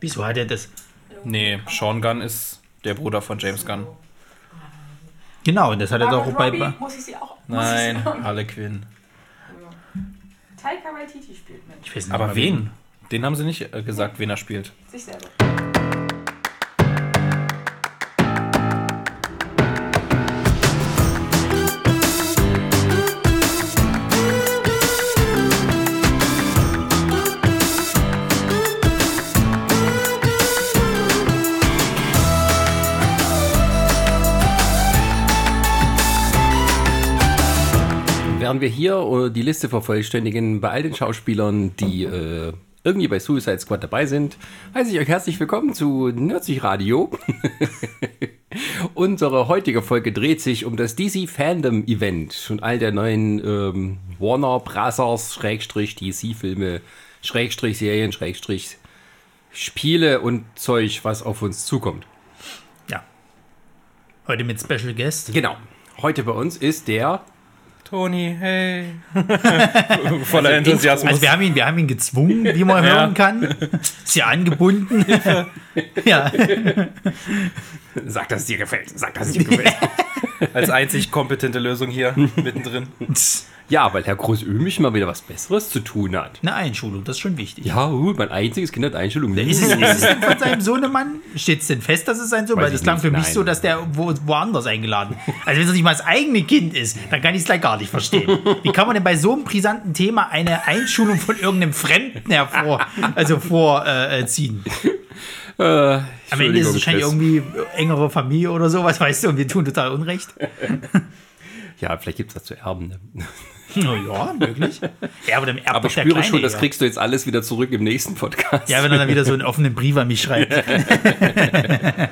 Wieso hat er das? Nee, Sean Gunn ist der Bruder von James Gunn. Genau, und das hat er doch bei. Robbie, bei muss ich sie auch. Nein. Harley Quinn. Taika Waititi spielt mit. ich weiß nicht Aber wen? Den haben sie nicht äh, gesagt, wen er spielt. Sich selber. Während wir hier äh, die Liste vervollständigen bei all den Schauspielern, die äh, irgendwie bei Suicide Squad dabei sind, heiße ich euch herzlich willkommen zu Nerdsich Radio. Unsere heutige Folge dreht sich um das DC Fandom Event und all der neuen ähm, Warner Brothers Schrägstrich DC Filme Schrägstrich Serien Schrägstrich Spiele und Zeug, was auf uns zukommt. Ja. Heute mit Special Guest. Genau. Heute bei uns ist der Toni, hey. Voller Enthusiasmus. Also wir haben ihn, wir haben ihn gezwungen, wie man hören kann. Ist ja angebunden. ja. Sag, dass es dir gefällt. Sag, dass es dir gefällt. Als einzig kompetente Lösung hier mittendrin. Ja, weil Herr Großömich mal wieder was Besseres zu tun hat. Eine Einschulung, das ist schon wichtig. Ja, uh, mein einziges Kind hat Einstellung. Ist es, ist es denn von seinem Sohnemann? Steht es denn fest, dass es sein Sohn Weil das klang für mich nein. so, dass der wo, woanders eingeladen Also wenn es nicht mal das eigene Kind ist, dann kann ich es gleich gar nicht verstehen. Wie kann man denn bei so einem brisanten Thema eine Einschulung von irgendeinem Fremden hervor, also vorziehen? Äh, Am Ende ist es wahrscheinlich irgendwie engere Familie oder sowas, weißt du, und wir tun total Unrecht. Ja, vielleicht gibt es das zu erben. Ne? Na ja, möglich. Ja, aber dann erbt Aber doch ich der spüre Kleine schon, das eher. kriegst du jetzt alles wieder zurück im nächsten Podcast. Ja, wenn er dann wieder so einen offenen Brief an mich schreibt.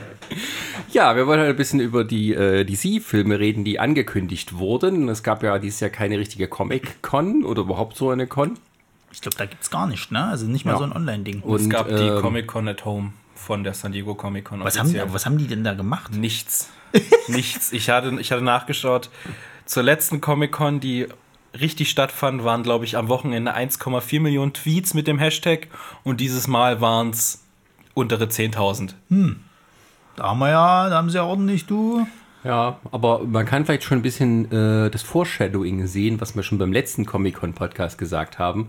Ja, wir wollen heute ein bisschen über die äh, DC-Filme reden, die angekündigt wurden. Es gab ja dieses Jahr keine richtige Comic-Con oder überhaupt so eine Con. Ich glaube, da gibt es gar nicht, ne? Also nicht mal Ja. so ein Online-Ding. Und, es gab die ähm, Comic Con at Home von der San Diego Comic Con. Was haben, was haben die denn da gemacht? Nichts. Nichts. Ich hatte, ich hatte nachgeschaut. Zur letzten Comic Con, die richtig stattfand, waren, glaube ich, am Wochenende 1,4 Millionen Tweets mit dem Hashtag und dieses Mal waren es untere 10.000. Da haben wir ja, da haben sie ja ordentlich, du. Ja, aber man kann vielleicht schon ein bisschen äh, das Foreshadowing sehen, was wir schon beim letzten Comic-Con-Podcast gesagt haben.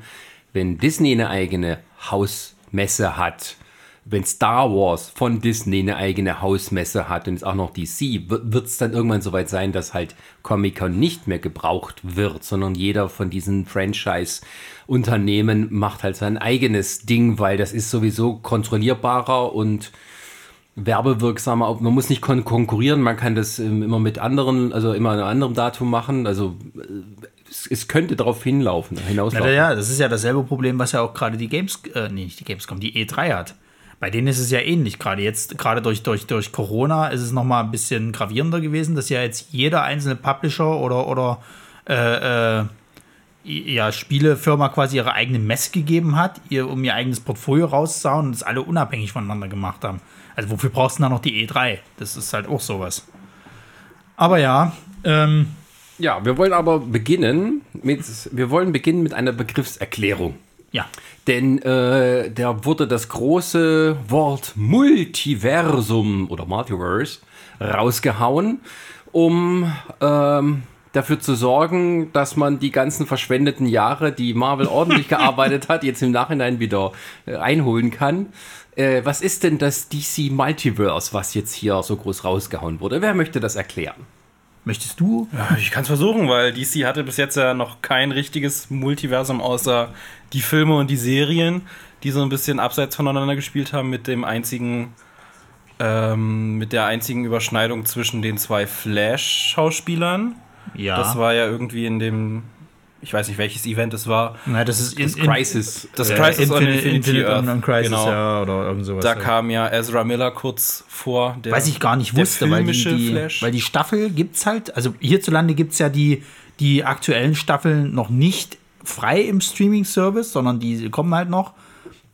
Wenn Disney eine eigene Hausmesse hat, wenn Star Wars von Disney eine eigene Hausmesse hat und jetzt auch noch DC, wird es dann irgendwann soweit sein, dass halt Comic-Con nicht mehr gebraucht wird, sondern jeder von diesen Franchise-Unternehmen macht halt sein eigenes Ding, weil das ist sowieso kontrollierbarer und werbewirksamer. Man muss nicht kon konkurrieren, man kann das ähm, immer mit anderen, also immer an einem anderen Datum machen. Also äh, es, es könnte darauf hinlaufen, Ja, hinauslaufen. ja, das ist ja dasselbe Problem, was ja auch gerade die Games, äh, nee, nicht die Gamescom, die E3 hat. Bei denen ist es ja ähnlich. Gerade jetzt, gerade durch, durch, durch Corona ist es nochmal ein bisschen gravierender gewesen, dass ja jetzt jeder einzelne Publisher oder, oder äh, äh, ja, Spielefirma quasi ihre eigene Mess gegeben hat, ihr, um ihr eigenes Portfolio rauszuhauen und das alle unabhängig voneinander gemacht haben. Also wofür brauchst du dann noch die E3? Das ist halt auch sowas. Aber ja, ähm, Ja, wir wollen aber beginnen mit, wir wollen beginnen mit einer Begriffserklärung. Ja. Denn äh, da wurde das große Wort Multiversum oder Multiverse rausgehauen, um ähm, dafür zu sorgen, dass man die ganzen verschwendeten Jahre, die Marvel ordentlich gearbeitet hat, jetzt im Nachhinein wieder äh, einholen kann. Äh, was ist denn das DC Multiverse, was jetzt hier so groß rausgehauen wurde? Wer möchte das erklären? Möchtest du? Ich kann es versuchen, weil DC hatte bis jetzt ja noch kein richtiges Multiversum außer die Filme und die Serien, die so ein bisschen abseits voneinander gespielt haben mit dem einzigen, ähm, mit der einzigen Überschneidung zwischen den zwei Flash-Schauspielern. Ja. Das war ja irgendwie in dem, ich weiß nicht welches Event es war. Na, das ist Das in, Crisis. Das äh, Crisis on Infinite, Infinity Infinite Earth. on Crisis, genau. ja, oder irgend sowas. Da ja. kam ja Ezra Miller kurz vor. Der, Was ich gar nicht wusste, weil die, die, weil die Staffel gibt's halt, also hierzulande gibt's ja die, die aktuellen Staffeln noch nicht frei im Streaming-Service, sondern die kommen halt noch.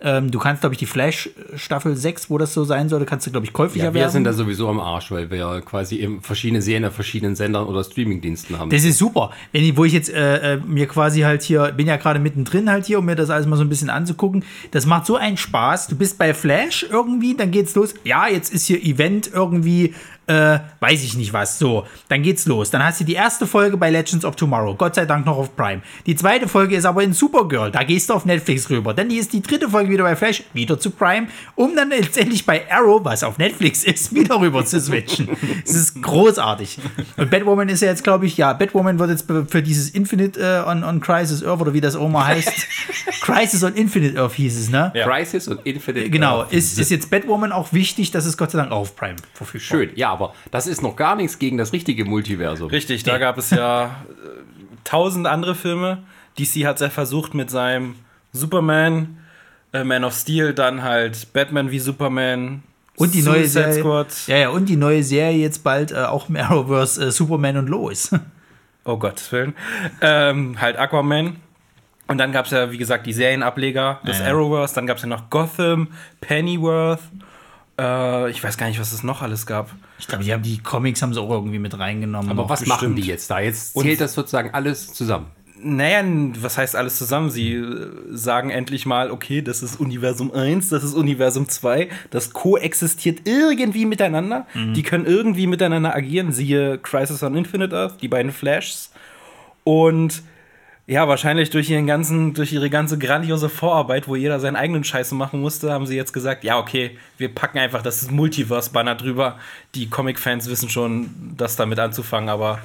Ähm, du kannst, glaube ich, die Flash Staffel 6, wo das so sein sollte, kannst du, glaube ich, käuflicher Ja, wir werden. sind da sowieso am Arsch, weil wir ja quasi eben verschiedene Serien auf verschiedenen Sendern oder Streamingdiensten haben. Das ist super. Wenn ich, wo ich jetzt äh, äh, mir quasi halt hier, bin ja gerade mittendrin halt hier, um mir das alles mal so ein bisschen anzugucken. Das macht so einen Spaß. Du bist bei Flash irgendwie, dann geht's los. Ja, jetzt ist hier Event irgendwie, äh, weiß ich nicht was. So, dann geht's los. Dann hast du die erste Folge bei Legends of Tomorrow. Gott sei Dank noch auf Prime. Die zweite Folge ist aber in Supergirl. Da gehst du auf Netflix rüber. Dann ist die dritte Folge wieder bei Flash, wieder zu Prime, um dann letztendlich bei Arrow, was auf Netflix ist, wieder rüber zu switchen. Es ist großartig. Und Batwoman ist ja jetzt, glaube ich, ja, Batwoman wird jetzt für dieses Infinite äh, on, on Crisis Earth oder wie das auch mal heißt. Crisis on Infinite Earth hieß es, ne? Ja. Crisis und Infinite. Genau. Earth. Ist, ist jetzt Batwoman auch wichtig, dass es Gott sei Dank auf Prime verfügbar Schön, ja, aber das ist noch gar nichts gegen das richtige Multiversum. Richtig, da gab es ja äh, tausend andere Filme. DC hat es ja versucht mit seinem Superman, äh, Man of Steel, dann halt Batman wie Superman. Und die neue Serie. Squad. Ja, ja, und die neue Serie jetzt bald äh, auch im Arrowverse äh, Superman und Lois. Oh Gottes Willen. Ähm, halt Aquaman. Und dann gab es ja, wie gesagt, die Serienableger des Ja, ja. Arrowverse. Dann gab es ja noch Gotham, Pennyworth. Äh, ich weiß gar nicht, was es noch alles gab. Ich glaube, die haben die Comics haben sie auch irgendwie mit reingenommen. Aber was machen bestimmt. die jetzt da? Jetzt zählt das sozusagen alles zusammen. Naja, was heißt alles zusammen? Sie äh, sagen endlich mal, okay, das ist Universum 1, das ist Universum 2, das koexistiert irgendwie miteinander. Die können irgendwie miteinander agieren. Siehe Crisis on Infinite Earth, die beiden Flashs. Und ja, wahrscheinlich durch ihren ganzen, durch ihre ganze grandiose Vorarbeit, wo jeder seinen eigenen Scheiße machen musste, haben sie jetzt gesagt, ja, okay, wir packen einfach das Multiverse-Banner drüber. Die Comic-Fans wissen schon, das damit anzufangen, aber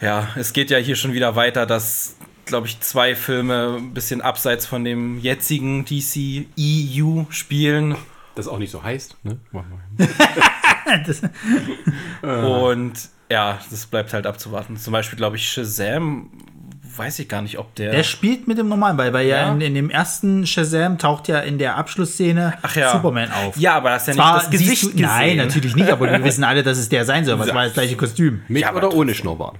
ja, es geht ja hier schon wieder weiter, dass, glaube ich, zwei Filme ein bisschen abseits von dem jetzigen DC EU spielen. Das auch nicht so heißt, ne? Mach mal. das, Und ja, das bleibt halt abzuwarten. Zum Beispiel, glaube ich, Shazam, weiß ich gar nicht, ob der. der spielt mit dem normalen Ball, weil ja, Ja. in, in dem ersten Shazam taucht ja in der Abschlussszene Ach ja. Superman auf. ja, aber das ist ja Zwar nicht das Gesicht du, Nein, natürlich nicht, aber wir wissen alle, dass es der sein soll, was war das gleiche Kostüm. Mit Ja, aber oder ohne Schnurrbart?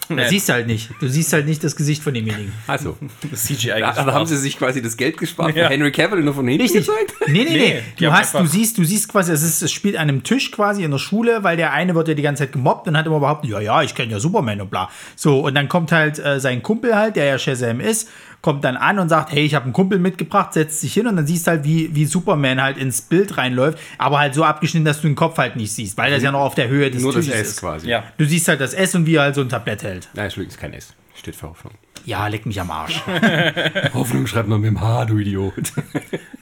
Das siehst du halt nicht. Du siehst halt nicht das Gesicht von demjenigen. Also, Das CGI da, da haben sie sich quasi das Geld gespart Ja. Henry Cavill nur von hinten Richtig. gezeigt. Nee, nee, nee. Nee, Du hast, du siehst, du siehst quasi, es, ist, es spielt an einem Tisch quasi in der Schule, weil der eine wird ja die ganze Zeit gemobbt und hat immer behauptet, ja, ja, ich kenne ja Superman und bla. So, und dann kommt halt äh, sein Kumpel halt, der ja Shazam ist, kommt dann an und sagt, hey, ich habe einen Kumpel mitgebracht, setzt sich hin und dann siehst du halt, wie, wie Superman halt ins Bild reinläuft, aber halt so abgeschnitten, dass du den Kopf halt nicht siehst, weil das ja noch auf der Höhe des Nur das Tisches S ist. quasi. Ja. Du siehst halt das S und wie er halt so ein Tablett hält. Nein, Entschuldigung, ist kein S. Steht für Hoffnung. Ja, leck mich am Arsch. Hoffnung schreibt man mit dem H, du Idiot.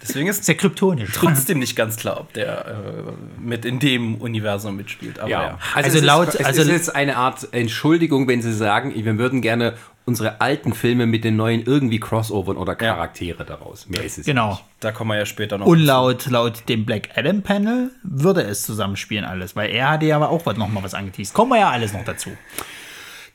Deswegen ist Ist ja kryptonisch. trotzdem nicht ganz klar, ob der äh, mit in dem Universum mitspielt. Aber ja. Also es laut- ist, es also- ist jetzt eine Art Entschuldigung, wenn Sie sagen, wir würden gerne unsere alten Filme mit den neuen irgendwie crossovern oder Charaktere daraus. Mehr ist es Genau. nicht. Da kommen wir ja später noch. Und dazu. laut, laut dem Black Adam Panel würde es zusammenspielen alles, weil er hatte ja aber auch was, noch mal was angeteased. Kommen wir ja alles noch dazu.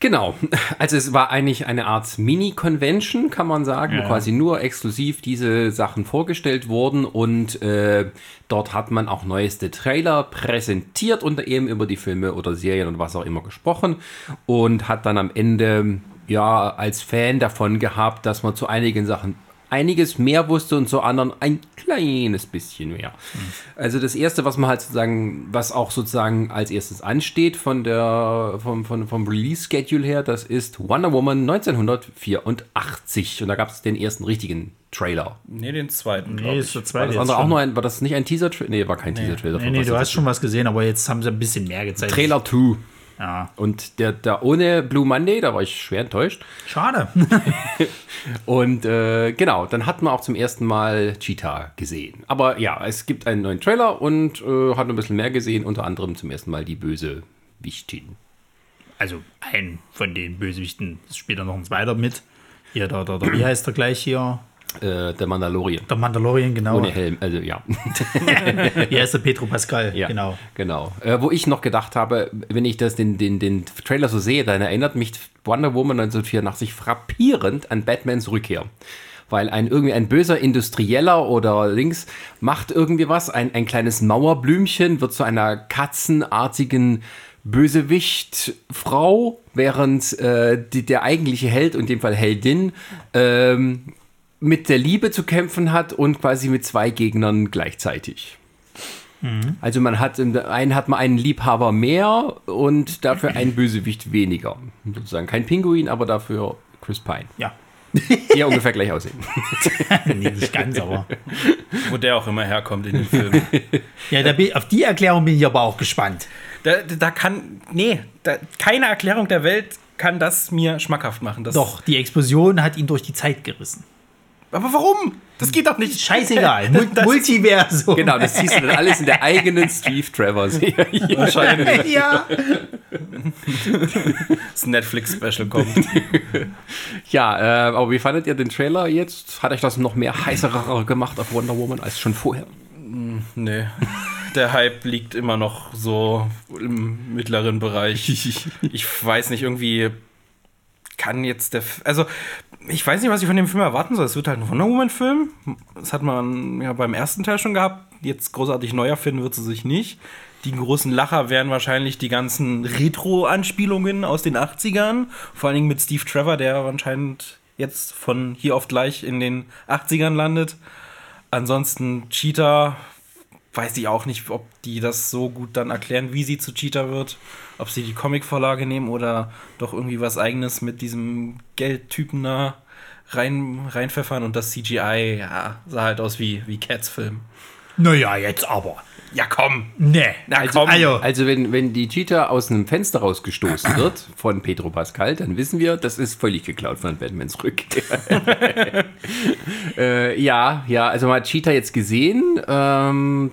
Genau. Also es war eigentlich eine Art Mini-Convention, kann man sagen, wo Ja. quasi nur exklusiv diese Sachen vorgestellt wurden und äh, dort hat man auch neueste Trailer präsentiert und eben über die Filme oder Serien und was auch immer gesprochen und hat dann am Ende ja als Fan davon gehabt, dass man zu einigen Sachen einiges mehr wusste und zu anderen ein kleines bisschen mehr. Also das erste, was man halt sozusagen, was auch sozusagen als erstes ansteht von der, vom, vom, vom Release-Schedule her, das ist Wonder Woman 1984. Und da gab es den ersten richtigen Trailer. Nee, den zweiten. Nee, ist der War zweite das jetzt andere auch schon. nur ein, war das nicht ein Teaser-Trailer? Nee, war kein Teaser-Trailer. Nee, von nee, was du das hast schon was gesehen, aber jetzt haben sie ein bisschen mehr gezeigt. Trailer 2. Ja. Und der, der ohne Blue Monday, da war ich schwer enttäuscht. Schade. Und äh, genau, dann hat man auch zum ersten Mal Cheetah gesehen. Aber ja, es gibt einen neuen Trailer und äh, hat noch ein bisschen mehr gesehen, unter anderem zum ersten Mal die böse Wichtin. Also ein von den Bösewichten. Spielt da noch ein zweiter mit. Hier, der, der, der, wie heißt der gleich hier? Äh, der Mandalorian. Der Mandalorian, genau. Ohne Helm, also ja. Hier ist der Petro Pascal, ja genau. genau. Äh, wo ich noch gedacht habe, wenn ich das den, den, den Trailer so sehe, dann erinnert mich Wonder Woman 1984 frappierend an Batmans Rückkehr. Weil ein irgendwie ein böser Industrieller oder links macht irgendwie was, ein, ein kleines Mauerblümchen wird zu einer katzenartigen Bösewicht-Frau, während äh, die, der eigentliche Held, und in dem Fall Heldin, ähm, mit der Liebe zu kämpfen hat und quasi mit zwei Gegnern gleichzeitig. Also man hat einen hat man einen Liebhaber mehr und dafür einen Bösewicht weniger. Sozusagen kein Pinguin, aber dafür Chris Pine. Ja. Die ja ungefähr gleich aussehen. nee, nicht ganz, aber. Wo der auch immer herkommt in den Filmen. Ja, da bin, auf die Erklärung bin ich aber auch gespannt. Da, da kann. Nee, da, keine Erklärung der Welt kann das mir schmackhaft machen. Das, Doch, die Explosion hat ihn durch die Zeit gerissen. Aber warum? Das geht doch nicht. Scheißegal. Mul Das- Multiversum. Genau, das siehst du dann alles in der eigenen Steve Trevor Serie. Wahrscheinlich. Ja. Das Netflix-Special kommt. Ja, äh, aber wie fandet ihr den Trailer jetzt? Hat euch das noch mehr heißerer gemacht auf Wonder Woman als schon vorher? Nee. Der Hype liegt immer noch so im mittleren Bereich. Ich weiß nicht, irgendwie kann jetzt der. F also, ich weiß nicht, was ich von dem Film erwarten soll. Es wird halt ein Wonder Woman-Film. Das hat man ja beim ersten Teil schon gehabt. Jetzt großartig neu erfinden wird sie sich nicht. Die großen Lacher wären wahrscheinlich die ganzen Retro-Anspielungen aus den 80ern. Vor allen Dingen mit Steve Trevor, der anscheinend jetzt von hier auf gleich in den 80ern landet. Ansonsten Cheetah weiß ich auch nicht, ob die das so gut dann erklären, wie sie zu Cheetah wird. Ob sie die Comicvorlage nehmen oder doch irgendwie was eigenes mit diesem Geldtypen da rein, reinpfeffern und das CGI, ja, sah halt aus wie, wie Cats-Film. Naja, jetzt aber. Ja, komm. Nee. Na also, komm. also, Also wenn, wenn die Cheetah aus einem Fenster rausgestoßen wird von Pedro Pascal, dann wissen wir, das ist völlig geklaut von Batmans Rückkehr. äh, ja, ja, also man hat Cheetah jetzt gesehen. Ähm,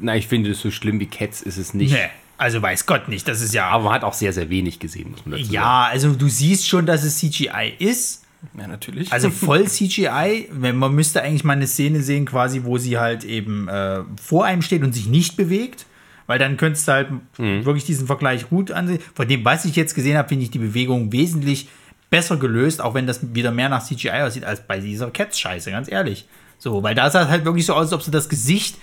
na, ich finde, so schlimm wie Cats ist es nicht. nee. Also weiß Gott nicht. Das ist ja. Aber man hat auch sehr, sehr wenig gesehen, muss man dazu sagen. Ja, also du siehst schon, dass es CGI ist. Ja, natürlich. Also voll CGI. Wenn man müsste eigentlich mal eine Szene sehen, quasi, wo sie halt eben äh, vor einem steht und sich nicht bewegt. Weil dann könntest du halt wirklich diesen Vergleich gut ansehen. Von dem, was ich jetzt gesehen habe, finde ich die Bewegung wesentlich besser gelöst, auch wenn das wieder mehr nach CGI aussieht, als bei dieser Cats-Scheiße, ganz ehrlich. So, weil da sah es halt wirklich so aus, als ob sie das Gesicht,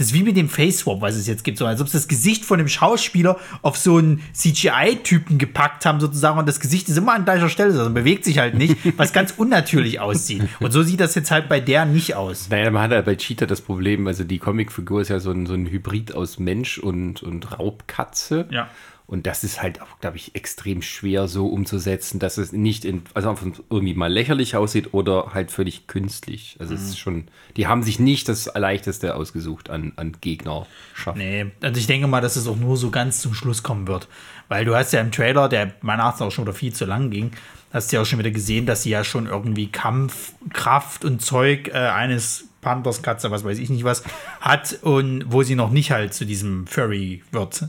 das ist wie mit dem Face-Swap, was es jetzt gibt, so als ob sie das Gesicht von dem Schauspieler auf so einen CGI-Typen gepackt haben, sozusagen, und das Gesicht ist immer an gleicher Stelle, also bewegt sich halt nicht, was ganz unnatürlich aussieht. Und so sieht das jetzt halt bei der nicht aus. Naja, man hat ja bei Cheetah das Problem, also die Comicfigur ist ja so ein, so ein Hybrid aus Mensch und, und Raubkatze. Ja. Und das ist halt auch, glaube ich, extrem schwer so umzusetzen, dass es nicht in, also irgendwie mal lächerlich aussieht oder halt völlig künstlich. Also es ist schon, die haben sich nicht das Leichteste ausgesucht an, an Gegner schaffen. Nee, also ich denke mal, dass es auch nur so ganz zum Schluss kommen wird. Weil du hast ja im Trailer, der meiner Achtung auch schon wieder viel zu lang ging, hast du ja auch schon wieder gesehen, dass sie ja schon irgendwie Kampf, Kraft und Zeug äh, eines Panthers, Katze, was weiß ich nicht was, hat und wo sie noch nicht halt zu diesem Furry wird.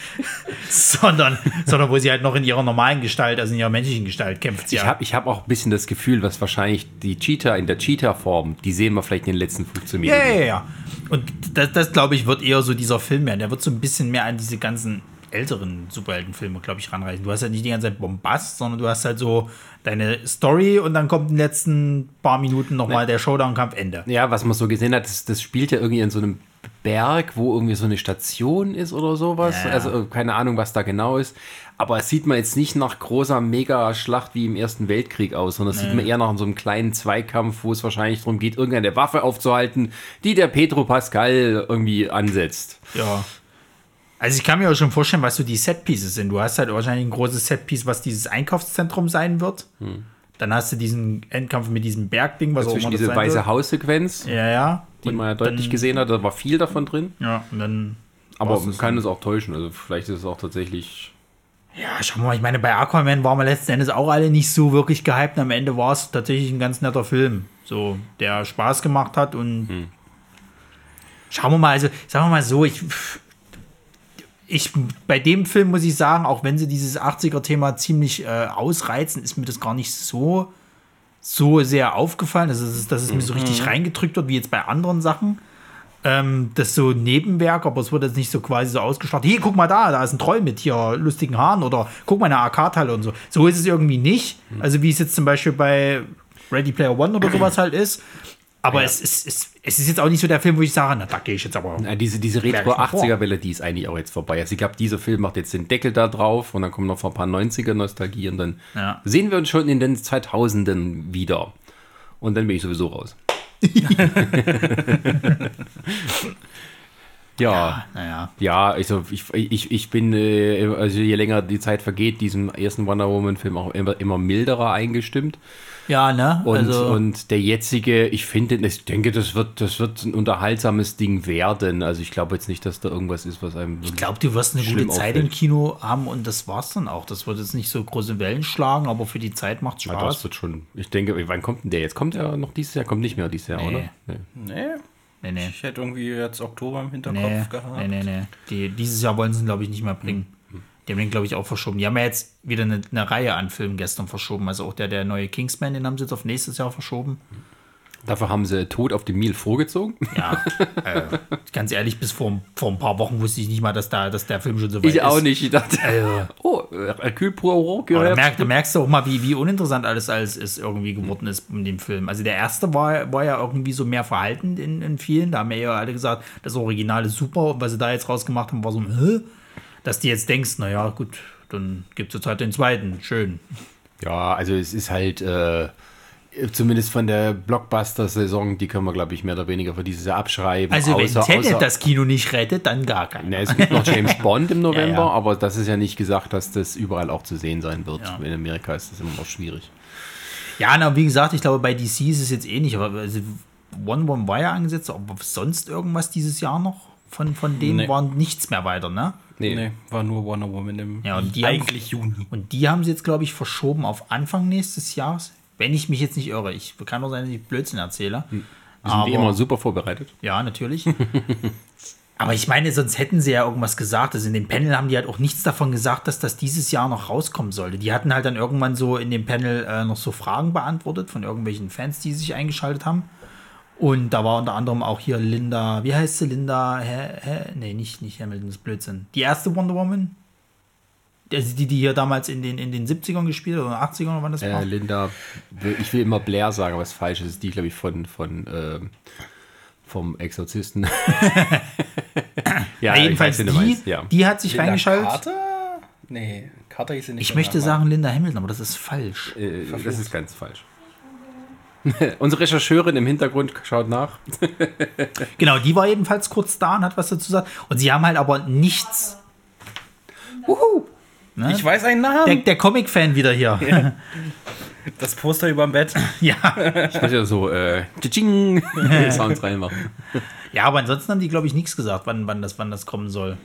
sondern, sondern wo sie halt noch in ihrer normalen Gestalt, also in ihrer menschlichen Gestalt kämpft. Sie Ich ja. habe ich hab auch ein bisschen das Gefühl, was wahrscheinlich die Cheetah in der Cheetah-Form, die sehen wir vielleicht in den letzten 15 Ja, Minuten. ja, ja. Und das, das glaube ich, wird eher so dieser Film werden. Der wird so ein bisschen mehr an diese ganzen älteren Superheldenfilme, glaube ich, ranreichen. Du hast ja nicht die ganze Zeit Bombast, sondern du hast halt so deine Story und dann kommt in den letzten paar Minuten nochmal der Showdown-Kampf Ende. Ja, was man so gesehen hat, das, das spielt ja irgendwie in so einem Berg, wo irgendwie so eine Station ist oder sowas. Ja. Also keine Ahnung, was da genau ist. Aber es sieht man jetzt nicht nach großer Mega-Schlacht wie im Ersten Weltkrieg aus, sondern es sieht man eher nach so einem kleinen Zweikampf, wo es wahrscheinlich darum geht, irgendeine Waffe aufzuhalten, die der Pedro Pascal irgendwie ansetzt. Ja. Also ich kann mir auch schon vorstellen, was so die Setpieces sind. Du hast halt wahrscheinlich ein großes Setpiece, was dieses Einkaufszentrum sein wird. Dann hast du diesen Endkampf mit diesem Bergding, was auch Zwischen immer das diese Weiße. Haussequenz, Ja, ja. die Und man ja deutlich dann- gesehen hat, da war viel davon drin. Ja, und dann. Aber man kann es auch täuschen. Also vielleicht ist es auch tatsächlich. Ja, schau mal, ich meine, bei Aquaman waren wir letzten Endes auch alle nicht so wirklich gehypt. Am Ende war es tatsächlich ein ganz netter Film, so, der Spaß gemacht hat. Und schauen wir mal, also sagen wir mal so, ich, ich bei dem Film muss ich sagen, auch wenn sie dieses 80er-Thema ziemlich äh, ausreizen, ist mir das gar nicht so, so sehr aufgefallen, dass es, dass es mir so richtig reingedrückt wird, wie jetzt bei anderen Sachen. Ähm, das ist so Nebenwerk, aber es wird jetzt nicht so quasi so ausgestattet. Hier, guck mal da, da ist ein Troll mit hier lustigen Haaren oder guck mal eine AK-Teile und so. So ist es irgendwie nicht. Also wie es jetzt zum Beispiel bei Ready Player One oder sowas halt ist. Aber es, ist, es, es ist jetzt auch nicht so der Film, wo ich sage, na, da gehe ich jetzt aber. Ja, diese diese Merk ich noch vor. Retro-80er-Welle, die ist eigentlich auch jetzt vorbei. Also ich glaube, dieser Film macht jetzt den Deckel da drauf und dann kommen noch ein paar 90er-Nostalgie und dann Ja. sehen wir uns schon in den 2000ern wieder. und dann bin ich sowieso raus. ja, Naja. ja, also ich, ich, ich bin, äh, also je länger die Zeit vergeht, diesem ersten Wonder Woman-Film auch immer, immer milderer eingestimmt. Ja, ne? Und, also, und der jetzige, ich finde, ich denke, das wird, das wird ein unterhaltsames Ding werden. Also ich glaube jetzt nicht, dass da irgendwas ist, was einem. ich glaube, du wirst eine gute Zeit auffällt. im Kino haben und das war's dann auch. Das wird jetzt nicht so große Wellen schlagen, aber für die Zeit macht's Ja, das Spaß. wird schon. Ich denke, wann kommt denn der jetzt? Kommt er noch dieses Jahr? Kommt nicht mehr dieses Jahr, Nee. oder? Nee. Nee, Nee, nee. ich hätte irgendwie jetzt Oktober im Hinterkopf Nee, gehabt. nee, nee, nee. Die, dieses Jahr wollen sie ihn, glaube ich, nicht mehr bringen. Die haben den, glaube ich, auch verschoben. Die haben ja jetzt wieder eine, eine Reihe an Filmen gestern verschoben. Also auch der, der neue Kingsman, den haben sie jetzt auf nächstes Jahr verschoben. Dafür haben sie Tod auf dem Nil vorgezogen. Ja, äh, ganz ehrlich, bis vor, vor ein paar Wochen wusste ich nicht mal, dass, da, dass der Film schon so weit Ich ist. auch nicht. Ich dachte, Also, oh, Hercule Poirot aber da, gehört. merk, da merkst du auch mal, wie, wie uninteressant alles, alles ist irgendwie geworden ist in dem Film. Also der erste war, war ja irgendwie so mehr verhalten in, in vielen. Da haben ja alle gesagt, das Original ist super. Und was sie da jetzt rausgemacht haben, war so, Hä? Dass du jetzt denkst, naja, gut, dann gibt es jetzt halt den zweiten. Schön. Ja, also es ist halt, äh, zumindest von der Blockbuster-Saison, die können wir, glaube ich, mehr oder weniger für dieses Jahr abschreiben. Also wenn Außer- Tenet außer- das Kino nicht rettet, dann gar keinen. Ne, es gibt noch James Bond im November, Ja, ja. aber das ist ja nicht gesagt, dass das überall auch zu sehen sein wird. Ja. In Amerika ist das immer noch schwierig. Ja, na, wie gesagt, ich glaube, bei DC ist es jetzt ähnlich. Aber also, One One war ja angesetzt, aber sonst irgendwas dieses Jahr noch? Von, von denen Nee. war nichts mehr weiter, ne? Nee, war nur Wonder Woman im Ja, und die haben- eigentlich Juni. Und die haben sie jetzt, glaube ich, verschoben auf Anfang nächstes Jahres. Wenn ich mich jetzt nicht irre. Ich kann nur sein, dass ich Blödsinn erzähle. Wir sind wie Aber- immer super vorbereitet. Ja, natürlich. Aber ich meine, sonst hätten sie ja irgendwas gesagt. Also in dem Panel haben die halt auch nichts davon gesagt, dass das dieses Jahr noch rauskommen sollte. Die hatten halt dann irgendwann so in dem Panel äh, noch so Fragen beantwortet von irgendwelchen Fans, die sich eingeschaltet haben. Und da war unter anderem auch hier Linda, wie heißt sie? Linda, hä, hä? nee, nicht, nicht Hamilton, das ist Blödsinn. Die erste Wonder Woman? Also die, die hier damals in den, in den 70ern gespielt hat oder 80ern oder wann das war? Äh, Linda, ich will immer Blair sagen, aber es ist falsch. Es ist die, glaube ich, von, von ähm, vom Exorzisten. ja, Ja, jedenfalls wen die, meinst, ja. die hat sich Linda reingeschaltet. Carter? Nee, Carter sie nicht. Ich möchte sagen Linda Hamilton, aber das ist falsch. Äh, das ist ganz falsch. Unsere Rechercheurin im Hintergrund schaut nach. Genau, die war jedenfalls kurz da und hat was dazu gesagt. Und sie haben halt aber nichts. Ne? Ich weiß einen Der, Namen. der Comic-Fan wieder hier. Das Poster überm Bett. Ja. Ich muss ja so äh, tsching Sounds reinmachen. ja, aber ansonsten haben die, glaube ich, nichts gesagt, wann, wann, das, wann das kommen soll.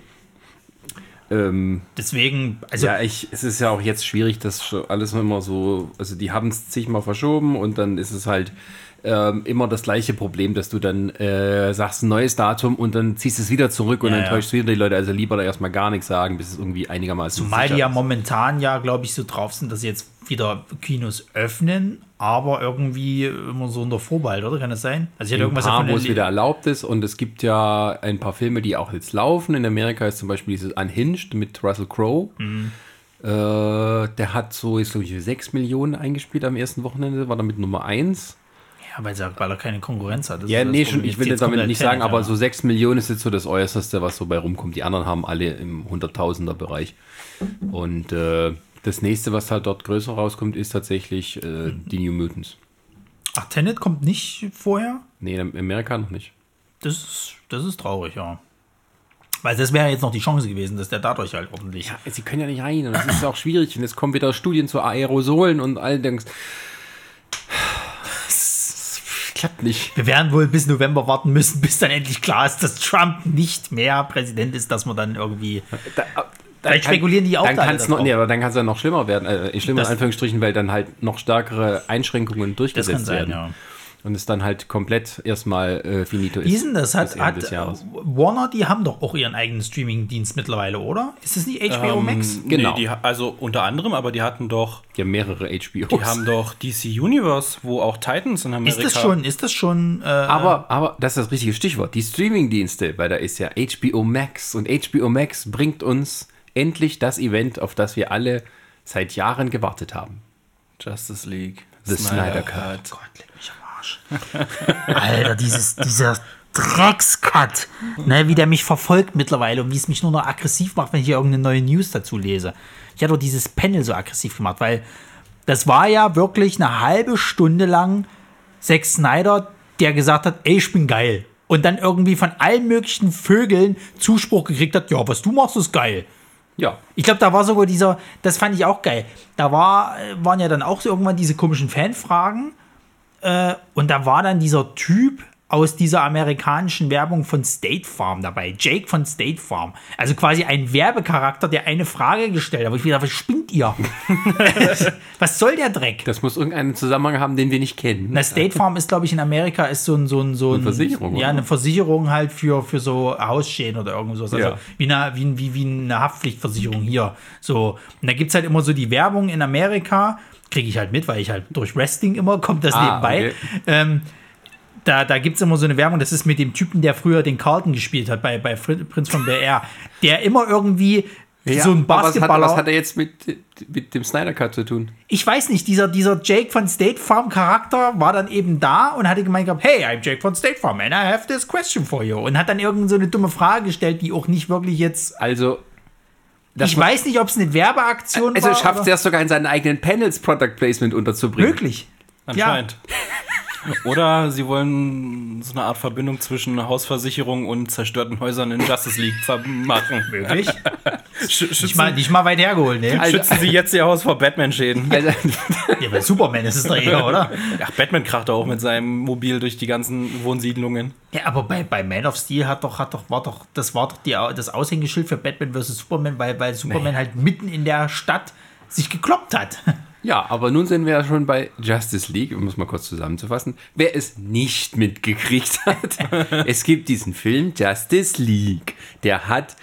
Ähm, Deswegen, also ja, ich, es ist ja auch jetzt schwierig, das alles immer so, also die haben es zigmal verschoben und dann ist es halt ähm, immer das gleiche Problem, dass du dann äh, sagst ein neues Datum und dann ziehst es wieder zurück und Ja, dann ja. enttäuschst du wieder die Leute. Also lieber da erstmal gar nichts sagen, bis es irgendwie einigermaßen zumal die ja ist. momentan ja, glaube ich, so drauf sind, dass sie jetzt wieder Kinos öffnen, aber irgendwie immer so unter Vorbehalt, oder? Kann das sein? Also ich hatte irgendwas paar, wo es wieder erlaubt ist und es gibt ja ein paar Filme, die auch jetzt laufen. In Amerika ist zum Beispiel dieses Unhinged mit Russell Crowe. Mhm. Äh, der hat so, ist glaube ich, 6 Millionen eingespielt am ersten Wochenende, war damit Nummer 1. Ja, weil, sie, weil er keine Konkurrenz hat. Das Ja, das nee, schon, ich will Jetzt damit halt nicht sagen, aber so 6 Millionen ist jetzt so das Äußerste, was so bei rumkommt. Die anderen haben alle im Hunderttausender-Bereich. Und äh, das nächste, was halt dort größer rauskommt, ist tatsächlich äh, die New Mutants. Ach, Tenet kommt nicht vorher? Nee, in Amerika noch nicht. Das ist, das ist traurig, ja. Weil das wäre jetzt noch die Chance gewesen, dass der dadurch halt ordentlich. Ja, sie können ja nicht rein und das ist auch schwierig. Und jetzt kommen wieder Studien zu Aerosolen und all denkst. Klappt nicht. Wir werden wohl bis November warten müssen, bis dann endlich klar ist, dass Trump nicht mehr Präsident ist, dass man dann irgendwie. Da, da Vielleicht spekulieren die auch dann da kann's noch, nee, aber dann kann es ja noch schlimmer werden. Äh, schlimmer Das- in Anführungsstrichen, weil dann halt noch stärkere Einschränkungen durchgesetzt kann sein, werden. ja. Und es dann halt komplett erstmal äh, finito ist. Wie ist denn das? Hat, hat Jahres. Warner, die haben doch auch ihren eigenen Streaming-Dienst mittlerweile, oder? Ist das nicht HBO Max? Genau. Nee, die, also unter anderem, aber die hatten doch, Ja, mehrere HBOs. die haben doch DC Universe, wo auch Titans in Amerika. Ist das schon, ist das schon, äh, aber, aber das ist das richtige Stichwort. Die Streaming-Dienste, weil da ist ja HBO Max und HBO Max bringt uns endlich das Event, auf das wir alle seit Jahren gewartet haben. Justice League. The Snyder Cut. Gott, leck mich am Arsch. Alter, dieses, dieser Dreckscut, ne, wie der mich verfolgt mittlerweile und wie es mich nur noch aggressiv macht, wenn ich hier irgendeine neue News dazu lese. Ich hatte doch dieses Panel so aggressiv gemacht, weil das war ja wirklich eine halbe Stunde lang Zack Snyder, der gesagt hat, ey, ich bin geil. Und dann irgendwie von allen möglichen Vögeln Zuspruch gekriegt hat, ja, was du machst, ist geil. Ja. Ich glaube, da war sogar dieser, das fand ich auch geil. Da war, äh, waren ja dann auch so irgendwann diese komischen Fanfragen. Äh, und da war dann dieser Typ aus dieser amerikanischen Werbung von State Farm dabei. Jake von State Farm. Also quasi ein Werbecharakter, der eine Frage gestellt hat. Wo ich wieder, was spinnt ihr? was soll der Dreck? Das muss irgendeinen Zusammenhang haben, den wir nicht kennen. Na, State Farm ist, glaube ich, in Amerika ist so ein, so ein, so ein Eine Versicherung, Ja, oder? eine Versicherung halt für, für so Hausschäden oder irgend sowas. Also Ja. wie, eine, wie, wie, wie eine Haftpflichtversicherung hier. So. Und da gibt es halt immer so die Werbung in Amerika. Kriege ich halt mit, weil ich halt durch Wrestling immer kommt das Ah, nebenbei. okay. Ähm, da, da gibt es immer so eine Werbung, das ist mit dem Typen, der früher den Carlton gespielt hat bei, bei Prinz von Bel Air, der immer irgendwie so ein aber was hat, Basketballer. was hat er jetzt mit, mit dem Snyder Cut zu tun? ich weiß nicht, dieser, dieser Jake von State Farm Charakter war dann eben da und hatte gemeint gehabt, hey, I'm Jake von State Farm and I have this question for you. Und hat dann irgend so eine dumme Frage gestellt, die auch nicht wirklich jetzt. Also, das ich weiß nicht, ob es eine Werbeaktion also war. schafft oder- er es sogar in seinen eigenen Panels Product Placement unterzubringen. Möglich. Anscheinend. Oder sie wollen so eine Art Verbindung zwischen Hausversicherung und zerstörten Häusern in Justice League machen. Möglich. Nicht mal, nicht mal weit hergeholt, ne? Also- schützen sie jetzt ihr Haus vor Batman-Schäden. Also, Ja, bei Superman ist es doch eher, oder? Ach, Batman kracht auch mit seinem Mobil durch die ganzen Wohnsiedlungen. Ja, aber bei, bei Man of Steel hat doch, hat doch, war doch, das war doch die, das Aushängeschild für Batman vs. Superman, weil, weil Superman halt mitten in der Stadt sich gekloppt hat. Ja, aber nun sind wir ja schon bei Justice League, um es mal kurz zusammenzufassen. Wer es nicht mitgekriegt hat, es gibt diesen Film Justice League. Der hat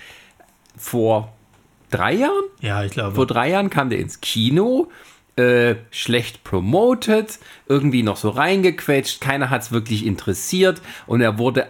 vor drei Jahren Ja, ich glaube. Vor drei Jahren kam der ins Kino, äh, schlecht promoted, irgendwie noch so reingequetscht, keiner hat es wirklich interessiert und er wurde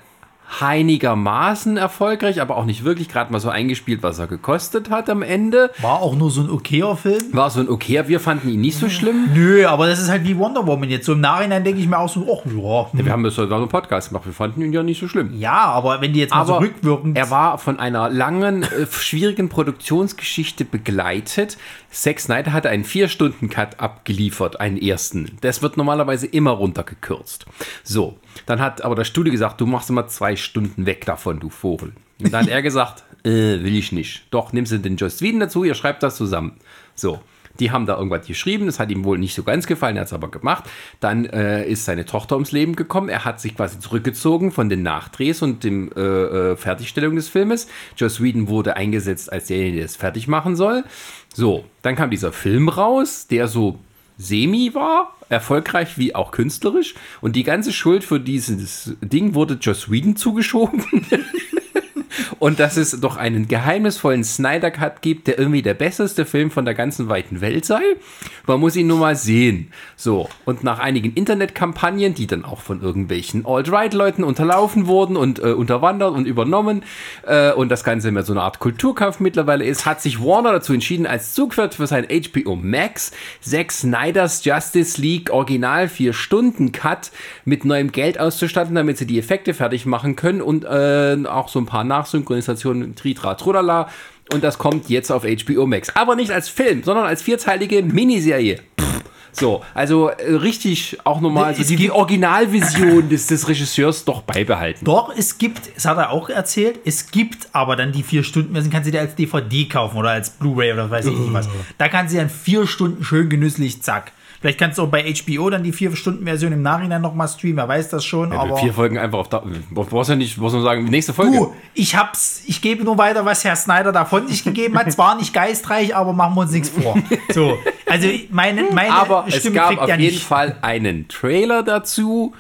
einigermaßen erfolgreich, aber auch nicht wirklich, gerade mal so eingespielt, was er gekostet hat am Ende. War auch nur so ein okayer Film. War so ein okay, wir fanden ihn nicht so schlimm. Nö, aber das ist halt wie Wonder Woman jetzt. So im Nachhinein denke ich mir auch so, ach ja. hm. Wir haben das sogar so einen Podcast gemacht, wir fanden ihn ja nicht so schlimm. Ja, aber wenn die jetzt mal so Aber rückwirkend. er war von einer langen, äh, schwierigen Produktionsgeschichte begleitet. Zack Snyder hatte einen 4-Stunden-Cut abgeliefert, einen ersten. Das wird normalerweise immer runtergekürzt. So, dann hat aber das Studio gesagt, du machst immer zwei Stunden weg davon, du Vogel. Und dann hat er gesagt, äh, will ich nicht. Doch, nimmst du den Joss Whedon dazu, ihr schreibt das zusammen. So. Die haben da irgendwas geschrieben, das hat ihm wohl nicht so ganz gefallen, er hat es aber gemacht. Dann äh, ist seine Tochter ums Leben gekommen, er hat sich quasi zurückgezogen von den Nachdrehs und dem äh, äh, Fertigstellung des Filmes. Joss Whedon wurde eingesetzt als derjenige, der es fertig machen soll. So, dann kam dieser Film raus, der so semi war, erfolgreich wie auch künstlerisch. Und die ganze Schuld für dieses Ding wurde Joss Whedon zugeschoben. Und dass es doch einen geheimnisvollen Snyder Cut gibt, der irgendwie der besseste Film von der ganzen weiten Welt sei. Man muss ihn nur mal sehen. So, und nach einigen Internetkampagnen, die dann auch von irgendwelchen Alt-Right-Leuten unterlaufen wurden und äh, unterwandert und übernommen, äh, und das Ganze mehr so eine Art Kulturkampf mittlerweile ist, hat sich Warner dazu entschieden, als Zugpferd für sein HBO Max Zack Snyders Justice League Original 4-Stunden-Cut mit neuem Geld auszustatten, damit sie die Effekte fertig machen können und äh, auch so ein paar Nachsynchronisationen, Tritra, Trudala. Und das kommt jetzt auf HBO Max. Aber nicht als Film, sondern als vierteilige Miniserie. Pff. So, also äh, richtig auch nochmal so die, die Originalvision des, des Regisseurs doch beibehalten. Doch, es gibt, das hat er auch erzählt, es gibt aber dann die vier Stunden Version, kannst du dir als DVD kaufen oder als Blu-ray oder weiß ich nicht was. Da kannst du dann vier Stunden schön genüsslich, zack. Vielleicht kannst du auch bei HBO dann die vier Stunden Version im Nachhinein nochmal streamen, wer weiß das schon, aber. Vier Folgen einfach auf da. Du brauchst ja nicht, muss man sagen, nächste Folge. Du, ich hab's, ich gebe nur weiter, was Herr Snyder da von sich gegeben hat. Zwar nicht geistreich, aber machen wir uns nichts vor. So, also meine, meine Aber es Stimme gab kriegt auf ja jeden nicht. Fall einen Trailer dazu,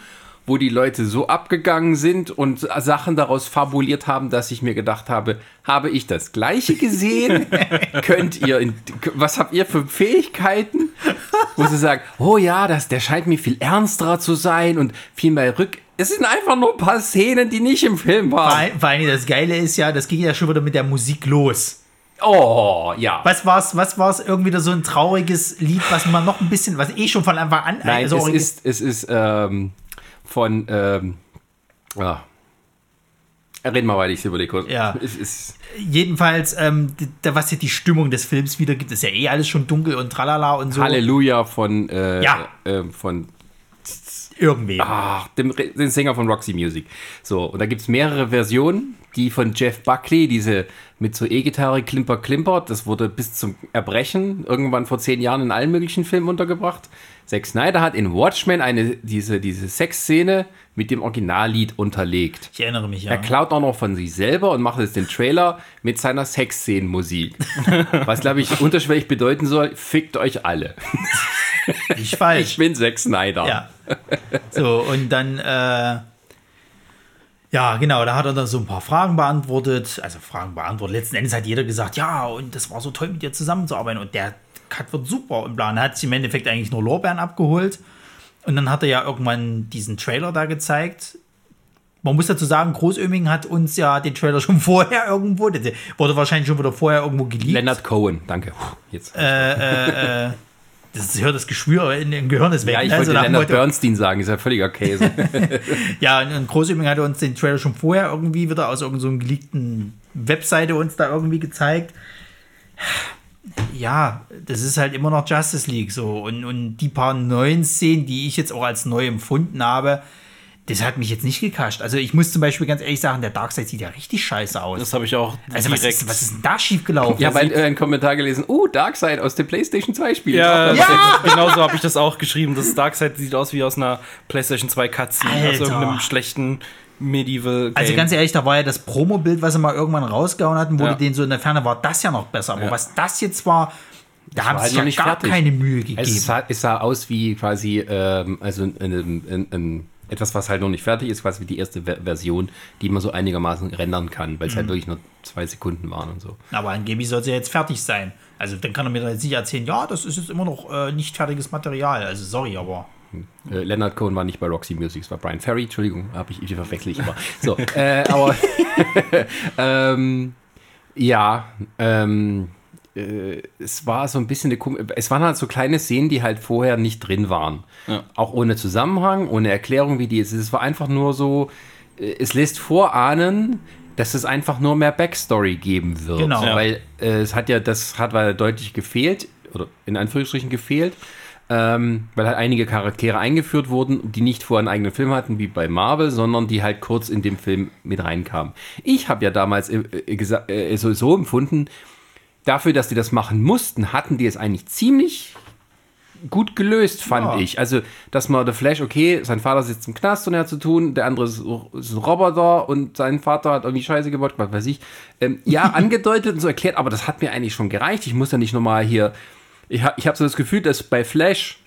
wo die Leute so abgegangen sind und Sachen daraus fabuliert haben, dass ich mir gedacht habe, habe ich das gleiche gesehen? Könnt ihr, in, was habt ihr für Fähigkeiten? Wo sie sagen, oh ja, das, der scheint mir viel ernsterer zu sein und viel mehr rück. Es sind einfach nur ein paar Szenen, die nicht im Film waren. Vor vor allem das Geile ist ja, das ging ja schon wieder mit der Musik los. Oh, ja. Was war's, was war's irgendwie wieder so ein trauriges Lied, was man noch ein bisschen, was eh schon von Anfang an Nein, also es ist, es ist ähm, von. Ähm, ah. Reden wir weiter, ich überlege kurz. Ja. Es ist, jedenfalls, ähm, da, was jetzt die Stimmung des Films wieder gibt, ist ja eh alles schon dunkel und tralala und so. Halleluja von. Äh, Ja. äh, von irgendwem. Ach, dem, den Sänger von Roxy Music. So, und da gibt es mehrere Versionen. Die von Jeff Buckley, diese mit so E-Gitarre, Klimper, Klimper, das wurde bis zum Erbrechen irgendwann vor zehn Jahren in allen möglichen Filmen untergebracht. Zack Snyder hat in Watchmen eine, diese, diese Sexszene mit dem Originallied unterlegt. Ich erinnere mich, ja. Er klaut auch noch von sich selber und macht jetzt den Trailer mit seiner Sexszenenmusik. Was, glaube ich, unterschwellig bedeuten soll, fickt euch alle. Nicht falsch. Ich bin Zack Snyder. Ja. So, und dann, äh, ja, genau, da hat er dann so ein paar Fragen beantwortet. Also Fragen beantwortet. Letzten Endes hat jeder gesagt, ja, und das war so toll, mit dir zusammenzuarbeiten. Und der Cut wird super und plan. Er hat sich im Endeffekt eigentlich nur Lorbeeren abgeholt. Und dann hat er ja irgendwann diesen Trailer da gezeigt. Man muss dazu sagen, Großöming hat uns ja den Trailer schon vorher irgendwo, der wurde wahrscheinlich schon wieder vorher irgendwo geleakt. Leonard Cohen, danke. Jetzt. Äh, äh, äh, das hört das Geschwür in dem Gehirn ist weg. ja, ich ne? wollte Leonard Bernstein sagen, ist ja völliger Käse. Ja, und- Großübing hatte uns den Trailer schon vorher irgendwie wieder aus irgendeiner so geleakten Webseite uns da irgendwie gezeigt. Ja, das ist halt immer noch Justice League so. Und, und die paar neuen Szenen, die ich jetzt auch als neu empfunden habe, das hat mich jetzt nicht gekascht. Also ich muss zum Beispiel ganz ehrlich sagen, der Darkseid sieht ja richtig scheiße aus. Das habe ich auch also was direkt. ist, was ist denn da schiefgelaufen? ich habe einen, äh, einen Kommentar gelesen, uh, Darkseid aus dem PlayStation 2 Spiel. ja, Ja! genauso habe ich das auch geschrieben. Das Darkseid sieht aus wie aus einer PlayStation 2 Cutscene, aus irgendeinem schlechten Medieval Game. Also ganz ehrlich, da war ja das Promo-Bild, was sie mal irgendwann rausgehauen hatten, wo Ja. du den so in der Ferne war, das ja noch besser. Aber Ja. was das jetzt war, da haben war sie halt noch ja nicht gar fertig. keine Mühe gegeben. Es sah, es sah aus wie quasi, ähm, also ein, ein, ein, ein, etwas, was halt noch nicht fertig ist, quasi wie die erste Ver Version, die man so einigermaßen rendern kann, weil es Mhm. halt wirklich nur zwei Sekunden waren und so. Aber angeblich soll sie ja jetzt fertig sein. Also dann kann er mir jetzt nicht erzählen, ja, das ist jetzt immer noch äh, nicht fertiges Material. Also sorry, aber. Äh, Leonard Cohen war nicht bei Roxy Music, es war Brian Ferry, Entschuldigung, habe ich, ich immer. So, äh, aber ähm, ja, ähm, äh, es war so ein bisschen eine, kom- es waren halt so kleine Szenen, die halt vorher nicht drin waren. Ja. Auch ohne Zusammenhang, ohne Erklärung, wie die ist. Es war einfach nur so, äh, es lässt vorahnen, dass es einfach nur mehr Backstory geben wird. Genau. Ja. Weil äh, es hat ja, das hat weil deutlich gefehlt, oder in Anführungsstrichen gefehlt, ähm, weil halt einige Charaktere eingeführt wurden, die nicht vorher einen eigenen Film hatten, wie bei Marvel, sondern die halt kurz in dem Film mit reinkamen. Ich habe ja damals äh, äh, äh, so, so empfunden, dafür, dass die das machen mussten, hatten die es eigentlich ziemlich gut gelöst, fand Ja. ich. Also, dass man der Flash, okay, sein Vater sitzt im Knast und er hat zu tun, der andere ist, ist ein Roboter und sein Vater hat irgendwie Scheiße gebaut, was weiß ich. Ähm, ja, angedeutet und so erklärt, aber das hat mir eigentlich schon gereicht. Ich muss ja nicht nochmal hier. Ich, ich habe so das Gefühl, dass bei Flash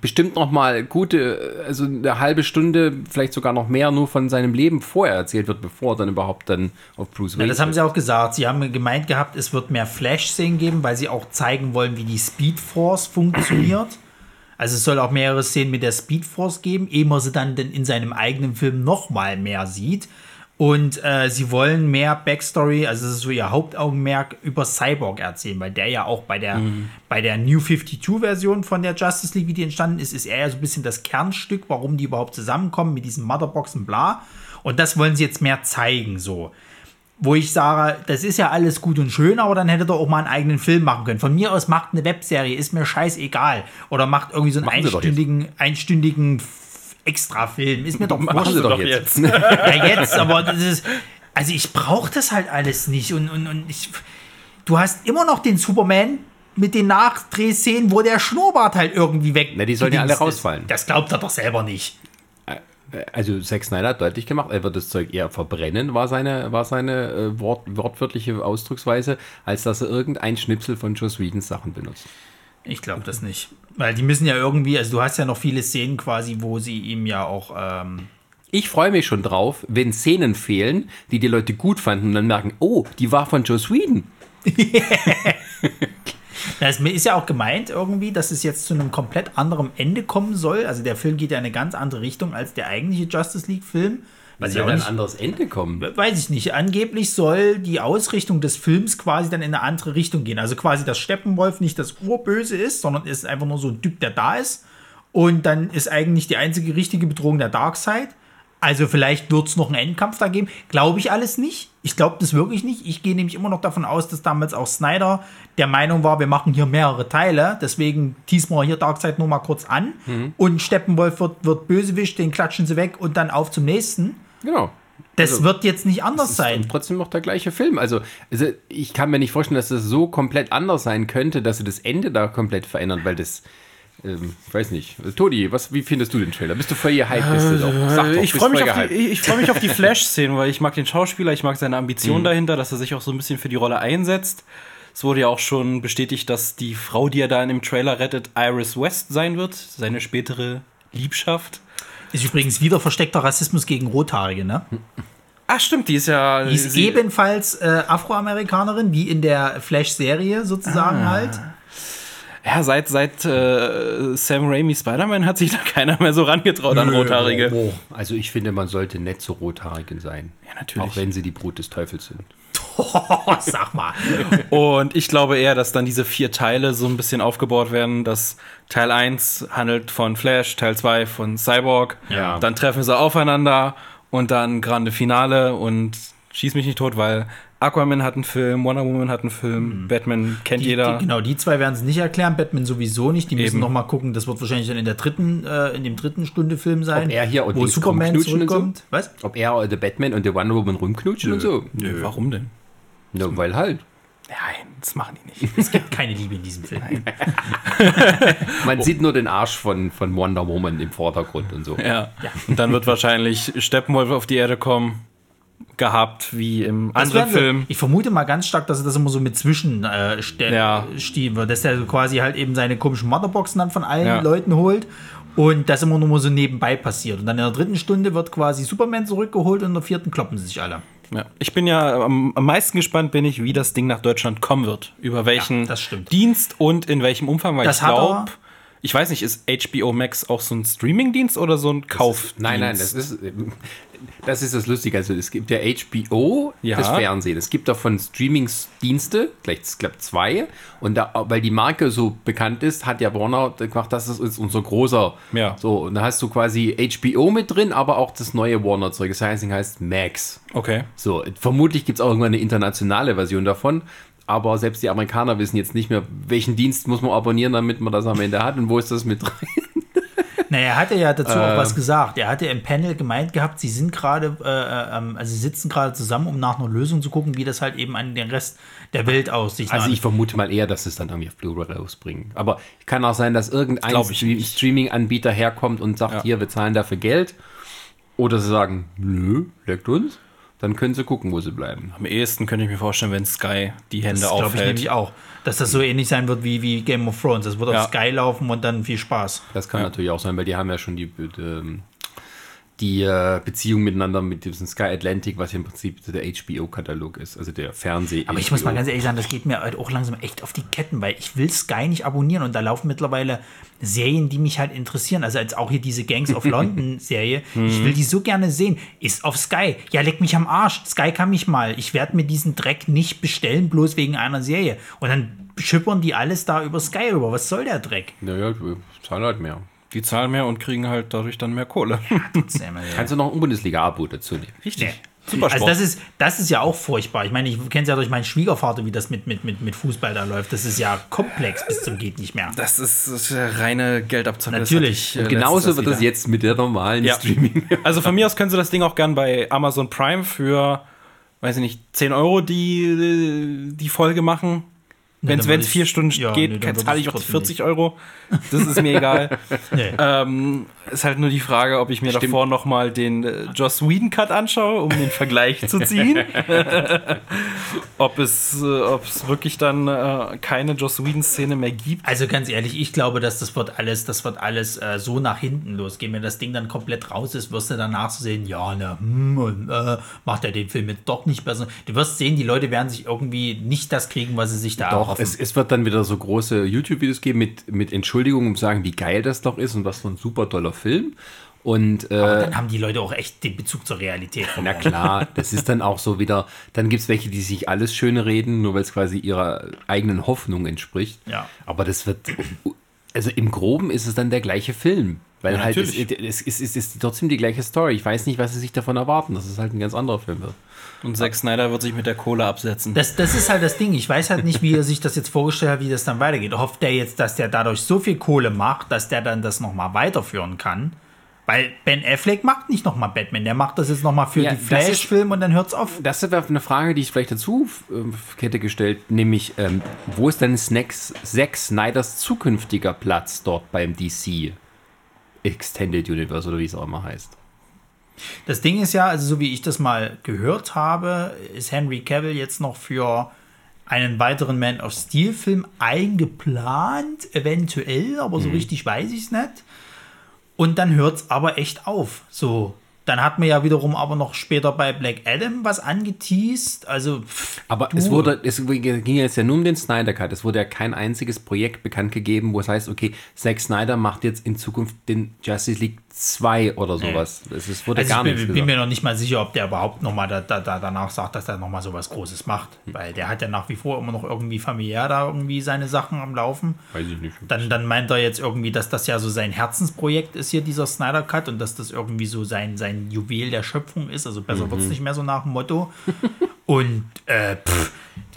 bestimmt noch mal gute, also eine halbe Stunde, vielleicht sogar noch mehr, nur von seinem Leben vorher erzählt wird, bevor er dann überhaupt dann auf Bruce Ja, Wayne das haben sie auch gesagt. Sie haben gemeint gehabt, es wird mehr Flash-Szenen geben, weil sie auch zeigen wollen, wie die Speed Force funktioniert. Also es soll auch mehrere Szenen mit der Speed Force geben, ehe man sie dann in seinem eigenen Film noch mal mehr sieht. Und äh, sie wollen mehr Backstory, also das ist so ihr Hauptaugenmerk, über Cyborg erzählen, weil der ja auch bei der, bei der New 52-Version von der Justice League, wie die entstanden ist, ist er ja so ein bisschen das Kernstück, warum die überhaupt zusammenkommen mit diesen Motherboxen, bla. Und das wollen sie jetzt mehr zeigen, so wo ich sage, das ist ja alles gut und schön, aber dann hätte er auch mal einen eigenen Film machen können. Von mir aus macht eine Webserie, ist mir scheißegal. Oder macht irgendwie so einen einstündigen, einstündigen F- Extrafilm. Ist mir doch wurscht. Sie doch jetzt. jetzt. Ja, jetzt, aber das ist. Also ich brauche das halt alles nicht. Und, und, und ich. Du hast immer noch den Superman mit den Nachdrehszenen, wo der Schnurrbart halt irgendwie weg. Na, die sollen ja alle rausfallen. Das glaubt er doch selber nicht. Also Zack Snyder hat deutlich gemacht, er wird das Zeug eher verbrennen, war seine, war seine äh, Wort, wortwörtliche Ausdrucksweise, als dass er irgendein Schnipsel von Joss Whedons Sachen benutzt. Ich glaube das nicht. Weil die müssen ja irgendwie, also du hast ja noch viele Szenen quasi, wo sie ihm ja auch. Ähm, Ich freue mich schon drauf, wenn Szenen fehlen, die die Leute gut fanden und dann merken, oh, die war von Joss Whedon. das ist ja auch gemeint irgendwie, dass es jetzt zu einem komplett anderen Ende kommen soll. Also der Film geht ja in eine ganz andere Richtung als der eigentliche Justice League-Film. Weil sie auch ein anderes Ende kommen. weiß ich nicht. Angeblich soll die Ausrichtung des Films quasi dann in eine andere Richtung gehen. Also quasi, dass Steppenwolf nicht das Urböse ist, sondern ist einfach nur so ein Typ, der da ist. Und dann ist eigentlich die einzige richtige Bedrohung der Darkseid. Also vielleicht wird es noch einen Endkampf da geben. Glaube ich alles nicht. Ich glaube das wirklich nicht. Ich gehe nämlich immer noch davon aus, dass damals auch Snyder der Meinung war, wir machen hier mehrere Teile. Deswegen teasen wir hier Darkseid nur mal kurz an. Und Steppenwolf wird, wird Bösewicht, den klatschen sie weg und dann auf zum nächsten. Genau. Das Also, wird jetzt nicht anders sein. trotzdem noch der gleiche Film. Also, also, ich kann mir nicht vorstellen, dass das so komplett anders sein könnte, dass sie das Ende da komplett verändern, weil das, ähm, ich weiß nicht. Todi, was, wie findest du den Trailer? Bist du voll gehypt? Bist du doch? Sag doch, Äh, ich freue mich, auf die- ich, ich freu mich auf die Flash-Szenen, weil ich mag den Schauspieler, ich mag seine Ambition Mhm. dahinter, dass er sich auch so ein bisschen für die Rolle einsetzt. Es wurde ja auch schon bestätigt, dass die Frau, die er da in dem Trailer rettet, Iris West sein wird, seine spätere Liebschaft. Ist übrigens wieder versteckter Rassismus gegen Rothaarige, ne? Ach stimmt, die ist ja. Die ist ebenfalls äh, Afroamerikanerin, wie in der Flash-Serie sozusagen Ah. halt. Ja, seit, seit äh, Sam Raimi Spider-Man hat sich da keiner mehr so rangetraut an Rothaarige. Oh, also ich finde, man sollte nett zu Rothaarigen sein. Ja, natürlich. Auch wenn sie die Brut des Teufels sind. Oh, sag mal. Und ich glaube eher, dass dann diese vier Teile so ein bisschen aufgebaut werden, dass Teil 1 handelt von Flash, Teil 2 von Cyborg, Ja. dann treffen sie aufeinander und dann grande Finale und schieß mich nicht tot, weil Aquaman hat einen Film, Wonder Woman hat einen Film, Batman kennt Die, jeder. Die, genau, die zwei werden es nicht erklären, Batman sowieso nicht. Die müssen Eben. noch mal gucken, das wird wahrscheinlich dann in der dritten, äh, in dem dritten Stunde Film sein. Ob er hier und wo Superman und so? zurückkommt. Was? Ob er, der Batman und der Wonder Woman rumknutschen und so? Nö, warum denn? Ja, weil halt. Nein, das machen die nicht. Es gibt keine Liebe in diesem Film. Man sieht nur den Arsch von, von Wonder Woman im Vordergrund und so. ja. Und dann wird wahrscheinlich Steppenwolf auf die Erde kommen, gehabt wie im Das anderen Film. Ich vermute mal ganz stark, dass er das immer so mit Zwischen äh, Ja. stehen wird, dass er quasi halt eben seine komischen Motherboxen dann von allen Ja. Leuten holt und das immer nur mal so nebenbei passiert. Und dann in der dritten Stunde wird quasi Superman zurückgeholt und in der vierten kloppen sie sich alle. Ja. Ich bin ja am, am meisten gespannt, bin ich, wie das Ding nach Deutschland kommen wird. Über welchen Ja. Dienst und in welchem Umfang, weil Das ich glaube, ich weiß nicht, ist HBO Max auch so ein Streaming-Dienst oder so ein Kauf? Nein, nein, das ist, das ist das Lustige. Also es gibt ja HBO, Ja. das Fernsehen. Es gibt davon Streamingsdienste, gleich, ich glaube zwei. Und da, weil die Marke so bekannt ist, hat ja Warner gemacht, das ist uns unser großer. Ja. So, und da hast du quasi HBO mit drin, aber auch das neue Warner-Zeug. Das heißt, heißt Max. Okay. So, vermutlich gibt es auch irgendwann eine internationale Version davon. Aber selbst die Amerikaner wissen jetzt nicht mehr, welchen Dienst muss man abonnieren, damit man das am Ende hat und wo ist das mit drin. Naja, er hatte ja dazu auch Äh. was gesagt. Er hatte im Panel gemeint gehabt, sie sind gerade, äh, ähm, also sie sitzen gerade zusammen, um nach einer Lösung zu gucken, wie das halt eben an den Rest der Welt aussieht. Also ich vermute mal eher, dass es dann irgendwie auf Blu-ray rausbringen. Aber kann auch sein, dass irgendein. Streaming-Anbieter herkommt und sagt, Ja. hier, wir zahlen dafür Geld. Oder sie sagen, nö, leckt uns. Dann können sie gucken, wo sie bleiben. Am ehesten könnte ich mir vorstellen, wenn Sky die Hände das glaube ich aufhält. nämlich auch. Dass das so ähnlich sein wird wie, wie Game of Thrones. Das wird Ja. auf Sky laufen und dann viel Spaß. Das kann Ja. natürlich auch sein, weil die haben ja schon die, ähm, die äh, Beziehung miteinander mit diesem Sky Atlantic, was ja im Prinzip der HBO-Katalog ist, also der Fernseh. Aber ich muss mal ganz ehrlich sagen, das geht mir halt auch langsam echt auf die Ketten, weil ich will Sky nicht abonnieren und da laufen mittlerweile Serien, die mich halt interessieren. Also als auch hier diese Gangs of London Serie. Ich will die so gerne sehen. Ist auf Sky. Ja, leck mich am Arsch. Sky kann mich mal. Ich werde mir diesen Dreck nicht bestellen, bloß wegen einer Serie. Und dann schippern die alles da über Sky rüber. Was soll der Dreck? Naja, wir zahlen halt mehr. Die zahlen mehr und kriegen halt dadurch dann mehr Kohle. Kannst du noch ein Bundesliga-Abo dazu nehmen? Richtig. Nee. Super Also das ist, das ist ja auch furchtbar. Ich meine, ich kenne es ja durch meinen Schwiegervater, wie das mit, mit, mit, mit Fußball da läuft. Das ist ja komplex bis zum geht nicht mehr. Das ist, das ist ja reine Geldabzocke. Das Natürlich. äh, Genauso letztens wird das jetzt mit der normalen Ja. Streaming. Also von mir aus können Sie das Ding auch gern bei Amazon Prime für, weiß ich nicht, 10 Euro die, die Folge machen. Wenn es vier Stunden ja, geht, nee, zahle ich auch die trotzdem 40 Euro. Das ist mir egal. Nee. ähm, ist halt nur die Frage, ob ich mir Stimmt. davor noch mal den äh, Joss Whedon Cut anschaue, um den Vergleich zu ziehen. ob es, äh, ob es wirklich dann äh, keine Joss Whedon Szene mehr gibt. Also ganz ehrlich, ich glaube, dass das wird alles, das wird alles äh, so nach hinten losgehen. Wenn das Ding dann komplett raus ist, wirst du danach so sehen, ja, ne, hm, und, äh, macht er den Film jetzt doch nicht besser. Du wirst sehen, die Leute werden sich irgendwie nicht das kriegen, was sie sich da Doch, es, es wird dann wieder so große YouTube-Videos geben mit, mit Entschuldigungen, um zu sagen, wie geil das doch ist und was für ein super toller Film. Und äh, dann haben die Leute auch echt den Bezug zur Realität na klar, das ist dann auch so wieder, dann gibt es welche, die sich alles schöne reden, nur weil es quasi ihrer eigenen Hoffnung entspricht. Ja. Aber das wird Also im Groben ist es dann der gleiche Film. Weil Ja, halt es, es, es, es ist trotzdem die gleiche Story. Ich weiß nicht, was sie sich davon erwarten, dass es halt ein ganz anderer Film wird. Und Zack Snyder wird sich mit der Kohle absetzen. Das, das ist halt das Ding. Ich weiß halt nicht, wie er sich das jetzt vorgestellt hat, wie das dann weitergeht. Hofft der jetzt, dass der dadurch so viel Kohle macht, dass der dann das nochmal weiterführen kann? Weil Ben Affleck macht nicht nochmal Batman. Der macht das jetzt nochmal für Ja, die Flash-Filme und dann hört's auf. Das wäre eine Frage, die ich vielleicht dazu äh, hätte gestellt, nämlich, ähm, wo ist denn Snacks, Zack Snyders zukünftiger Platz dort beim DC Extended Universe oder wie es auch immer heißt? Das Ding ist ja, also so wie ich das mal gehört habe, ist Henry Cavill jetzt noch für einen weiteren Man of Steel-Film eingeplant, eventuell, aber so richtig weiß ich es nicht. Und dann hört es aber echt auf. So, dann hat man ja wiederum aber noch später bei Black Adam was angeteased. Also, pff, Aber du, es wurde, es ging jetzt ja nur um den Snyder Cut. Es wurde ja kein einziges Projekt bekannt gegeben, wo es heißt, okay, Zack Snyder macht jetzt in Zukunft den Justice League 2 oder sowas. Es, es wurde Also gar ich nichts bin, bin gesagt. mir noch nicht mal sicher, ob der überhaupt noch mal da, da, da danach sagt, dass er noch mal sowas Großes macht. Hm. Weil der hat ja nach wie vor immer noch irgendwie familiär da irgendwie seine Sachen am Laufen. Weiß ich nicht. Dann, dann meint er jetzt irgendwie, dass das ja so sein Herzensprojekt ist hier, dieser Snyder Cut, und dass das irgendwie so sein, sein Juwel der Schöpfung ist. Also besser wird es nicht mehr so nach dem Motto. und äh, pff,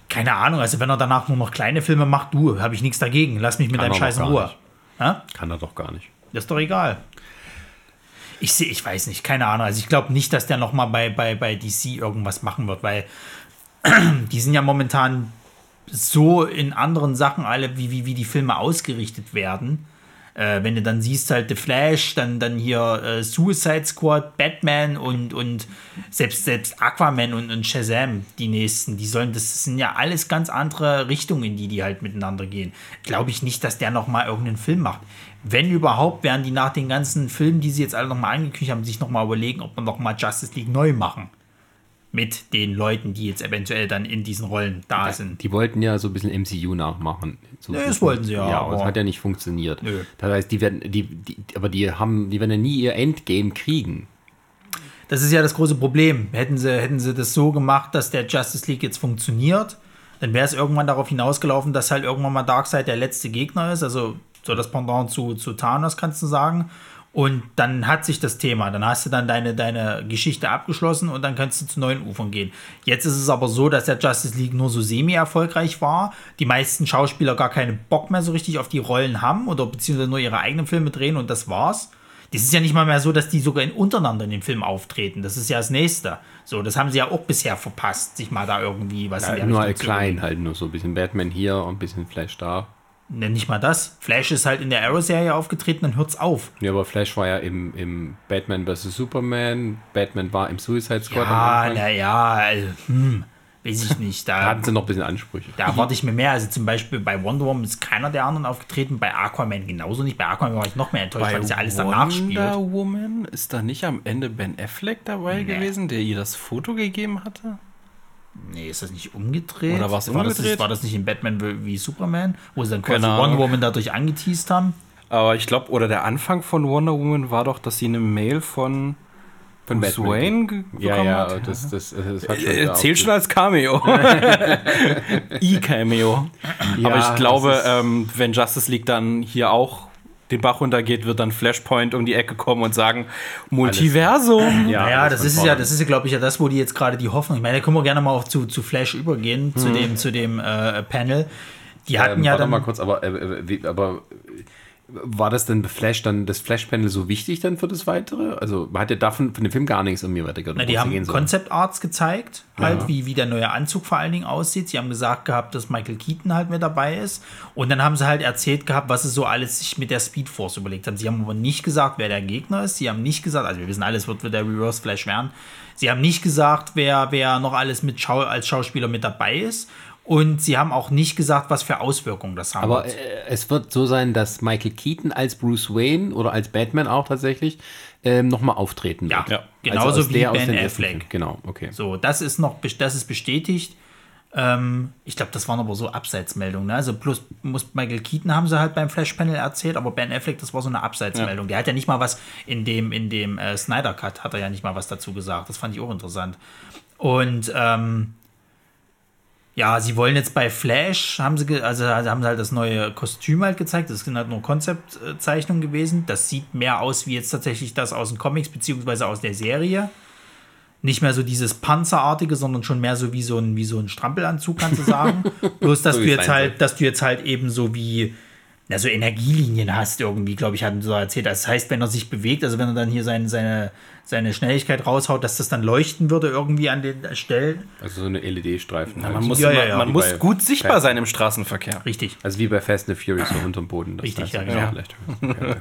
keine Ahnung, also wenn er danach nur noch kleine Filme macht, du, habe ich nichts dagegen. Lass mich mit Kann deinem Scheiß in Ruhe. Ja? Kann er doch gar nicht. Das ist doch egal. Ich sehe, ich weiß nicht, keine Ahnung. Also ich glaube nicht, dass der noch mal bei, bei, bei DC irgendwas machen wird, weil die sind ja momentan so in anderen Sachen alle, wie, wie, wie die Filme ausgerichtet werden. Äh, wenn du dann siehst halt The Flash, dann, dann hier äh, Suicide Squad, Batman und, und selbst, selbst Aquaman und, und Shazam, die nächsten, die sollen, das sind ja alles ganz andere Richtungen, in die die halt miteinander gehen. Glaube ich nicht, dass der noch mal irgendeinen Film macht. Wenn überhaupt, werden die nach den ganzen Filmen, die sie jetzt alle noch mal angekündigt haben, sich noch mal überlegen, ob man noch mal Justice League neu machen. Mit den Leuten, die jetzt eventuell dann in diesen Rollen da sind. Die wollten ja so ein bisschen MCU nachmachen. So ein das wollten sie ja, Ja, aber es hat ja nicht funktioniert. Nö. Das heißt, die werden, die, die, aber die haben, die werden ja nie ihr Endgame kriegen. Das ist ja das große Problem. Hätten sie, hätten sie das so gemacht, dass der Justice League jetzt funktioniert, dann wäre es irgendwann darauf hinausgelaufen, dass halt irgendwann mal Darkseid der letzte Gegner ist, also so das Pendant zu, zu Thanos, kannst du sagen. Und dann hat sich das Thema, dann hast du dann deine, deine Geschichte abgeschlossen und dann kannst du zu neuen Ufern gehen. Jetzt ist es aber so, dass der Justice League nur so semi-erfolgreich war, die meisten Schauspieler gar keinen Bock mehr so richtig auf die Rollen haben oder beziehungsweise nur ihre eigenen Filme drehen und das war's. Das ist ja nicht mal mehr so, dass die sogar in untereinander in dem Film auftreten. Das ist ja das Nächste. So, das haben sie ja auch bisher verpasst, sich mal da irgendwie was in der nur Richtung klein halt nur so ein bisschen Batman hier und ein bisschen Flash da. Ne, nicht mal das. Flash ist halt in der Arrow-Serie aufgetreten, dann hört's auf. Ja, aber Flash war ja im, im Batman vs. Superman. Batman war im Suicide Squad Ja, naja, also, hm, weiß ich nicht. Da Da, hatten sie noch ein bisschen Ansprüche. da erwarte ich mir mehr. Also zum Beispiel bei Wonder Woman ist keiner der anderen aufgetreten, bei Aquaman genauso nicht. Bei Aquaman war ich noch mehr enttäuscht, weil das ja alles danach spielt. Wonder Woman ist da nicht am Ende Ben Affleck dabei gewesen, der ihr das Foto gegeben hatte? Nee, ist das nicht umgedreht? Oder war's war Das nicht, war das nicht in Batman wie Superman, wo sie dann quasi Keine Wonder. Woman dadurch angeteased haben? Aber ich glaube, oder der Anfang von Wonder Woman war doch, dass sie eine Mail von, Von Bruce Batman. Wayne Ja, ja, hat. das, das, das hat schon Äh, Zählt schon als Cameo. E-Cameo. Ja, Aber ich glaube, das ähm, wenn Justice League dann hier auch den Bach runtergeht, wird dann Flashpoint um die Ecke kommen und sagen, Multiversum. Ja, naja, das ist ja, das ist ja, glaube ich, ja das, wo die jetzt gerade die Hoffnung. Ich meine, da können wir gerne mal auch zu, zu Flash übergehen, Mhm. zu dem, zu dem äh, Panel. Die hatten Ähm, ja warte dann. mal kurz, aber, äh, äh, wie, aber war das denn Flash dann das Flash-Panel so wichtig dann für das Weitere? Also man hat ja davon von dem Film gar nichts irgendwie weitergehört. Na, die haben. Concept Arts gezeigt, halt, wie, wie der neue Anzug vor allen Dingen aussieht. Sie haben gesagt gehabt, dass Michael Keaton halt mit dabei ist. Und dann haben sie halt erzählt gehabt, was sie so alles sich mit der Speed Force überlegt haben. Sie haben aber nicht gesagt, wer der Gegner ist. Sie haben nicht gesagt, also wir wissen alles, wird, wird der Reverse Flash werden. Sie haben nicht gesagt, wer, wer noch alles mit Schau als Schauspieler mit dabei ist. Und sie haben auch nicht gesagt, was für Auswirkungen das haben Aber wird. äh, es wird so sein, dass Michael Keaton als Bruce Wayne oder als Batman auch tatsächlich ähm, nochmal auftreten Ja, wird. ja. Also genauso aus wie Ben Affleck. Genau, okay. So, das ist noch, das ist bestätigt. Ähm, ich glaube, das waren aber so Abseitsmeldungen. Ne? Also plus muss Michael Keaton haben sie halt beim Flash-Panel erzählt, aber Ben Affleck, das war so eine Abseitsmeldung. Der hat ja nicht mal was in dem, in dem äh, Snyder Cut hat er ja nicht mal was dazu gesagt. Das fand ich auch interessant. Und ähm, Ja, sie wollen jetzt bei Flash, haben sie, also haben sie halt das neue Kostüm halt gezeigt. Das sind halt nur Konzeptzeichnungen gewesen. Das sieht mehr aus wie jetzt tatsächlich das aus den Comics, beziehungsweise aus der Serie. Nicht mehr so dieses Panzerartige, sondern schon mehr so wie so ein, wie so ein Strampelanzug, kannst du sagen. Bloß, dass So du jetzt halt, dass du jetzt halt eben so wie, na, so Energielinien hast irgendwie, glaube ich, hatten sie so erzählt. Das heißt, wenn er sich bewegt, also wenn er dann hier seine, seine, seine Schnelligkeit raushaut, dass das dann leuchten würde irgendwie an den Stellen. Also so eine LED-Streifen. Man halt. muss, Ja, ja, man, ja, man muss gut sichtbar bei- sein im Straßenverkehr. Richtig. Also wie bei Fast and the Furious so unterm Boden. Das Richtig, heißt, ja, genau.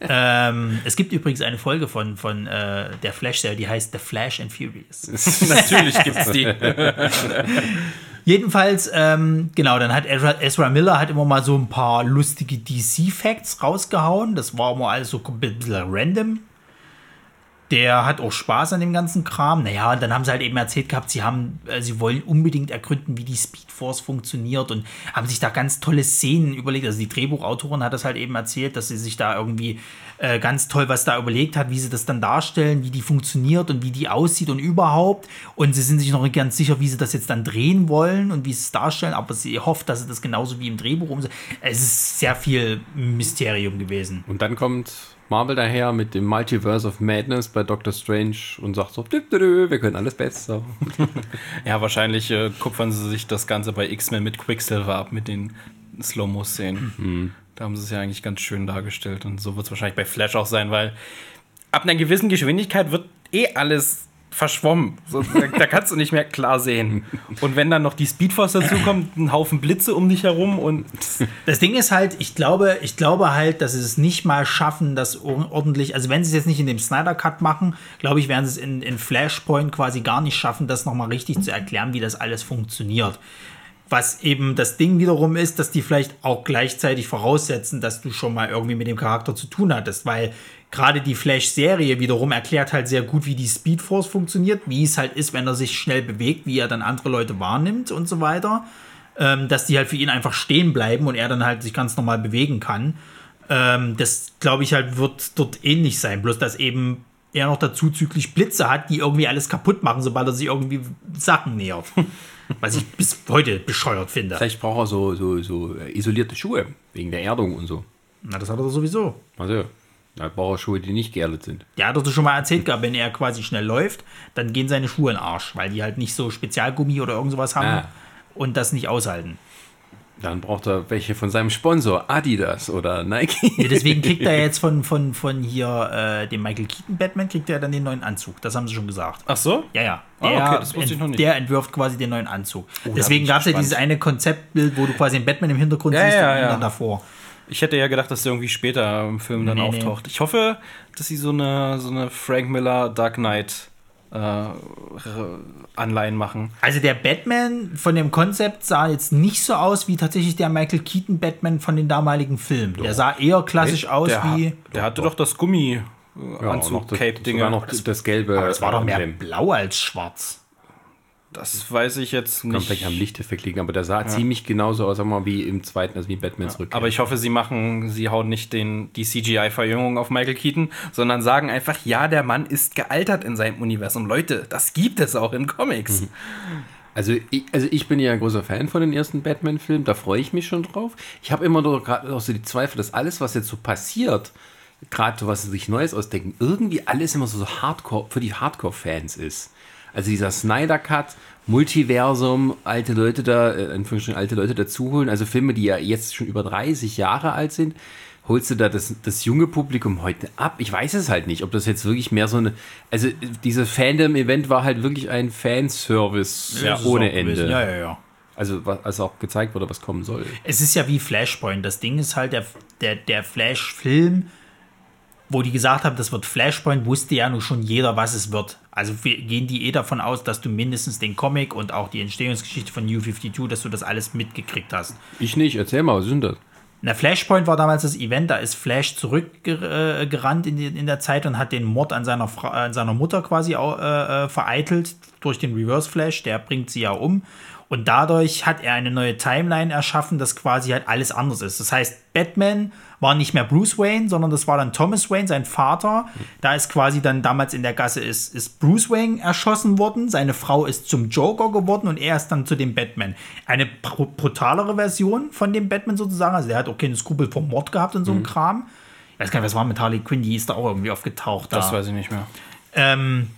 Ähm, es gibt übrigens eine Folge von, von äh, der Flash-Serie, die heißt The Flash and Furious. Natürlich gibt's die. Jedenfalls, ähm, genau, dann hat Ezra, Ezra Miller hat immer mal so ein paar lustige DC-Facts rausgehauen. Das war immer alles so ein bisschen random. Der hat auch Spaß an dem ganzen Kram. Naja, und dann haben sie halt eben erzählt gehabt, sie haben, äh, sie wollen unbedingt ergründen, wie die Speed Force funktioniert und haben sich da ganz tolle Szenen überlegt. Also die Drehbuchautorin hat das halt eben erzählt, dass sie sich da irgendwie äh, ganz toll was da überlegt hat, wie sie das dann darstellen, wie die funktioniert und wie die aussieht und überhaupt. Und sie sind sich noch nicht ganz sicher, wie sie das jetzt dann drehen wollen und wie sie es darstellen, aber sie hofft, dass sie das genauso wie im Drehbuch umsetzen. Es ist sehr viel Mysterium gewesen. Und dann kommt Marvel daher mit dem Multiverse of Madness bei Doctor Strange und sagt so, "Dü, dü, dü, wir können alles besser. Ja, wahrscheinlich äh, kupfern sie sich das Ganze bei X-Men mit Quicksilver ab, mit den Slow-Mo-Szenen. Da haben sie es ja eigentlich ganz schön dargestellt. Und so wird es wahrscheinlich bei Flash auch sein, weil ab einer gewissen Geschwindigkeit wird eh alles verschwommen. So, da, kannst du nicht mehr klar sehen. Und wenn dann noch die Speedforce dazukommt, ein Haufen Blitze um dich herum und Das Ding ist halt, ich glaube, ich glaube halt, dass sie es nicht mal schaffen, das or- ordentlich, also wenn sie es jetzt nicht in dem Snyder Cut machen, glaube ich, werden sie es in, in Flashpoint quasi gar nicht schaffen, das nochmal richtig zu erklären, wie das alles funktioniert. Was eben das Ding wiederum ist, dass die vielleicht auch gleichzeitig voraussetzen, dass du schon mal irgendwie mit dem Charakter zu tun hattest, weil gerade die Flash-Serie wiederum erklärt halt sehr gut, wie die Speedforce funktioniert, wie es halt ist, wenn er sich schnell bewegt, wie er dann andere Leute wahrnimmt und so weiter ähm, dass die halt für ihn einfach stehen bleiben und er dann halt sich ganz normal bewegen kann. Ähm, das glaube ich halt wird dort ähnlich sein, bloß dass eben er noch dazu züglich Blitze hat, die irgendwie alles kaputt machen, sobald er sich irgendwie Sachen nähert. Was ich bis heute bescheuert finde. Vielleicht braucht er so, so, so isolierte Schuhe wegen der Erdung und so. Na, das hat er sowieso. Also, da braucht er Schuhe, die nicht geerdet sind. Der hat doch schon mal erzählt gehabt, wenn er quasi schnell läuft, dann gehen seine Schuhe in den Arsch, weil die halt nicht so Spezialgummi oder irgend sowas haben Ah. und das nicht aushalten. Dann braucht er welche von seinem Sponsor, Adidas oder Nike. Ja, deswegen kriegt er jetzt von, von, von hier äh, dem Michael Keaton Batman, kriegt er dann den neuen Anzug. Das haben sie schon gesagt. Ach so? Ja, ja. Ah, Der, okay, das wusste ich noch nicht. der entwirft quasi den neuen Anzug. bin Deswegen gab es ja dieses eine Konzeptbild, wo du quasi den Batman im Hintergrund Ja, siehst ja, und ihn ja. dann davor. Ich hätte ja gedacht, dass der irgendwie später im Film dann Nee, nee. auftaucht. Ich hoffe, dass sie so eine, so eine Frank Miller Dark Knight äh, Anleihen machen. Also der Batman von dem Konzept sah jetzt nicht so aus wie tatsächlich der Michael Keaton Batman von den damaligen Filmen. Der sah eher klassisch aus Der, wie. ha- der hatte doch das Gummi äh, Ja, Anzug noch das, das gelbe. Aber das war doch mehr Emblem. blau als schwarz. Das weiß ich jetzt Kann nicht. vielleicht am Lichteffekt liegen, aber der sah ziemlich genauso aus, sag mal, wie im zweiten, also wie Batman zurück. Aber ich hoffe, sie machen, sie hauen nicht den, die CGI-Verjüngung auf Michael Keaton, sondern sagen einfach, ja, der Mann ist gealtert in seinem Universum. Leute, das gibt es auch in Comics. Mhm. Also ich, also ich bin ja ein großer Fan von den ersten Batman-Filmen, da freue ich mich schon drauf. Ich habe immer nur gerade auch so die Zweifel, dass alles, was jetzt so passiert, gerade was sie sich Neues ausdenken, irgendwie alles immer so Hardcore für die Hardcore-Fans ist. Also dieser Snyder Cut, Multiversum, alte Leute da, äh, Anführungsstrichen alte Leute dazuholen, also Filme, die ja jetzt schon über 30 Jahre alt sind, holst du da das, das junge Publikum heute ab? Ich weiß es halt nicht, ob das jetzt wirklich mehr so eine, also dieses Fandom-Event war halt wirklich ein Fanservice ist ohne. Ende. Ja, ja, ja. Also was also auch gezeigt wurde, was kommen soll. Es ist ja wie Flashpoint. Das Ding ist halt, der, der, der Flash-Film, wo die gesagt haben, das wird Flashpoint, wusste ja nun schon jeder, was es wird. Also wir gehen die eh davon aus, dass du mindestens den Comic und auch die Entstehungsgeschichte von New 52, dass du das alles mitgekriegt hast. Ich nicht, erzähl mal, was ist denn das? Na, Flashpoint war damals das Event, da ist Flash zurückgerannt in, die, in der Zeit und hat den Mord an seiner, Fra an seiner Mutter quasi äh, äh, vereitelt durch den Reverse Flash. Der bringt sie ja um. Und dadurch hat er eine neue Timeline erschaffen, dass quasi halt alles anders ist. Das heißt, Batman war nicht mehr Bruce Wayne, sondern das war dann Thomas Wayne, sein Vater. Da ist quasi dann damals in der Gasse ist, ist Bruce Wayne erschossen worden. Seine Frau ist zum Joker geworden und er ist dann zu dem Batman. Eine brutalere Version von dem Batman sozusagen. Also der hat auch keine Skrupel vom Mord gehabt und so ein Kram. Ich weiß gar nicht, was war mit Harley Quinn, die ist da auch irgendwie aufgetaucht. Das da. weiß ich nicht mehr. Ähm,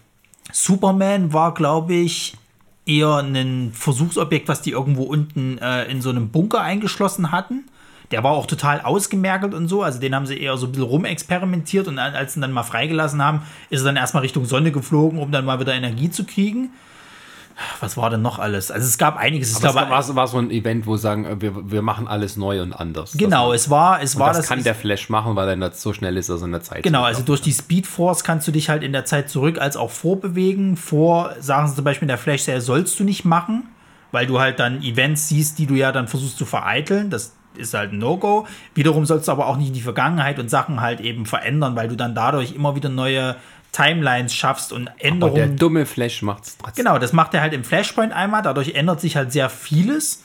Superman war, glaube ich, eher ein Versuchsobjekt, was die irgendwo unten äh, in so einem Bunker eingeschlossen hatten. Der war auch total ausgemergelt und so. Also den haben sie eher so ein bisschen rumexperimentiert und als sie ihn dann mal freigelassen haben, ist er dann erstmal Richtung Sonne geflogen, um dann mal wieder Energie zu kriegen. Was war denn noch alles? Also es gab einiges. Es war, war, war, so ein Event, wo sagen, äh, wir, wir machen alles neu und anders. Genau, es war, es war das. Das kann der Flash machen, weil er so schnell ist, dass er in der Zeit. Genau, also durch die Speed Force kannst du dich halt in der Zeit zurück als auch vorbewegen. Vor, sagen sie zum Beispiel in der Flash-Serie, sollst du nicht machen, weil du halt dann Events siehst, die du ja dann versuchst zu vereiteln. Das ist halt ein No-Go. Wiederum sollst du aber auch nicht in die Vergangenheit und Sachen halt eben verändern, weil du dann dadurch immer wieder neue Timelines schaffst und Änderungen. Aber der dumme Flash macht es trotzdem. Genau, das macht er halt im Flashpoint einmal. Dadurch ändert sich halt sehr vieles.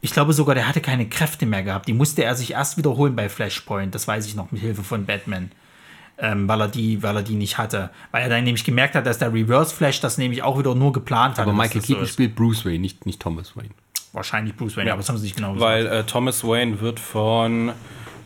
Ich glaube sogar, der hatte keine Kräfte mehr gehabt. Die musste er sich erst wiederholen bei Flashpoint. Das weiß ich noch mit Hilfe von Batman. Ähm, weil, er die, weil er die nicht hatte. Weil er dann nämlich gemerkt hat, dass der Reverse Flash das nämlich auch wieder nur geplant hat. Aber Michael Keaton so spielt Bruce Wayne, nicht, nicht Thomas Wayne. Wahrscheinlich Bruce Wayne, ja. aber das haben sie nicht genau gesagt. Weil äh, Thomas Wayne wird von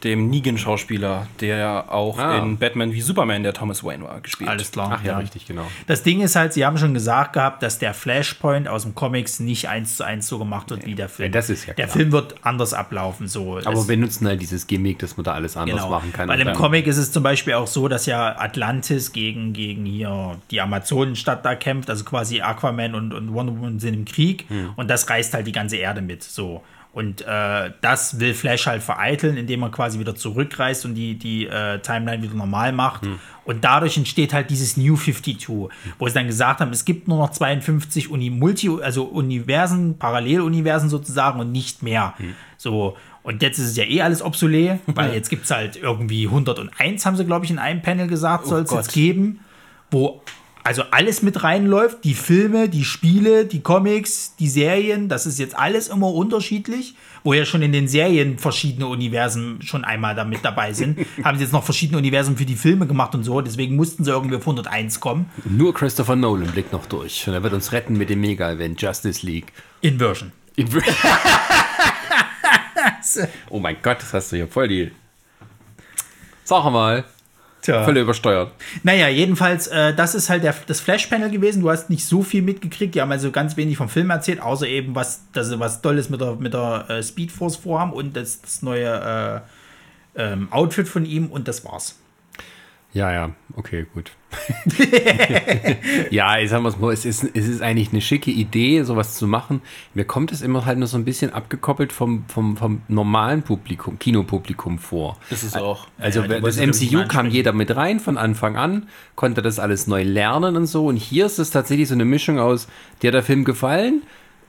dem Negan-Schauspieler, der auch ah. in Batman wie Superman der Thomas Wayne war, gespielt. Alles klar. Ach ja, ja, richtig, genau. Das Ding ist halt, sie haben schon gesagt gehabt, dass der Flashpoint aus dem Comics nicht eins zu eins so gemacht wird nee. wie der Film. Ja, das ist ja klar. Der Film wird anders ablaufen. So. Aber wir nutzen halt dieses Gimmick, dass man da alles anders genau. machen kann. Weil im Comic ist es zum Beispiel auch so, dass ja Atlantis gegen, gegen hier die Amazonenstadt da kämpft, also quasi Aquaman und, und Wonder Woman sind im Krieg hm. und das reißt halt die ganze Erde mit. So. Und äh, das will Flash halt vereiteln, indem er quasi wieder zurückreist und die, die äh, Timeline wieder normal macht. Hm. Und dadurch entsteht halt dieses New 52, wo sie dann gesagt haben, es gibt nur noch 52 Uni Multi, also Universen, Paralleluniversen sozusagen und nicht mehr. Hm. So. Und jetzt ist es ja eh alles obsolet, weil jetzt gibt es halt irgendwie 101, haben sie, glaube ich, in einem Panel gesagt, soll es oh jetzt geben, wo also alles mit reinläuft, die Filme, die Spiele, die Comics, die Serien, das ist jetzt alles immer unterschiedlich, wo ja schon in den Serien verschiedene Universen schon einmal damit dabei sind. haben sie jetzt noch verschiedene Universen für die Filme gemacht und so, deswegen mussten sie irgendwie auf 101 kommen. Nur Christopher Nolan blickt noch durch und er wird uns retten mit dem Mega-Event Justice League. Inversion. Inversion. oh mein Gott, das hast du hier voll die... Sag mal. Tja. Völlig übersteuert. Naja, jedenfalls, äh, das ist halt der, das Flash-Panel gewesen. Du hast nicht so viel mitgekriegt. Die haben also ganz wenig vom Film erzählt, außer eben, was, dass sie was Tolles mit der, mit der äh, Speedforce vorhaben und das, das neue äh, ähm, Outfit von ihm und das war's. Ja, ja, okay, gut. ja, ich sag mal so, es ist, es ist eigentlich eine schicke Idee, sowas zu machen. Mir kommt es immer halt nur so ein bisschen abgekoppelt vom, vom, vom normalen Publikum, Kinopublikum vor. Ist es auch. Also ja, das MCU kam jeder mit rein von Anfang an, konnte das alles neu lernen und so. Und hier ist es tatsächlich so eine Mischung aus, dir der Film gefallen,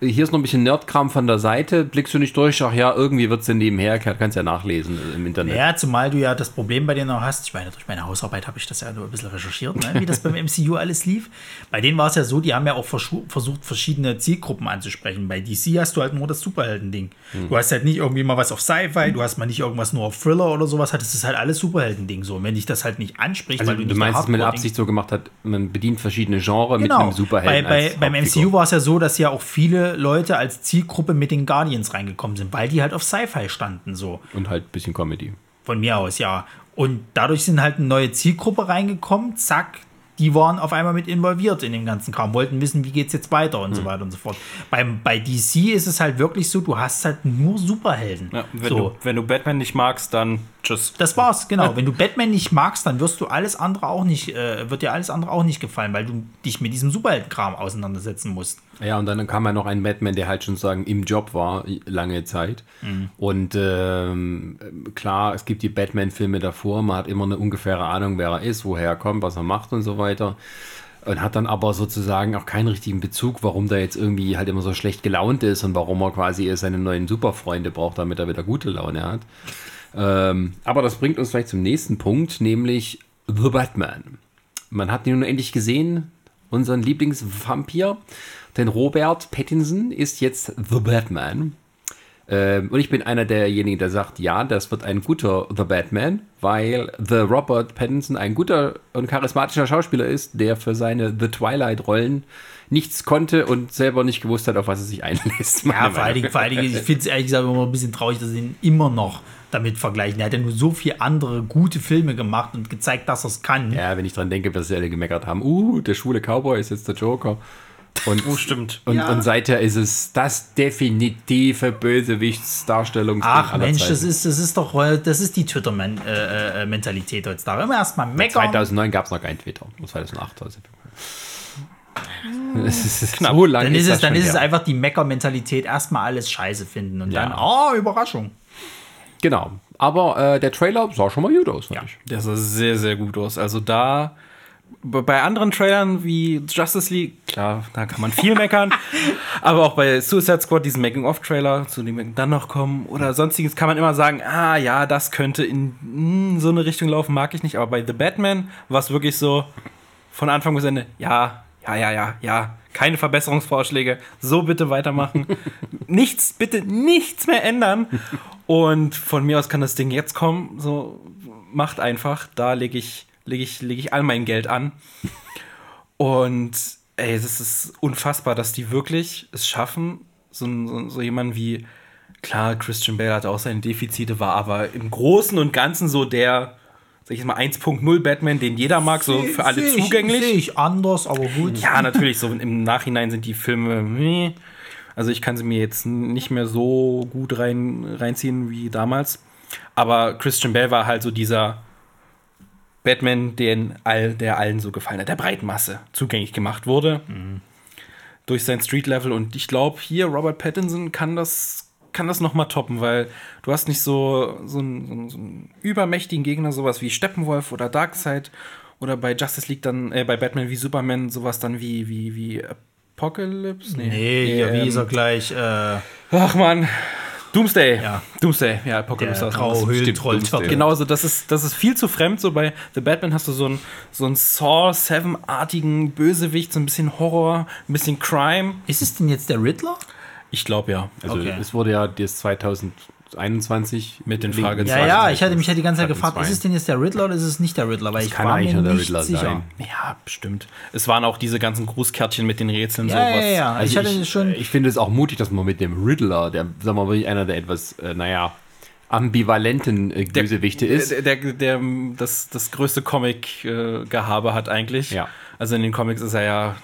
hier ist noch ein bisschen Nerdkram von der Seite, blickst du nicht durch, ach ja, irgendwie wird es denn nebenher, kannst ja nachlesen im Internet. Ja, zumal du ja das Problem bei dir noch hast, ich meine, durch meine Hausarbeit habe ich das ja nur ein bisschen recherchiert, ne, wie das beim MCU alles lief. Bei denen war es ja so, die haben ja auch versucht, verschiedene Zielgruppen anzusprechen. Bei DC hast du halt nur das Superhelden-Ding. Hm. Du hast halt nicht irgendwie mal was auf Sci-Fi, du hast mal nicht irgendwas nur auf Thriller oder sowas, das ist halt alles Superhelden-Ding so. Und wenn dich das halt nicht anspricht, also weil du, du meinst es mit Absicht so gemacht hat, man bedient verschiedene Genres genau. mit einem Superhelden. Bei, bei, beim MCU war es ja so, dass ja auch viele Leute als Zielgruppe mit den Guardians reingekommen sind, weil die halt auf Sci-Fi standen so. Und halt ein bisschen Comedy. Von mir aus, ja. Und dadurch sind halt eine neue Zielgruppe reingekommen, zack, die waren auf einmal mit involviert in dem ganzen Kram, wollten wissen, wie geht es jetzt weiter und mhm. so weiter und so fort. Beim, bei DC ist es halt wirklich so, du hast halt nur Superhelden. Ja, wenn, so. du, wenn du Batman nicht magst, dann tschüss. Das war's, genau. wenn du Batman nicht magst, dann wirst du alles andere auch nicht, äh, wird dir alles andere auch nicht gefallen, weil du dich mit diesem Superheldenkram auseinandersetzen musst. Ja, und dann kam ja noch ein Batman, der halt schon sagen im Job war, lange Zeit. Mhm. Und ähm, klar, es gibt die Batman-Filme davor, man hat immer eine ungefähre Ahnung, wer er ist, woher er kommt, was er macht und so weiter. Und hat dann aber sozusagen auch keinen richtigen Bezug, warum der jetzt irgendwie halt immer so schlecht gelaunt ist und warum er quasi seine neuen Superfreunde braucht, damit er wieder gute Laune hat. Ähm, aber das bringt uns vielleicht zum nächsten Punkt, nämlich The Batman. Man hat ihn nun endlich gesehen, unseren Lieblingsvampir Denn Robert Pattinson ist jetzt The Batman. Ähm, und ich bin einer derjenigen, der sagt, ja, das wird ein guter The Batman, weil The Robert Pattinson ein guter und charismatischer Schauspieler ist, der für seine The Twilight-Rollen nichts konnte und selber nicht gewusst hat, auf was er sich einlässt. Ja, vor allen, Dingen, vor allen Dingen, ich finde es ehrlich gesagt immer ein bisschen traurig, dass sie ihn immer noch damit vergleichen. Er hat ja nur so viele andere gute Filme gemacht und gezeigt, dass er es kann. Ja, wenn ich dran denke, was sie alle gemeckert haben. Uh, der schwule Cowboy ist jetzt der Joker. Und, Oh, stimmt. Und, Ja. und seither ist es das definitive Bösewichtsdarstellung Ach aller Mensch, Zeiten. das ist, das ist doch, äh, das ist die Twitter-Mentalität heutzutage. Immer erstmal meckern. 2009 gab es noch kein Twitter. 2008 also. Es ist Knapp. so lange Dann ist, es, das dann schon ist es her. einfach die Mecker-Mentalität. Erstmal alles scheiße finden und Ja. dann, oh, Überraschung. Genau. Aber äh, der Trailer sah schon mal gut aus, fand Ja. ich. Der sah sehr, sehr gut aus. Also da, bei anderen Trailern wie Justice League, klar, da kann man viel meckern. aber auch bei Suicide Squad, diesen Making-of-Trailer, zu dem wir dann noch kommen, oder sonstiges, kann man immer sagen, ah ja, das könnte in mm, so eine Richtung laufen, mag ich nicht. Aber bei The Batman war es wirklich so, von Anfang bis Ende, ja, ja, ja, ja, ja. Keine Verbesserungsvorschläge. So bitte weitermachen. nichts, bitte nichts mehr ändern. Und von mir aus kann das Ding jetzt kommen. So, macht einfach. Da lege ich, lege ich, lege ich all mein Geld an. Und ey, es ist unfassbar, dass die wirklich es schaffen, so, so, so jemanden wie, klar, Christian Bale hatte auch seine Defizite, war aber im Großen und Ganzen so der, sag ich jetzt mal, 1.0 Batman, den jeder mag, so für alle ich- zugänglich. Sehe ich anders, aber gut. Ja, natürlich, so im Nachhinein sind die Filme, also ich kann sie mir jetzt nicht mehr so gut rein, reinziehen wie damals. Aber Christian Bale war halt so dieser Batman, den all, der allen so gefallen hat, der breiten Masse zugänglich gemacht wurde. Durch sein Street-Level. Und ich glaube, hier Robert Pattinson kann das, kann das nochmal toppen, weil du hast nicht so, so, einen, so, einen, übermächtigen Gegner, sowas wie Steppenwolf oder Darkseid. Oder bei Justice League dann, äh, bei Batman wie Superman, sowas dann wie, wie, wie Apocalypse? Nee, ja, wie ähm, ist er gleich? Äh, Ach man. Doomsday. Ja. Doomsday, ja, der Apocalypse. graue Das- Höhlentroll. Doomsday. Genau, so, das ist, das ist viel zu fremd. So bei The Batman hast du so einen so einen Saw 7-artigen Bösewicht, so ein bisschen Horror, ein bisschen Crime. Ist es denn jetzt der Riddler? Ich glaube ja. Also Okay. es wurde ja das 2021 Mit den Fragezeichen. Ja, ja, ich hatte mich ja die ganze Zeit gefragt, zwei. ist es denn jetzt der Riddler oder ist es nicht der Riddler? Weil ich kann war eigentlich mir nur der nicht Riddler sicher. sein. Ja, bestimmt. Es waren auch diese ganzen Grußkärtchen mit den Rätseln, Ja, sowas. ja, ja. Also ich hatte ich, schon. ich finde es auch mutig, dass man mit dem Riddler, der, sagen wir mal, wirklich einer der etwas, äh, naja, ambivalenten äh, Der- Bösewichte ist. Der, der, der das, das größte Comic-Gehabe hat eigentlich. Ja. Also in den Comics ist er ja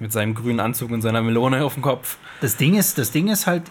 mit seinem grünen Anzug und seiner Melone auf dem Kopf. Das Ding ist, das Ding ist halt,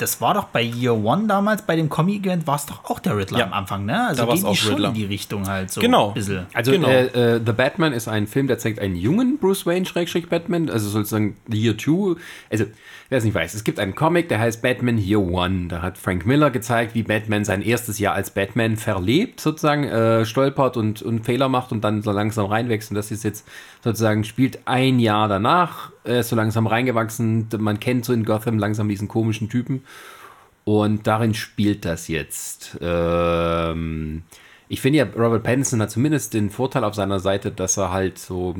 das war doch bei Year One damals, bei dem Comic-Event, war es doch auch der Riddler Ja. am Anfang, ne? Also Da ging die auch schon Riddler. in die Richtung halt so Genau. ein bisschen. Also Genau. äh, äh, The Batman ist ein Film, der zeigt einen jungen Bruce Wayne Schrägstrich Batman, also sozusagen The Year Two. Also wer es nicht weiß, es gibt einen Comic, der heißt Batman Year One. Da hat Frank Miller gezeigt, wie Batman sein erstes Jahr als Batman verlebt, sozusagen äh, stolpert und, und Fehler macht und dann so langsam reinwächst. Und das ist jetzt sozusagen spielt ein Jahr danach, ist so langsam reingewachsen. Man kennt so in Gotham langsam diesen komischen Typen. Und darin spielt das jetzt. Ähm, ich finde ja, Robert Pattinson hat zumindest den Vorteil auf seiner Seite, dass er halt so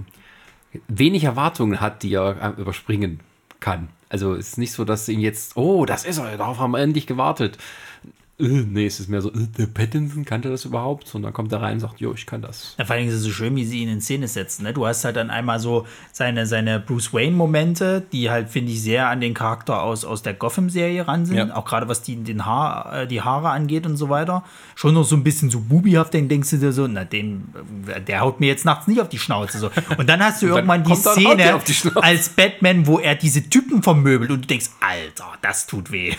wenig Erwartungen hat, die er äh, überspringen kann. Also es ist nicht so, dass ihm jetzt, oh, das ist er, darauf haben wir endlich gewartet. Äh, nee, es ist mehr so, äh, der Pattinson kannte das überhaupt? Und dann kommt er rein und sagt, jo, ich kann das. Ja, vor allem ist es so schön, wie sie ihn in Szene setzen. Ne? Du hast halt dann einmal so seine, seine Bruce Wayne-Momente, die halt, finde ich, sehr an den Charakter aus, aus der Gotham-Serie ran sind. Ja. Auch gerade was die, den Haar, äh, die Haare angeht und so weiter. Schon noch so ein bisschen so bubihaft, dann denkst du dir so, na, dem, der haut mir jetzt nachts nicht auf die Schnauze. So. Und dann hast du dann irgendwann die Szene auf die als Batman, wo er diese Typen vermöbelt und du denkst, Alter, das tut weh.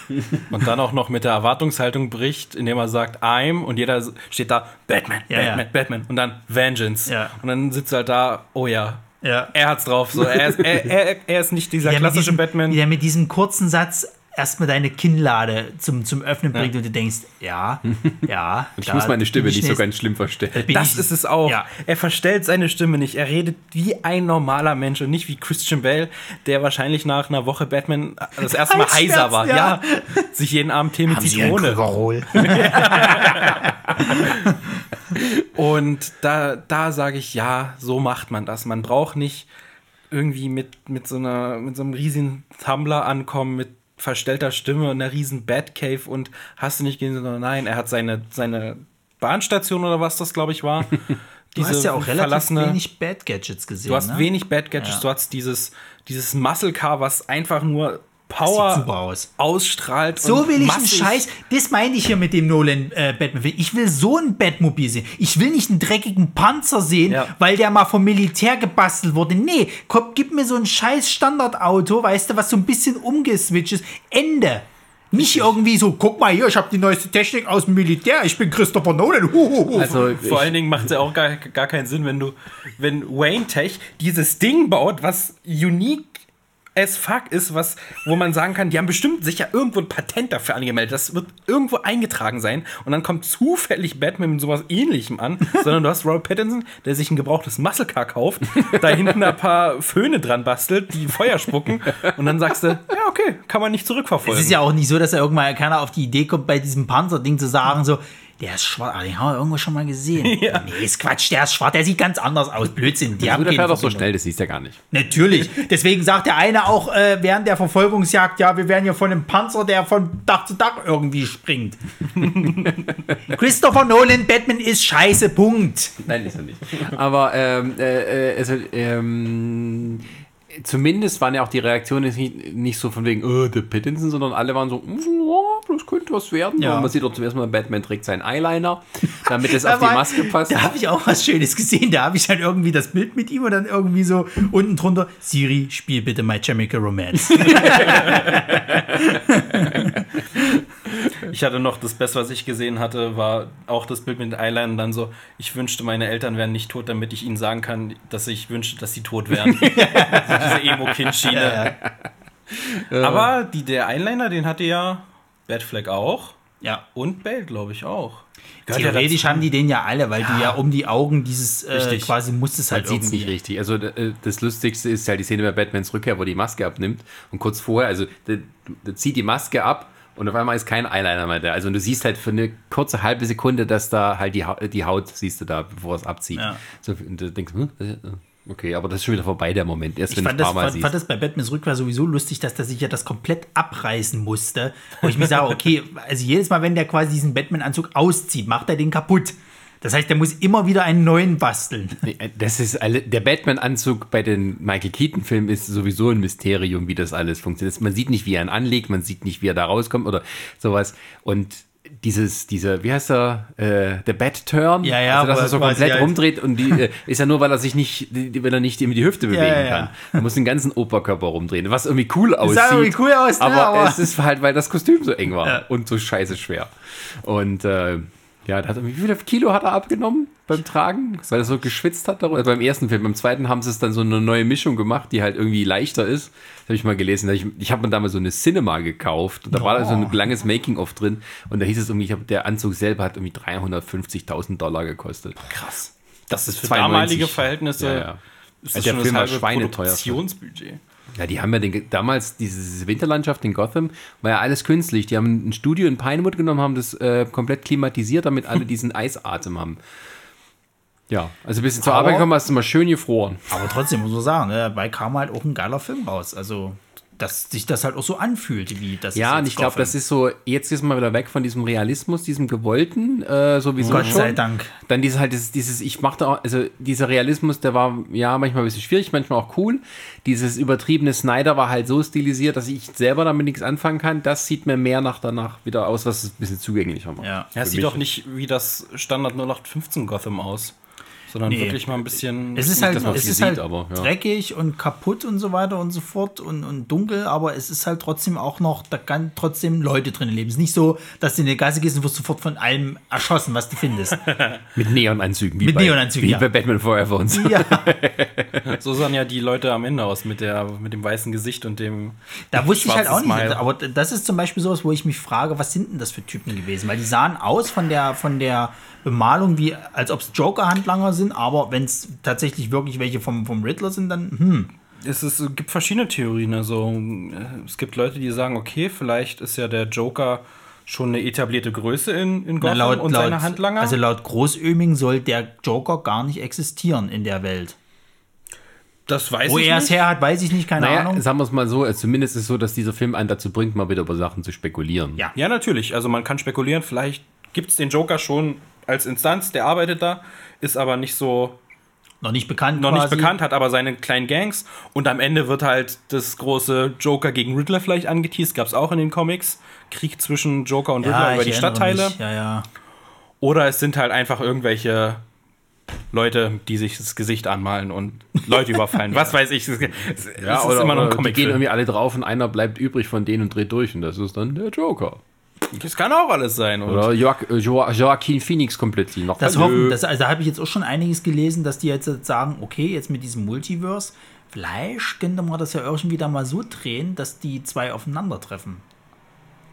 Und dann auch noch mit der Erwartungshaltung bricht, indem er sagt, I'm und jeder steht da, Batman, Ja, Batman, ja. Batman und dann Vengeance. Ja. Und dann sitzt er halt da, oh ja, Ja. er hat's drauf. So, er, ist, er, er, er ist nicht dieser klassische diesem, Batman. Der mit diesem kurzen Satz erstmal deine Kinnlade zum, zum Öffnen bringt und du denkst, ja, ja. Ich muss meine Stimme nicht so ganz schlimm verstellen. Das ist es auch. Ja. Er verstellt seine Stimme nicht. Er redet wie ein normaler Mensch und nicht wie Christian Bale, der wahrscheinlich nach einer Woche Batman das erste Mal heiser war. ja. Ja. Sich jeden Abend Tee mit Zitrone. Und da, da sage ich, ja, so macht man das. Man braucht nicht irgendwie mit, mit, so einer, mit so einem riesigen Tumblr ankommen, mit verstellter Stimme und einer riesen Batcave und hast du nicht gesehen, sondern nein, er hat seine, seine Bahnstation oder was das, glaube ich, war. Du hast ja auch relativ wenig Bad Gadgets gesehen. Du hast ne? wenig Bad Gadgets, Ja. du hast dieses, dieses Muscle Car, was einfach nur Power super aus. ausstrahlt. So und will ich einen. Scheiß. Das meine ich hier mit dem Nolan äh, Batman. Ich will so ein Batmobil sehen. Ich will nicht einen dreckigen Panzer sehen, Ja. weil der mal vom Militär gebastelt wurde. Nee, komm, gib mir so ein scheiß Standardauto, weißt du, was so ein bisschen umgeswitcht ist. Ende. Nicht irgendwie so, guck mal hier, ich habe die neueste Technik aus dem Militär, ich bin Christopher Nolan. Huhuhu. Also, Vor allen Dingen macht es ja auch gar, gar keinen Sinn, wenn du, wenn Wayne Tech dieses Ding baut, was unique as fuck ist, was, wo man sagen kann, die haben bestimmt sicher irgendwo ein Patent dafür angemeldet. Das wird irgendwo eingetragen sein und dann kommt zufällig Batman mit sowas ähnlichem an, sondern du hast Robert Pattinson, der sich ein gebrauchtes Muscle Car kauft, da hinten ein paar Föhne dran bastelt, die Feuer spucken und dann sagst du, ja okay, kann man nicht zurückverfolgen. Es ist ja auch nicht so, dass er irgendwann keiner auf die Idee kommt, bei diesem Panzerding zu sagen, so, der ist schwarz, ah, den haben wir irgendwo schon mal gesehen. Ja. Nee, ist Quatsch, der ist schwarz, der sieht ganz anders aus. Blödsinn, die haben der fährt doch so schnell, das siehst du ja gar nicht. Natürlich. Deswegen sagt der eine auch äh, während der Verfolgungsjagd, ja, wir werden hier von einem Panzer, der von Dach zu Dach irgendwie springt. Christopher Nolan, Batman ist scheiße, Punkt. Nein, ist er nicht. Aber ähm, äh, äh, also, ähm, zumindest waren ja auch die Reaktionen nicht, nicht so von wegen, oh, der Pattinson, sondern alle waren so, "Mm, das könnte was werden. Ja. Und man sieht doch zum ersten Mal, Batman trägt seinen Eyeliner, damit es auf die Maske passt. Da habe ich auch was Schönes gesehen. Da habe ich dann irgendwie das Bild mit ihm und dann irgendwie so unten drunter, Siri, spiel bitte My Chemical Romance. Ich hatte noch das Beste, was ich gesehen hatte, war auch das Bild mit den Eyeliner und dann so, ich wünschte, meine Eltern wären nicht tot, damit ich ihnen sagen kann, dass ich wünschte, dass sie tot wären. also diese Emo-Kind-Schiene. Aber die, der Eyeliner, den hatte ja Batfleck auch ja. und Bale, glaube ich, auch. Gehört ja Theoretisch dazu. haben die den ja alle, weil du ja um die Augen dieses äh, quasi musst es halt Man sieht es nicht richtig. Also äh, das Lustigste ist halt die Szene bei Batmans Rückkehr, wo die Maske abnimmt und kurz vorher, also der, der zieht die Maske ab und auf einmal ist kein Eyeliner mehr da. Also du siehst halt für eine kurze halbe Sekunde, dass da halt die, Haut, die Haut siehst du da, bevor es abzieht. Ja. So, und du denkst, hm, äh, okay, aber das ist schon wieder vorbei, der Moment. Erst Ich wenn fand das, ein paar Mal fand, siehst. fand das bei Batmans Rückkehr sowieso lustig, dass der sich ja das komplett abreißen musste. Wo ich mir sage, okay, also jedes Mal, wenn der quasi diesen Batman-Anzug auszieht, macht er den kaputt. Das heißt, der muss immer wieder einen neuen basteln. Äh, Das ist alle, der Batman-Anzug bei den Michael Keaton-Filmen ist sowieso ein Mysterium, wie das alles funktioniert. Man sieht nicht, wie er ihn anlegt, man sieht nicht, wie er da rauskommt oder sowas. Und dieses, dieser, wie heißt er, äh, der Bat-Turn, Ja, ja, also, dass er so komplett halt- rumdreht und die äh, ist ja nur, weil er sich nicht, die, weil er nicht die Hüfte bewegen ja, ja. kann. Er muss den ganzen Oberkörper rumdrehen, was irgendwie cool aussieht. sah irgendwie cool aus, aber, aber- es ist halt, weil das Kostüm so eng war und so scheiße schwer. Und äh, ja, hat wie viele Kilo hat er abgenommen beim Tragen? Weil er so geschwitzt hat darüber. Also beim ersten Film, beim zweiten haben sie es dann so eine neue Mischung gemacht, die halt irgendwie leichter ist. Das habe ich mal gelesen. Ich, ich habe mir damals so eine Cinema gekauft und da war da so ein langes Making-of drin und da hieß es irgendwie, hab, der Anzug selber hat irgendwie 350.000 Dollar gekostet. Krass. Das ist für 92. damalige Verhältnisse Ja, ja. ist Der das schon das Film war halbe schweineteuer. Produktionsbudget. Ja, die haben ja den, damals diese Winterlandschaft in Gotham, war ja alles künstlich. Die haben ein Studio in Pinewood genommen, haben das äh, komplett klimatisiert, damit alle diesen Eisatem haben. Ja, also bis zur Arbeit gekommen, hast du mal schön gefroren. Aber trotzdem muss man sagen, ne, dabei kam halt auch ein geiler Film raus. Also, dass sich das halt auch so anfühlte, wie das Ja, ist und ich glaube, das ist so, jetzt ist man wieder weg von diesem Realismus, diesem Gewollten, äh, sowieso Gott schon. sei Dank. Dann dieses halt, dieses, dieses ich machte auch, also dieser Realismus, der war ja manchmal ein bisschen schwierig, manchmal auch cool. Dieses übertriebene Snyder war halt so stilisiert, dass ich selber damit nichts anfangen kann. Das sieht mir mehr nach danach wieder aus, was es ein bisschen zugänglicher macht. Ja. Ja, es sieht doch nicht wie das Standard 0815 Gotham aus, sondern Nee. wirklich mal ein bisschen. Es ist halt, es ist sieht, halt aber, ja. dreckig und kaputt und so weiter und so fort und, und dunkel, aber es ist halt trotzdem auch noch, da kann trotzdem Leute drin leben. Es ist nicht so, dass du in die Gasse gehst und wirst sofort von allem erschossen, was du findest. Mit Neonanzügen. Wie Mit bei, Neonanzügen, Wie ja. bei Batman Forever und so. ja, so sahen ja die Leute am Ende aus mit, der, mit dem weißen Gesicht und dem. da wusste ich halt auch nicht. Smile. Aber das ist zum Beispiel sowas, wo ich mich frage, was sind denn das für Typen gewesen? Weil die sahen aus von der, von der Bemalung, wie als ob es Joker-Handlanger sind, aber wenn es tatsächlich wirklich welche vom, vom Riddler sind, dann, hm. Es, ist, es gibt verschiedene Theorien. Also, äh, es gibt Leute, die sagen, okay, vielleicht ist ja der Joker schon eine etablierte Größe in, in Na, Gotham und seine Handlanger. Also laut Großöming soll der Joker gar nicht existieren in der Welt. Das weiß Wo ich er es her hat, weiß ich nicht, keine Naja, Ahnung. sagen wir es mal so, zumindest ist es so, dass dieser Film einen dazu bringt, mal wieder über Sachen zu spekulieren. Ja. Ja, natürlich. Also man kann spekulieren, vielleicht gibt es den Joker schon als Instanz, der arbeitet da, ist aber nicht so Noch nicht bekannt. noch nicht quasi. bekannt, hat aber seine kleinen Gangs und am Ende wird halt das große Joker gegen Riddler vielleicht angeteased, gab es auch in den Comics. Krieg zwischen Joker und Riddler Ja, über ich die Stadtteile. Mich. Ja, ja. Oder es sind halt einfach irgendwelche Leute, die sich das Gesicht anmalen und Leute überfallen. Was weiß ich. Es, es Ja, ist oder, immer noch ein oder die gehen irgendwie alle drauf und einer bleibt übrig von denen und dreht durch und das ist dann der Joker. Das kann auch alles sein. Und Oder Joaq äh, jo Joaquin Phoenix komplett noch. Das hoffen, das, also da habe ich jetzt auch schon einiges gelesen, dass die jetzt sagen, okay, jetzt mit diesem Multiverse, vielleicht könnte man das ja irgendwie da mal so drehen, dass die zwei aufeinandertreffen.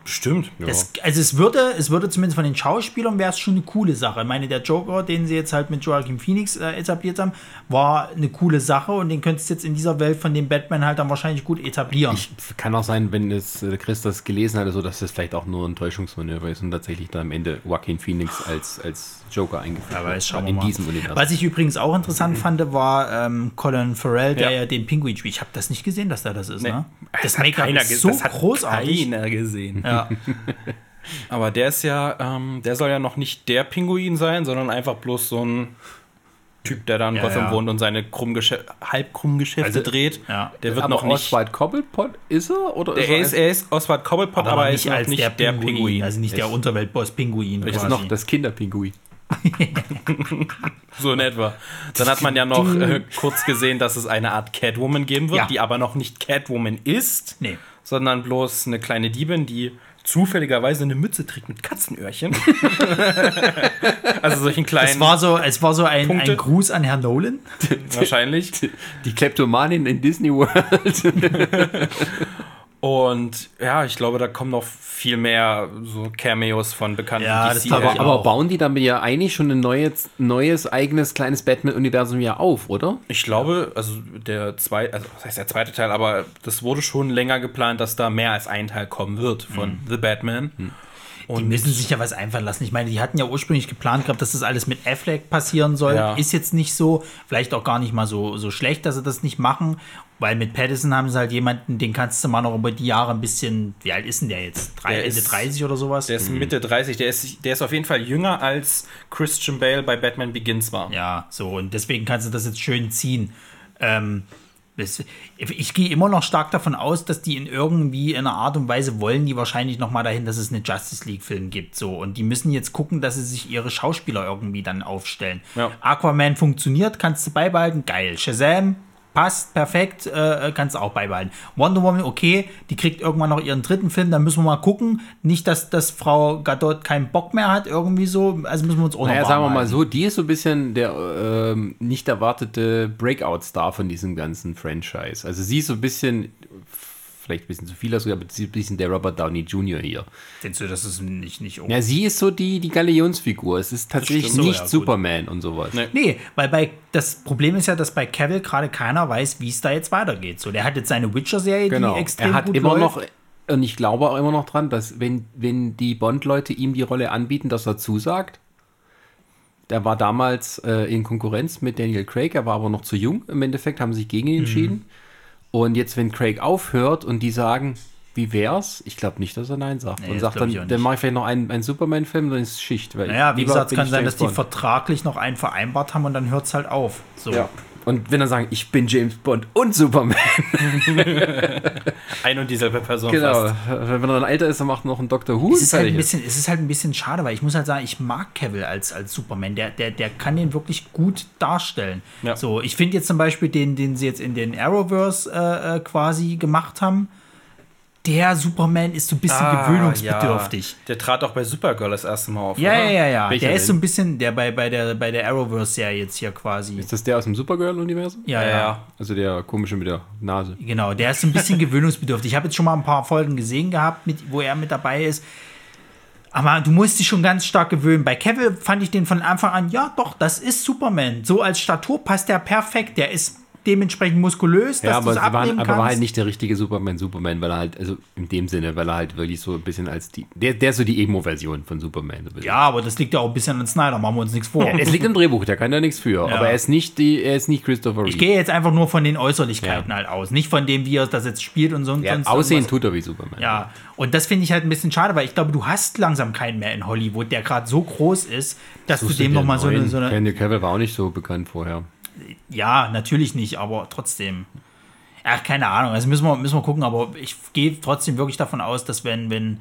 Stimmt. Das, also es würde, es würde zumindest von den Schauspielern wäre es schon eine coole Sache. Ich meine, der Joker, den sie jetzt halt mit Joaquin Phoenix äh, etabliert haben, war eine coole Sache und den könntest du jetzt in dieser Welt von dem Batman halt dann wahrscheinlich gut etablieren. Ich, kann auch sein, wenn es äh, Chris das gelesen hat, so, dass das vielleicht auch nur ein Täuschungsmanöver ist und tatsächlich dann am Ende Joaquin Phoenix als, als Joker eingeführt Ja, weiß, schauen wir in mal. diesem Universum. Was ich übrigens auch interessant fand, war ähm, Colin Farrell, der Ja. ja, den Pinguin spielt. Ich habe das nicht gesehen, dass der das ist. Nee. Ne? Das hat Make-up ist so das hat großartig. Keiner gesehen. Ja. Aber der ist ja, ähm, der soll ja noch nicht der Pinguin sein, sondern einfach bloß so ein Typ, der da in Ja, Gotham ja. wohnt und seine krumm halb Geschäfte Also, dreht. ja. Der wird aber noch nicht. Oswald Cobblepot ist er? Oder Der, ist er, ist, er ist Oswald Cobblepot, aber, er ist noch nicht der, Pinguin. Also nicht der Ist- Unterweltboss Pinguin. ist quasi. noch das Kinderpinguin? So in etwa. Dann hat man ja noch äh, kurz gesehen, dass es eine Art Catwoman geben wird, Ja. die aber noch nicht Catwoman ist, Nee. sondern bloß eine kleine Diebin, die zufälligerweise eine Mütze trägt mit Katzenöhrchen. also solchen Es kleinen, war so, es war so ein, Punkte. ein Gruß an Herrn Nolan. wahrscheinlich. Die Kleptomanin in Disney World. Und ja, ich glaube, da kommen noch viel mehr so Cameos von bekannten Ja, DC. aber, aber bauen die damit ja eigentlich schon ein neues, neues eigenes kleines Batman-Universum ja auf, oder? Ich glaube, also der zweite, also was heißt der zweite Teil, aber das wurde schon länger geplant, dass da mehr als ein Teil kommen wird von Mhm. The Batman. Die müssen sich ja was einfallen lassen. Ich meine, die hatten ja ursprünglich geplant gehabt, dass das alles mit Affleck passieren soll. Ja. Ist jetzt nicht so, vielleicht auch gar nicht mal so, so schlecht, dass sie das nicht machen, weil mit Pattinson haben sie halt jemanden, den kannst du mal noch über die Jahre ein bisschen, wie alt ist denn der jetzt? Drei, Der Ende ist- 30 oder sowas? Der ist Mitte 30, der ist, der ist auf jeden Fall jünger als Christian Bale bei Batman Begins war. Ja, so, und deswegen kannst du das jetzt schön ziehen. Ähm, ich gehe immer noch stark davon aus, dass die in irgendwie einer Art und Weise wollen, die wahrscheinlich noch mal dahin, dass es eine Justice League-Film gibt. So. Und die müssen jetzt gucken, dass sie sich ihre Schauspieler irgendwie dann aufstellen. Ja. Aquaman funktioniert, kannst du beibehalten, geil. Shazam passt, perfekt, äh, kannst du auch beibehalten. Wonder Woman, okay, die kriegt irgendwann noch ihren dritten Film, dann müssen wir mal gucken. Nicht, dass, dass Frau Gadot keinen Bock mehr hat, irgendwie so. Also müssen wir uns auch Naja, sagen wir mal halten. so, die ist so ein bisschen der ähm, nicht erwartete Breakout-Star von diesem ganzen Franchise. Also sie ist so ein bisschen, vielleicht ein bisschen zu viel ausgedrückt, aber sie ist ein bisschen der Robert Downey Jr. hier. Denkst du, das ist nicht, nicht Ja, sie ist so die, die Galionsfigur. Es ist tatsächlich stimmt. So, nicht ja, gut. Superman und sowas. Nee. Nee, weil bei das Problem ist ja, dass bei Cavill gerade keiner weiß, wie es da jetzt weitergeht. So, der hat jetzt seine Witcher-Serie, Genau. die extrem Er hat gut immer läuft. noch, und ich glaube auch immer noch dran, dass wenn, wenn die Bond-Leute ihm die Rolle anbieten, dass er zusagt. Der war damals äh, in Konkurrenz mit Daniel Craig, er war aber noch zu jung. Im Endeffekt haben sie sich gegen ihn entschieden. Und jetzt, wenn Craig aufhört und die sagen, wie wär's? Ich glaube nicht, dass er Nein sagt. Nee, und sagt dann, dann mache ich vielleicht noch einen, einen Superman-Film, dann ist es Schicht. Weil Naja, wie gesagt, es kann sein, dass die vertraglich noch einen vereinbart haben und dann hört es halt auf. So. Ja. Und wenn er sagen, ich bin James Bond und Superman. Ein und dieselbe Person Genau. fast. Wenn er dann älter ist, dann macht er noch einen Dr. Who. Es ist, halt fertig ein bisschen, es ist halt ein bisschen schade, weil ich muss halt sagen, ich mag Cavill als, als Superman. Der, der, der kann den wirklich gut darstellen. Ja. So, ich finde jetzt zum Beispiel den, den sie jetzt in den Arrowverse äh, äh, quasi gemacht haben, der Superman ist so ein bisschen Ah, gewöhnungsbedürftig. Ja. Der trat auch bei Supergirl das erste Mal auf. Ja, oder? ja, ja, ja. Welcher Der ist so ein bisschen, der bei, bei der, bei der Arrowverse-Serie jetzt hier quasi. Ist das der aus dem Supergirl-Universum? Ja, Ja, ja, ja. Also der komische mit der Nase. Genau, der ist so ein bisschen gewöhnungsbedürftig. Ich habe jetzt schon mal ein paar Folgen gesehen gehabt, mit, wo er mit dabei ist. Aber du musst dich schon ganz stark gewöhnen. Bei Kevin fand ich den von Anfang an, ja doch, das ist Superman. So als Statur passt der perfekt. Der ist dementsprechend muskulös, dass Ja, du es sie waren, abnehmen aber kannst. war halt nicht der richtige Superman, Superman, weil er halt, also in dem Sinne, weil er halt wirklich so ein bisschen als die, der, der ist so die Emo-Version von Superman. So ja, aber das liegt ja auch ein bisschen an Snyder, machen wir uns nichts vor. Ja, es liegt im Drehbuch, der kann da nichts für, Ja. aber er ist nicht die, er ist nicht Christopher ich Reeve. gehe jetzt einfach nur von den Äußerlichkeiten Ja. halt aus, nicht von dem, wie er das jetzt spielt und so. Ja, sonst aussehen irgendwas. tut er wie Superman. Ja, und das finde ich halt ein bisschen schade, weil ich glaube, du hast langsam keinen mehr in Hollywood, der gerade so groß ist, dass Suchst du dem nochmal so eine, so eine. Cavill war auch nicht so bekannt vorher. Ja, natürlich nicht, aber trotzdem. Ach, keine Ahnung. Also müssen wir, müssen wir gucken, aber ich gehe trotzdem wirklich davon aus, dass wenn, wenn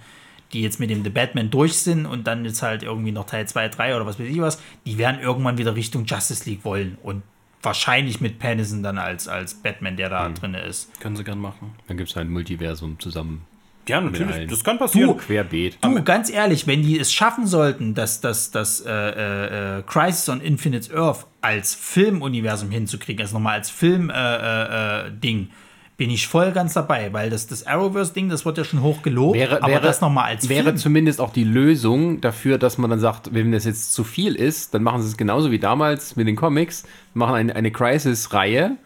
die jetzt mit dem The Batman durch sind und dann jetzt halt irgendwie noch Teil 2, 3 oder was weiß ich was, die werden irgendwann wieder Richtung Justice League wollen. Und wahrscheinlich mit Pattinson dann als, als Batman, der Hm. da drin ist. Können sie gern machen. Dann gibt es halt ein Multiversum zusammen. Ja, natürlich. Das kann passieren. Querbeet. Du, ganz ehrlich, wenn die es schaffen sollten, dass das dass, äh, äh, äh, Crisis on Infinite Earth als Filmuniversum hinzukriegen, also nochmal als Film-Ding, äh, äh, Ding, bin ich voll ganz dabei, weil das, das Arrowverse-Ding, das wird ja schon hoch gelobt, Wäre, aber wäre, das nochmal als wäre Film. zumindest auch die Lösung dafür, dass man dann sagt, wenn das jetzt zu viel ist, dann machen sie es genauso wie damals mit den Comics, machen eine, eine Crisis-Reihe,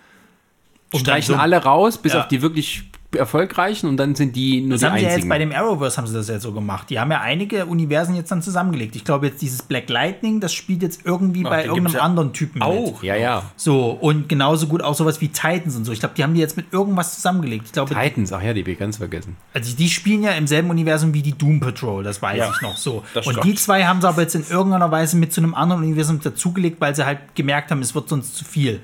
streichen so- alle raus, bis Ja. auf die wirklich erfolgreichen und dann sind die nur Das die haben sie ja jetzt einzigen. bei dem Arrowverse haben sie das jetzt so gemacht. Die haben ja einige Universen jetzt dann zusammengelegt. Ich glaube jetzt dieses Black Lightning, das spielt jetzt irgendwie bei den gibt's irgendeinem ja anderen Typen mit. Auch. ja, ja. So, und genauso gut auch sowas wie Titans und so. Ich glaube, die haben die jetzt mit irgendwas zusammengelegt. Ich glaube, Titans, ach ja, die hab ich ganz vergessen. Also die spielen ja im selben Universum wie die Doom Patrol, das weiß Ja, ich noch so. Und stimmt. die zwei haben sie aber jetzt in irgendeiner Weise mit zu einem anderen Universum dazugelegt, weil sie halt gemerkt haben, es wird sonst zu viel.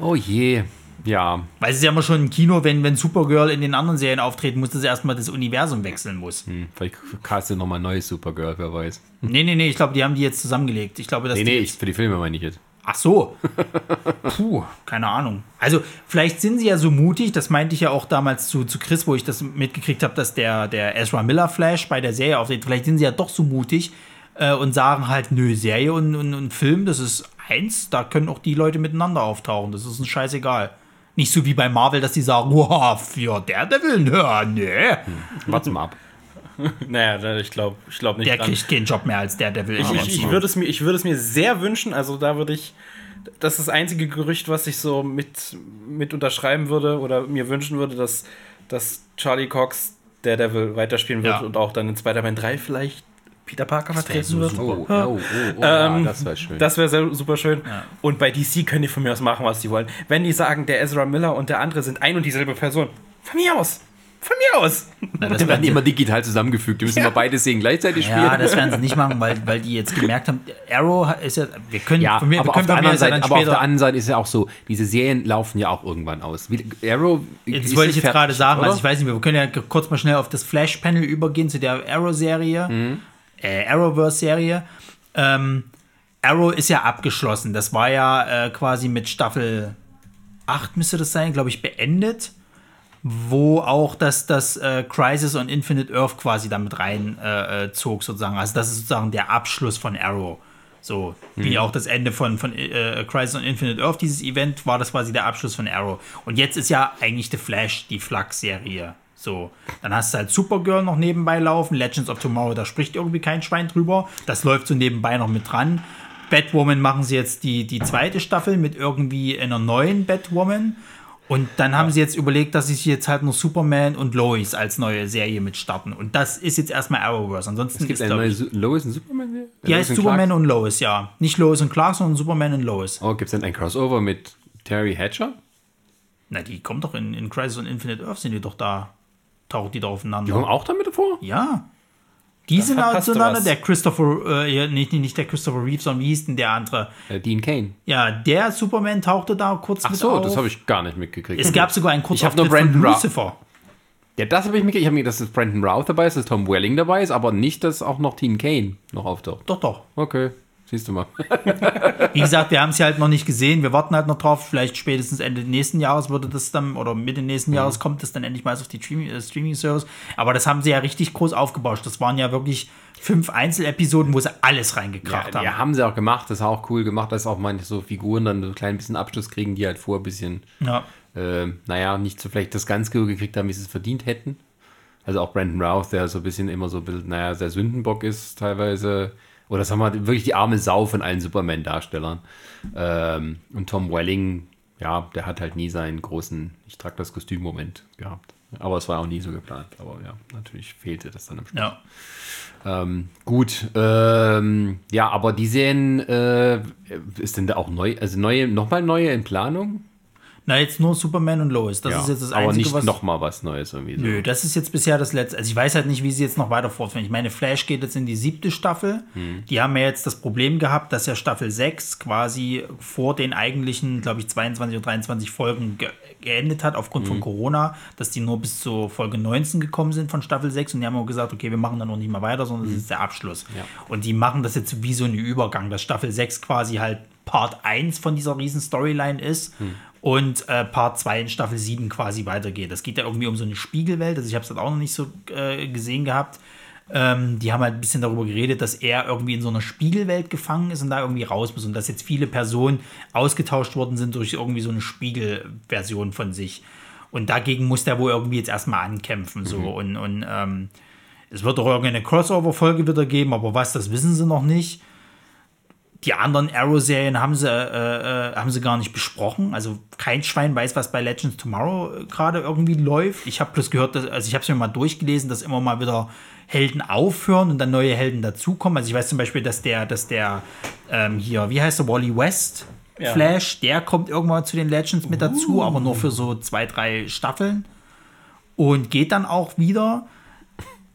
Oh je. Ja, Weil es ist ja immer schon im Kino, wenn, wenn Supergirl in den anderen Serien auftreten muss, dass sie erstmal das Universum wechseln muss. hm, vielleicht castet nochmal ein neues Supergirl, wer weiß. Nee, nee, nee, ich glaube, die haben die jetzt zusammengelegt. Ich glaube, dass Nee, die nee, ich, für die Filme meine ich jetzt. Ach so. Puh, keine Ahnung. Also, vielleicht sind sie ja so mutig, das meinte ich ja auch damals zu, zu Chris, wo ich das mitgekriegt habe, dass der, der Ezra Miller Flash bei der Serie auftritt. Vielleicht sind sie ja doch so mutig äh, und sagen halt, nö, Serie und, und, und Film, das ist eins, da können auch die Leute miteinander auftauchen. Das ist uns scheißegal. Nicht so wie bei Marvel, dass die sagen, wow, für Daredevil, nö, nee. Warte mal ab. Naja, ich glaube ich glaub nicht Der dran. kriegt keinen Job mehr als Daredevil. Ich, ich, ich, würde es mir, ich würde es mir sehr wünschen, also da würde ich, das ist das einzige Gerücht, was ich so mit, mit unterschreiben würde oder mir wünschen würde, dass, dass Charlie Cox Daredevil weiterspielen wird Ja. und auch dann in Spider-Man 3 vielleicht Peter Parker vertreten wird. super. Oh, oh, oh, oh Ähm, ja, das wäre schön. Das wäre sehr- super schön. Ja. Und bei DC können die von mir aus machen, was sie wollen. Wenn die sagen, der Ezra Miller und der andere sind ein und dieselbe Person, von mir aus. Von mir aus. Na, das die werden immer digital zusammengefügt. Die müssen mal beide Szenen gleichzeitig spielen. Ja, das werden sie nicht machen, weil, weil die jetzt gemerkt haben, Arrow ist ja, wir können, Ja, von mir, aber, auf können der anderen aus ja Seite, aber auf der anderen Seite ist ja auch so, diese Serien laufen ja auch irgendwann aus. Wie, Arrow. jetzt ist wollte ich jetzt fertig, gerade sagen, oder? also ich weiß nicht mehr, wir können ja kurz mal schnell auf das Flash-Panel übergehen zu der Arrow-Serie, Mhm. Äh, Arrowverse-Serie. Ähm, Arrow ist ja abgeschlossen, das war ja äh, quasi mit Staffel 8 müsste das sein, glaube ich, beendet. Wo auch das, das äh, Crisis on Infinite Earth quasi damit rein äh, äh, sozusagen. Also, das ist sozusagen der Abschluss von Arrow. So, wie auch das Ende von, von äh, Crisis on Infinite Earth, dieses Event, war das quasi der Abschluss von Arrow. Und jetzt ist ja eigentlich The Flash die Flux-Serie. So, dann hast du halt Supergirl noch nebenbei laufen, Legends of Tomorrow, da spricht irgendwie kein Schwein drüber. Das läuft so nebenbei noch mit dran. Batwoman machen sie jetzt die, die zweite Staffel mit irgendwie einer neuen Batwoman. Und dann haben sie jetzt überlegt, dass sie sich jetzt halt noch Superman und Lois als neue Serie mit starten. Und das ist jetzt erstmal Arrowverse. Ansonsten Es gibt ist eine neue Su- Lois und Superman? die heißt Superman und Lois, ja. Nicht Lois und Clark, sondern Superman und Lois. Oh, gibt es denn ein Crossover mit Terry Hatcher? Na, die kommen doch in, in Crisis on Infinite Earth, sind die doch da. Tauchen die da aufeinander. Die kommen auch damit vor? Ja. Die sind halt zueinander. Der Christopher, äh, nicht, nicht der Christopher Reeve, sondern wie hieß denn der andere? Äh, Dean Kane. Ja, der Superman tauchte da kurz Ach mit so, auf. das habe ich gar nicht mitgekriegt. es gab sogar einen Ich hab nur Brandon von Ra- Lucifer. Ja, das habe ich mitgekriegt. Ich habe mir gedacht, dass Brandon Routh dabei ist, dass Tom Welling dabei ist, aber nicht, dass auch noch Dean Kane noch auftaucht. Doch, doch. Okay, siehst du mal. Wie gesagt, wir haben es ja halt noch nicht gesehen. Wir warten halt noch drauf. Vielleicht spätestens Ende nächsten Jahres würde das dann, oder Mitte nächsten Jahres kommt das dann endlich mal auf die Streaming- äh, Streaming-Service. Aber das haben sie ja richtig groß aufgebauscht. Das waren ja wirklich fünf Einzelepisoden, wo sie alles reingekracht Ja, haben. ja, haben sie auch gemacht. Das ist auch cool gemacht, dass auch manche so Figuren dann so ein klein bisschen Abschluss kriegen, die halt vor ein bisschen, Ja. äh, naja, nicht so vielleicht das ganz so gekriegt haben, wie sie es verdient hätten. Also auch Brandon Routh, der so ein bisschen immer so ein bisschen, naja, sehr Sündenbock ist teilweise. Oder sagen wir mal, wirklich die arme Sau von allen Superman-Darstellern. Ähm, und Tom Welling, ja, der hat halt nie seinen großen, ich trage das Kostüm-Moment gehabt. Aber es war auch nie so geplant. Aber ja, natürlich fehlte das dann im Schluss. Ja. Ähm, gut, ähm, ja, aber die sehen, äh, ist denn da auch neu, also neue, nochmal neue in Planung? Na, jetzt nur Superman und Lois. Das ja, ist jetzt das aber Einzige, nicht was. nochmal was Neues irgendwie. So. Nö, das ist jetzt bisher das letzte. Also ich weiß halt nicht, wie sie jetzt noch weiter fortführen. Ich meine, Flash geht jetzt in die siebte Staffel. Hm. Die haben ja jetzt das Problem gehabt, dass ja Staffel 6 quasi vor den eigentlichen, glaube ich, 22 oder 23 Folgen ge geendet hat, aufgrund Hm. von Corona, dass die nur bis zur Folge 19 gekommen sind von Staffel 6 und die haben auch gesagt, okay, wir machen dann noch nicht mal weiter, sondern das ist der Abschluss. Hm. Ja. Und die machen das jetzt wie so einen Übergang, dass Staffel 6 quasi halt Part 1 von dieser riesen Storyline ist Hm. Und äh, Part 2 in Staffel 7 quasi weitergeht. Das geht ja irgendwie um so eine Spiegelwelt, also ich habe es halt auch noch nicht so äh, gesehen gehabt. Ähm, die haben halt ein bisschen darüber geredet, dass er irgendwie in so einer Spiegelwelt gefangen ist und da irgendwie raus muss und dass jetzt viele Personen ausgetauscht worden sind durch irgendwie so eine Spiegelversion von sich. Und dagegen muss der wohl irgendwie jetzt erstmal ankämpfen. So. Und, und ähm, es wird auch irgendeine Crossover-Folge wieder geben, aber was, das wissen sie noch nicht. Die anderen Arrow-Serien haben sie, äh, äh, haben sie gar nicht besprochen. Also kein Schwein weiß, was bei Legends Tomorrow äh, gerade irgendwie läuft. Ich habe bloß gehört, dass, also ich habe es mir mal durchgelesen, dass immer mal wieder Helden aufhören und dann neue Helden dazukommen. Also ich weiß zum Beispiel, dass der, dass der ähm, hier, wie heißt der, Wally West Ja. Flash, der kommt irgendwann zu den Legends mit dazu, aber nur für so zwei, drei Staffeln und geht dann auch wieder.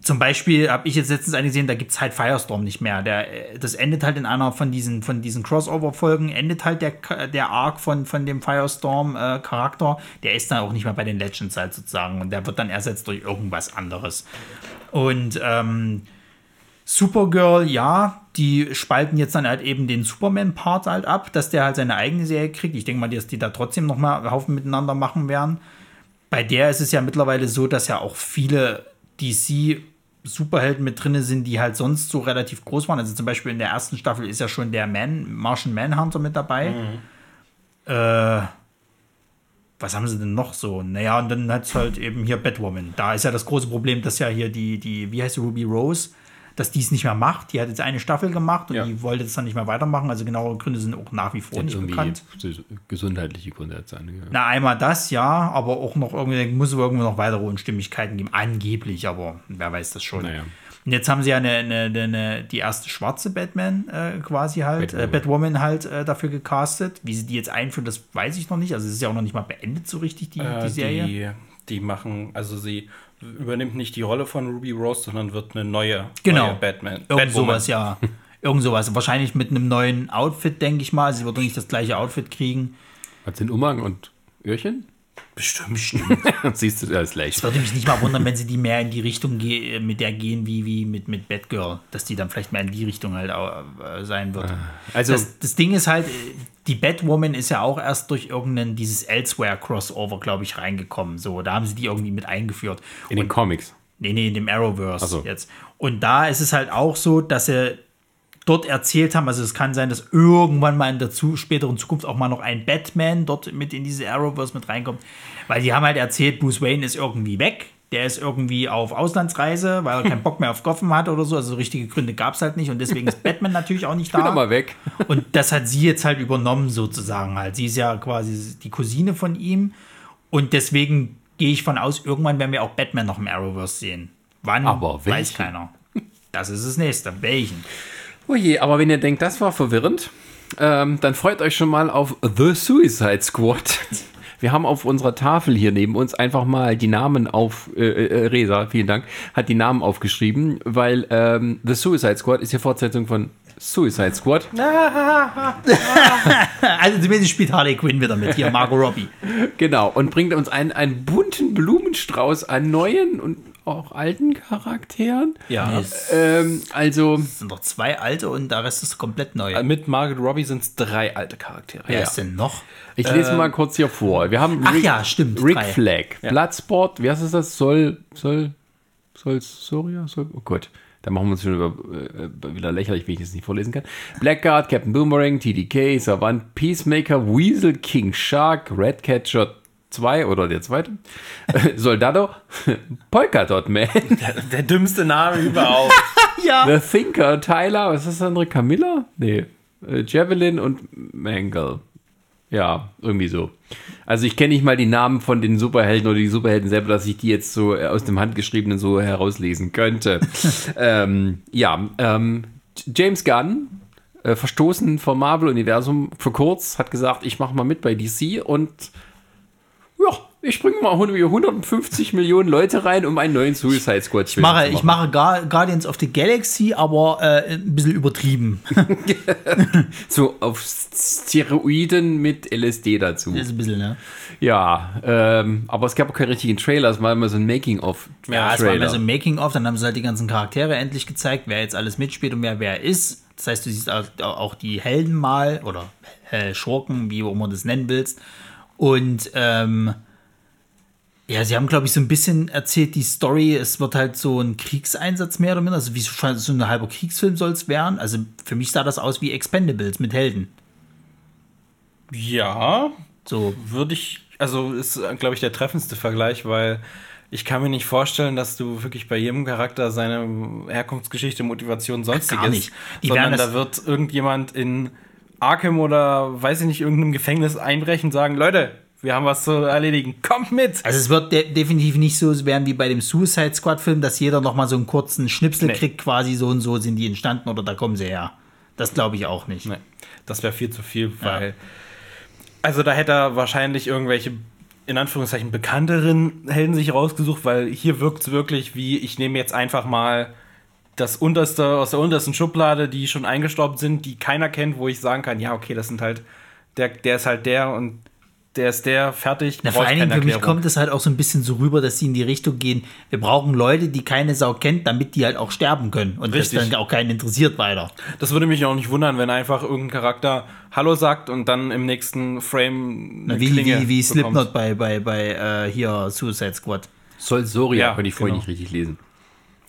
Zum Beispiel habe ich jetzt letztens eine gesehen, da gibt es halt Firestorm nicht mehr. Der, äh, das endet halt in einer von diesen, von diesen Crossover-Folgen, endet halt der, der Arc von, von dem Firestorm-Charakter. der ist dann auch nicht mehr bei den Legends halt sozusagen und der wird dann ersetzt durch irgendwas anderes. Und ähm, Supergirl, ja, die spalten jetzt dann halt eben den Superman-Part halt ab, dass der halt seine eigene Serie kriegt. Ich denke mal, dass die da trotzdem noch mal einen Haufen miteinander machen werden. Bei der ist es ja mittlerweile so, dass ja auch viele DC Superhelden mit drin sind, die halt sonst so relativ groß waren. Also zum Beispiel in der ersten Staffel ist ja schon der Man, Martian Manhunter mit dabei. Äh, was haben sie denn noch so? Naja, und dann hat es halt eben hier Batwoman. Da ist ja das große Problem, dass ja hier die, die wie heißt sie, Ruby Rose, dass die es nicht mehr macht. Die hat jetzt eine Staffel gemacht und Ja. die wollte es dann nicht mehr weitermachen. Also genaue Gründe sind auch nach wie vor nicht irgendwie bekannt. gesundheitliche Gründe hat seine. Ja. Na, einmal das, ja, aber auch noch irgendwie, muss es irgendwo noch weitere Unstimmigkeiten geben. Angeblich, aber wer weiß das schon. Naja. Und jetzt haben sie ja eine, eine, eine, die erste schwarze Batman äh, quasi halt, Batwoman. Batwoman, äh, Batwoman halt äh, dafür gecastet. Wie sie die jetzt einführen, das weiß ich noch nicht. Also es ist ja auch noch nicht mal beendet so richtig, die, Äh, die Serie. Die, die machen, also sie übernimmt nicht die Rolle von Ruby Rose, sondern wird eine neue, Genau. neue Batman. Irgend Batwoman. sowas, ja. Irgend sowas. Wahrscheinlich mit einem neuen Outfit, denke ich mal. Sie wird doch nicht das gleiche Outfit kriegen. Hat sie einen Umhang und Öhrchen? Bestimmt, bestimmt. Siehst du, das ist leicht. Es würde mich nicht mal wundern, wenn sie die mehr in die Richtung ge mit der gehen, wie, wie mit, mit Batgirl. Dass die dann vielleicht mehr in die Richtung halt äh, sein wird. Also, Das, das Ding ist halt, äh, die Batwoman ist ja auch erst durch irgendein dieses Elsewhere-Crossover, glaube ich, reingekommen. So, da haben sie die irgendwie mit eingeführt. in den Comics. Nee, nee, in dem Arrowverse so. jetzt. Und da ist es halt auch so, dass sie dort erzählt haben, also es kann sein, dass irgendwann mal in der zu, späteren Zukunft auch mal noch ein Batman dort mit in diese Arrowverse mit reinkommt. Weil die haben halt erzählt, Bruce Wayne ist irgendwie weg. Der ist irgendwie auf Auslandsreise, weil er keinen Bock mehr auf Gotham hat oder so. Also so richtige Gründe gab es halt nicht. Und deswegen ist Batman natürlich auch nicht Bin da. doch mal weg. Und das hat sie jetzt halt übernommen, sozusagen halt. Sie ist ja quasi die Cousine von ihm. Und deswegen gehe ich von aus, irgendwann werden wir auch Batman noch im Arrowverse sehen. Wann, Aber weiß keiner. Das ist das nächste. Welchen? Oh je, aber wenn ihr denkt, das war verwirrend, ähm, dann freut euch schon mal auf The Suicide Squad. Wir haben auf unserer Tafel hier neben uns einfach mal die Namen auf, äh, äh, Resa, vielen Dank, hat die Namen aufgeschrieben, weil ähm, The Suicide Squad ist ja Fortsetzung von Suicide Squad. Also zumindest spielt Harley Quinn wieder mit. Hier, Margot Robbie. Genau, und bringt uns einen, einen bunten Blumenstrauß an neuen und auch alten Charakteren. Ja. Ähm, also, Es sind doch zwei alte und der Rest ist komplett neu. Äh, Mit Margaret Robbie sind es drei alte Charaktere. Wer ist denn noch? ich lese mal kurz hier vor. Wir haben Ach ja, stimmt, Rick drei. Flag, Bloodsport, wie heißt das? Soll, soll, soll, Soria? Soll, oh Gott. Da machen wir uns schon über, äh, wieder lächerlich, wenn ich das nicht vorlesen kann. Blackguard, Captain Boomerang, TDK, Savant, Peacemaker, Weasel, King Shark, Redcatcher 2 oder der zweite, Soldado, Polkadot Man, Der dümmste Name überhaupt. Ja. The Thinker, Tyler, was ist das andere? Camilla? Nee, äh, Javelin und Mangle. Ja, irgendwie so. Also ich kenne nicht mal die Namen von den Superhelden oder die Superhelden selber, dass ich die jetzt so äh, aus dem Handgeschriebenen so herauslesen könnte. ähm, ja, ähm, James Gunn, äh, verstoßen vom Marvel-Universum für kurz, hat gesagt, ich mache mal mit bei DC und ich bringe mal 150 Millionen Leute rein, um einen neuen Suicide Squad Ich mache, ich mache Gar- Guardians of the Galaxy, aber äh, ein bisschen übertrieben. So auf Steroiden mit LSD dazu. Das ist ein bisschen, ne? Ja, ähm, aber es gab auch keinen richtigen Trailer, es war immer so ein Making-of-Trailer. Ja, es war mehr so ein Making-of, dann haben sie halt die ganzen Charaktere endlich gezeigt, wer jetzt alles mitspielt und wer wer ist. Das heißt, du siehst auch auch die Helden mal oder äh, Schurken, wie auch immer du das nennen willst. Und ähm, ja, sie haben, glaube ich, so ein bisschen erzählt, die Story, es wird halt so ein Kriegseinsatz mehr oder minder, also wie so ein halber Kriegsfilm soll es werden. Also für mich sah das aus wie Expendables mit Helden. Ja, So, würde ich, also ist, glaube ich, der treffendste Vergleich, weil ich kann mir nicht vorstellen, dass du wirklich bei jedem Charakter seine Herkunftsgeschichte, Motivation, sonstiges, gar nicht. Die sondern da wird irgendjemand in Arkham oder weiß ich nicht, irgendeinem Gefängnis einbrechen und sagen, Leute, wir haben was zu erledigen, kommt mit! Also es wird de definitiv nicht so werden wie bei dem Suicide Squad Film, dass jeder noch mal so einen kurzen Schnipsel Nee. kriegt, quasi so und so sind die entstanden oder da kommen sie her. Das glaube ich auch nicht. Nee, das wäre viel zu viel, weil. Also da hätte er wahrscheinlich irgendwelche, in Anführungszeichen, bekannteren Helden sich rausgesucht, weil hier wirkt es wirklich wie, ich nehme jetzt einfach mal das unterste, aus der untersten Schublade, die schon eingestorben sind, die keiner kennt, wo ich sagen kann, ja, okay, das sind halt, der, der ist halt der und der ist der, fertig. Na, vor allen Dingen für mich Erklärung. kommt es halt auch so ein bisschen so rüber, dass sie in die Richtung gehen, wir brauchen Leute, die keine Sau kennt, damit die halt auch sterben können und Richtig. das dann auch keinen interessiert weiter. Das würde mich auch nicht wundern, wenn einfach irgendein Charakter Hallo sagt und dann im nächsten Frame eine Wie, Klinge wie, wie. Slipknot bei, bei, bei äh, hier Suicide Squad. Sol Soria, Ja, konnte ich vorhin genau. nicht richtig lesen.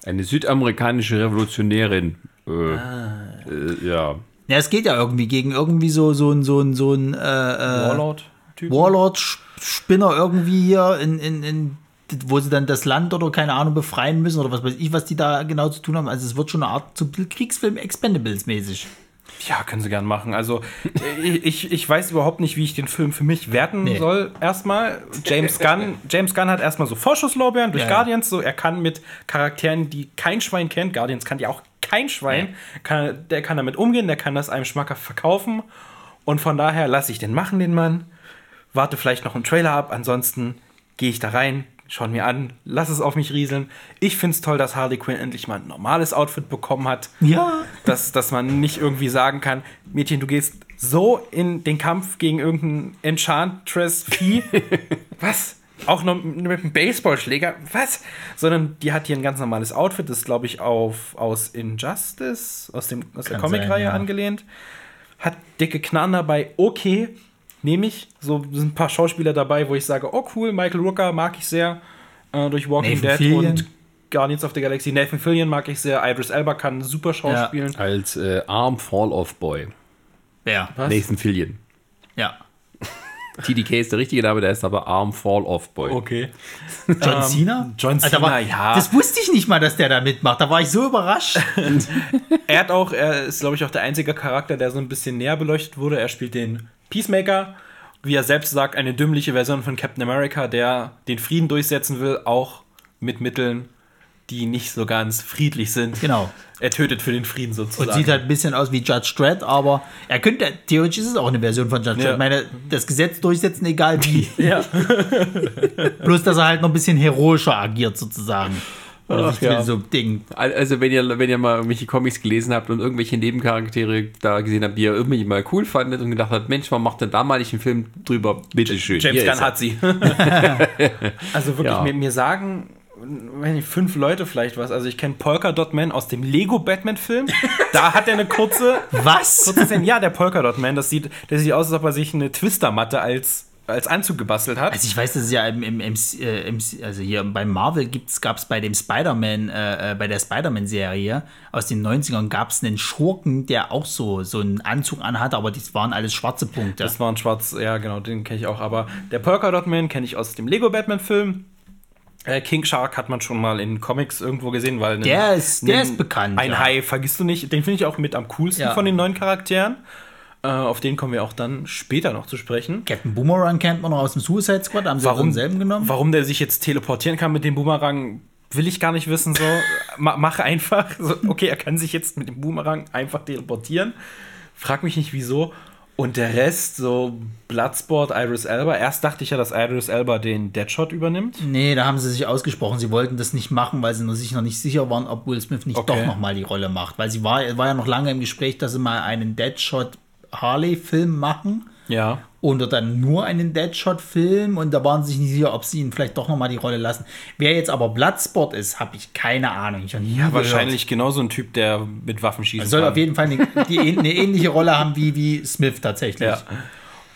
Eine südamerikanische Revolutionärin. Äh, Ah. äh, ja. Ja, es geht ja irgendwie gegen irgendwie so, so ein, so ein, so ein äh, äh, Warlord-Typ. Warlord-Spinner irgendwie hier in, in, in, wo sie dann das Land oder keine Ahnung befreien müssen oder was weiß ich, was die da genau zu tun haben. Also es wird schon eine Art so Kriegsfilm Expendables mäßig. Ja, können sie gern machen. Also, ich, ich, weiß überhaupt nicht, wie ich den Film für mich werten Nee. soll. Erstmal, James Gunn, James Gunn hat erstmal so Vorschusslorbeeren durch Ja, ja. Guardians. So, er kann mit Charakteren, die kein Schwein kennt, Guardians kann ja auch kein Schwein, kann, der kann damit umgehen, der kann das einem schmackhaft verkaufen. Und von daher lasse ich den machen, den Mann. Warte vielleicht noch einen Trailer ab. Ansonsten gehe ich da rein, schau ihn mir an, lass es auf mich rieseln. Ich finde es toll, dass Harley Quinn endlich mal ein normales Outfit bekommen hat Ja. dass, dass man nicht irgendwie sagen kann, Mädchen, du gehst so in den Kampf gegen irgendein Enchantress-Vieh. Was? Auch noch mit einem Baseballschläger? Was? Sondern die hat hier ein ganz normales Outfit, das glaube ich auf, aus Injustice, aus, dem, aus der Kann Comicreihe sein, ja. angelehnt. Hat dicke Knarren dabei, okay, nehme ich. So sind ein paar Schauspieler dabei, wo ich sage, oh cool, Michael Rooker mag ich sehr äh, durch Walking Nathan Dead Fillion. und Guardians of the Galaxy. Nathan Fillion mag ich sehr. Idris Elba kann super schauspielen. Als äh, Arm Fall Off Boy. Ja. Was? Nathan Fillion. Ja. TDK ist der richtige Name, der ist aber Arm Fall Off Boy. Okay. John Cena? John Alter, Cena, war, ja. Das wusste ich nicht mal, dass der da mitmacht. Da war ich so überrascht. Er hat auch, er ist, glaube ich, auch der einzige Charakter, der so ein bisschen näher beleuchtet wurde. Er spielt den Peacemaker, wie er selbst sagt, eine dümmliche Version von Captain America, der den Frieden durchsetzen will, auch mit Mitteln, die nicht so ganz friedlich sind. Genau. Er tötet für den Frieden sozusagen. Und sieht halt ein bisschen aus wie Judge Dredd, aber er könnte, theoretisch ist es auch eine Version von Judge Ja. Dredd. Ich meine, das Gesetz durchsetzen, egal wie. ja. Bloß, dass er halt noch ein bisschen heroischer agiert, sozusagen. Oder Ach, ja. so Ding. Also, wenn ihr, wenn ihr mal irgendwelche Comics gelesen habt und irgendwelche Nebencharaktere da gesehen habt, die ihr irgendwie mal cool fandet und gedacht habt, Mensch, warum macht denn da mal nicht einen Film drüber? Bitteschön. James Gunn hat sie. also wirklich, Ja. mir, mir sagen wenn ich, fünf Leute vielleicht was. Also ich kenne Polka Dot Man aus dem Lego Batman Film. Da hat er eine kurze, Was? kurze Szene. Ja, der Polka Dot Man, das sieht, der sieht aus, als ob er sich eine Twistermatte als, als Anzug gebastelt hat. Also ich weiß, dass es ja im, im, im, äh, also hier beim Marvel gab es bei dem Spider-Man, äh, äh, bei der Spider-Man-Serie aus den 90ern gab es einen Schurken, der auch so, so einen Anzug anhatte, aber das waren alles schwarze Punkte. Das war ein schwarz, ja genau, den kenne ich auch. Aber der Polka Dot Man kenne ich aus dem Lego Batman Film. Äh, King Shark hat man schon mal in Comics irgendwo gesehen, weil Der ist- der ein- ist bekannt, Ein ja. Hai, vergisst du nicht, den finde ich auch mit am coolsten Ja. von den neuen Charakteren. Äh, auf den kommen wir auch dann später noch zu sprechen. Captain Boomerang kennt man noch aus dem Suicide Squad, haben sie Warum, denselben genommen? warum der sich jetzt teleportieren kann mit dem Boomerang, will ich gar nicht wissen. So, Ma mach einfach. So, okay, er kann sich jetzt mit dem Boomerang einfach teleportieren. Frag mich nicht wieso. Und der Rest, so Bloodsport, Iris Elba. Erst dachte ich ja, dass Iris Elba den Deadshot übernimmt. Nee, da haben sie sich ausgesprochen, sie wollten das nicht machen, weil sie sich noch nicht sicher waren, ob Will Smith nicht Okay. doch noch mal die Rolle macht. Weil sie war, war ja noch lange im Gespräch, dass sie mal einen Deadshot Harley-Film machen Ja. oder dann nur einen Deadshot-Film und da waren sie sich nicht sicher, ob sie ihn vielleicht doch noch mal die Rolle lassen. Wer jetzt aber Bloodsport ist, habe ich keine Ahnung. Ich hab nie gehört. Wahrscheinlich genauso ein Typ, der mit Waffen schießen soll kann. auf jeden Fall eine, die, eine ähnliche Rolle haben wie, wie Smith tatsächlich. Ja.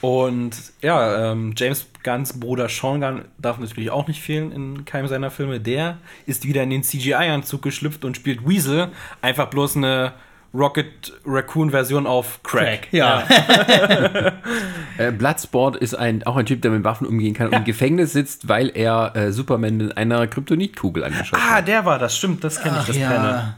Und ja, ähm, James Gunns Bruder Sean Gunn darf natürlich auch nicht fehlen in keinem seiner Filme. Der ist wieder in den CGI-Anzug geschlüpft und spielt Weasel. Einfach bloß eine Rocket Raccoon-Version auf Crack. Crack, ja. Äh, Bloodsport ist ein, auch ein Typ, der mit Waffen umgehen kann und im Gefängnis sitzt, weil er äh, Superman mit einer Kryptonitkugel angeschossen Ah, hat. der war das, stimmt, das kenne ich, das ja. Panel.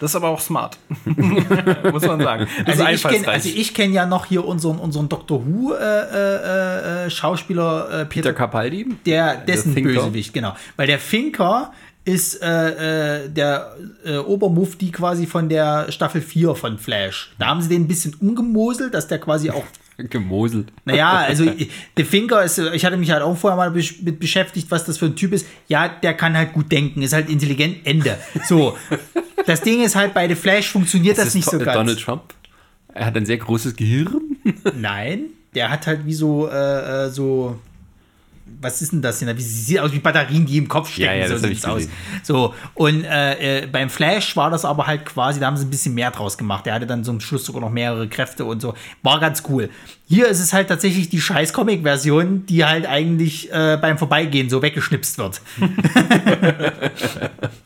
Das ist aber auch smart. Muss man sagen. Das Also ist ich kenne einfallsreich. also ich kenn ja noch hier unseren, unseren Doctor Who äh, äh, äh, Schauspieler äh, Peter, Peter Capaldi, der dessen. Bösewicht, genau. Weil der Finker ist äh, äh, der äh, Obermufti quasi von der Staffel 4 von Flash. Da haben sie den ein bisschen umgemoselt, dass der quasi auch gemoselt. naja, also der Finker ist, ich hatte mich halt auch vorher mal besch- mit beschäftigt, was das für ein Typ ist. Ja, der kann halt gut denken, ist halt intelligent, Ende. So. Das Ding ist halt, bei The Flash funktioniert das, ist nicht so ganz. Donald Trump. Er hat ein sehr großes Gehirn. Nein, der hat halt wie so, äh, äh, so. Was ist denn das denn? Wie sieht aus wie Batterien, die im Kopf stecken. Ja, ja, so sieht's ich aus. So, und äh, äh, beim Flash war das aber halt quasi, da haben sie ein bisschen mehr draus gemacht. Der hatte dann zum Schluss sogar noch mehrere Kräfte und so. War ganz cool. Hier ist es halt tatsächlich die scheiß Comic-Version, die halt eigentlich äh, beim Vorbeigehen so weggeschnipst wird.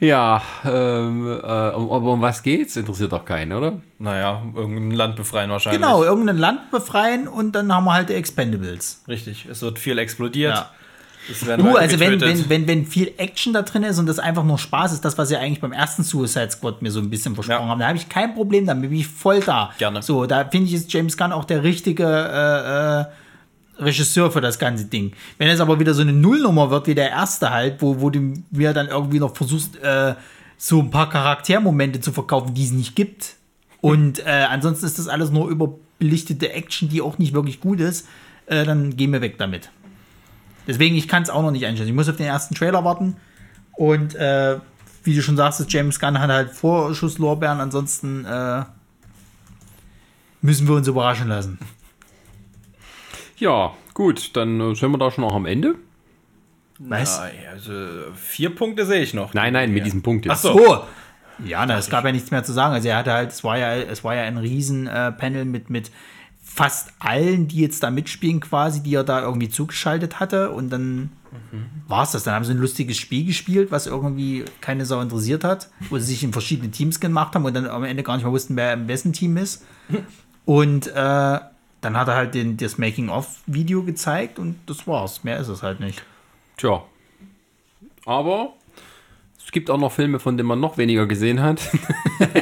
Ja, ähm, äh, um, aber um was geht's? Interessiert doch keinen, oder? naja, irgendein Land befreien wahrscheinlich. Genau, irgendein Land befreien und dann haben wir halt die Expendables. Richtig. Es wird viel explodiert. Ja. Es werden Leute also wenn, wenn, wenn, wenn viel Action da drin ist und das einfach nur Spaß ist, das, was sie eigentlich beim ersten Suicide Squad mir so ein bisschen versprochen Ja. haben, da habe ich kein Problem damit, bin ich voll da. Gerne. So, da finde ich, ist James Gunn auch der richtige äh, äh, Regisseur für das ganze Ding. Wenn es aber wieder so eine Nullnummer wird wie der erste halt, wo, wo du mir dann irgendwie noch versuchst, äh, so ein paar Charaktermomente zu verkaufen, die es nicht gibt. Und äh, ansonsten ist das alles nur überbelichtete Action, die auch nicht wirklich gut ist, äh, dann gehen wir weg damit. Deswegen, ich kann es auch noch nicht einschätzen. Ich muss auf den ersten Trailer warten. Und äh, wie du schon sagst, James Gunn hat halt Vorschusslorbeeren. Ansonsten äh, müssen wir uns überraschen lassen. Ja, gut, dann äh, sind wir da schon auch am Ende. Was? Ja, also vier Punkte sehe ich noch. Nein, nein, mit diesem Punkt jetzt. Ach so. Oh! Ja, na, es gab ja nichts mehr zu sagen. Also er hatte halt, es war ja, es war ja ein riesen äh, Panel mit, mit fast allen, die jetzt da mitspielen quasi, die er da irgendwie zugeschaltet hatte. Und dann war es das. Dann haben sie ein lustiges Spiel gespielt, was irgendwie keine Sau interessiert hat, wo sie sich in verschiedene Teams gemacht haben und dann am Ende gar nicht mehr wussten, wer im wessen Team ist. Und äh, dann hat er halt den, das Making-of-Video gezeigt und das war's. Mehr ist es halt nicht. Tja. Aber es gibt auch noch Filme, von denen man noch weniger gesehen hat.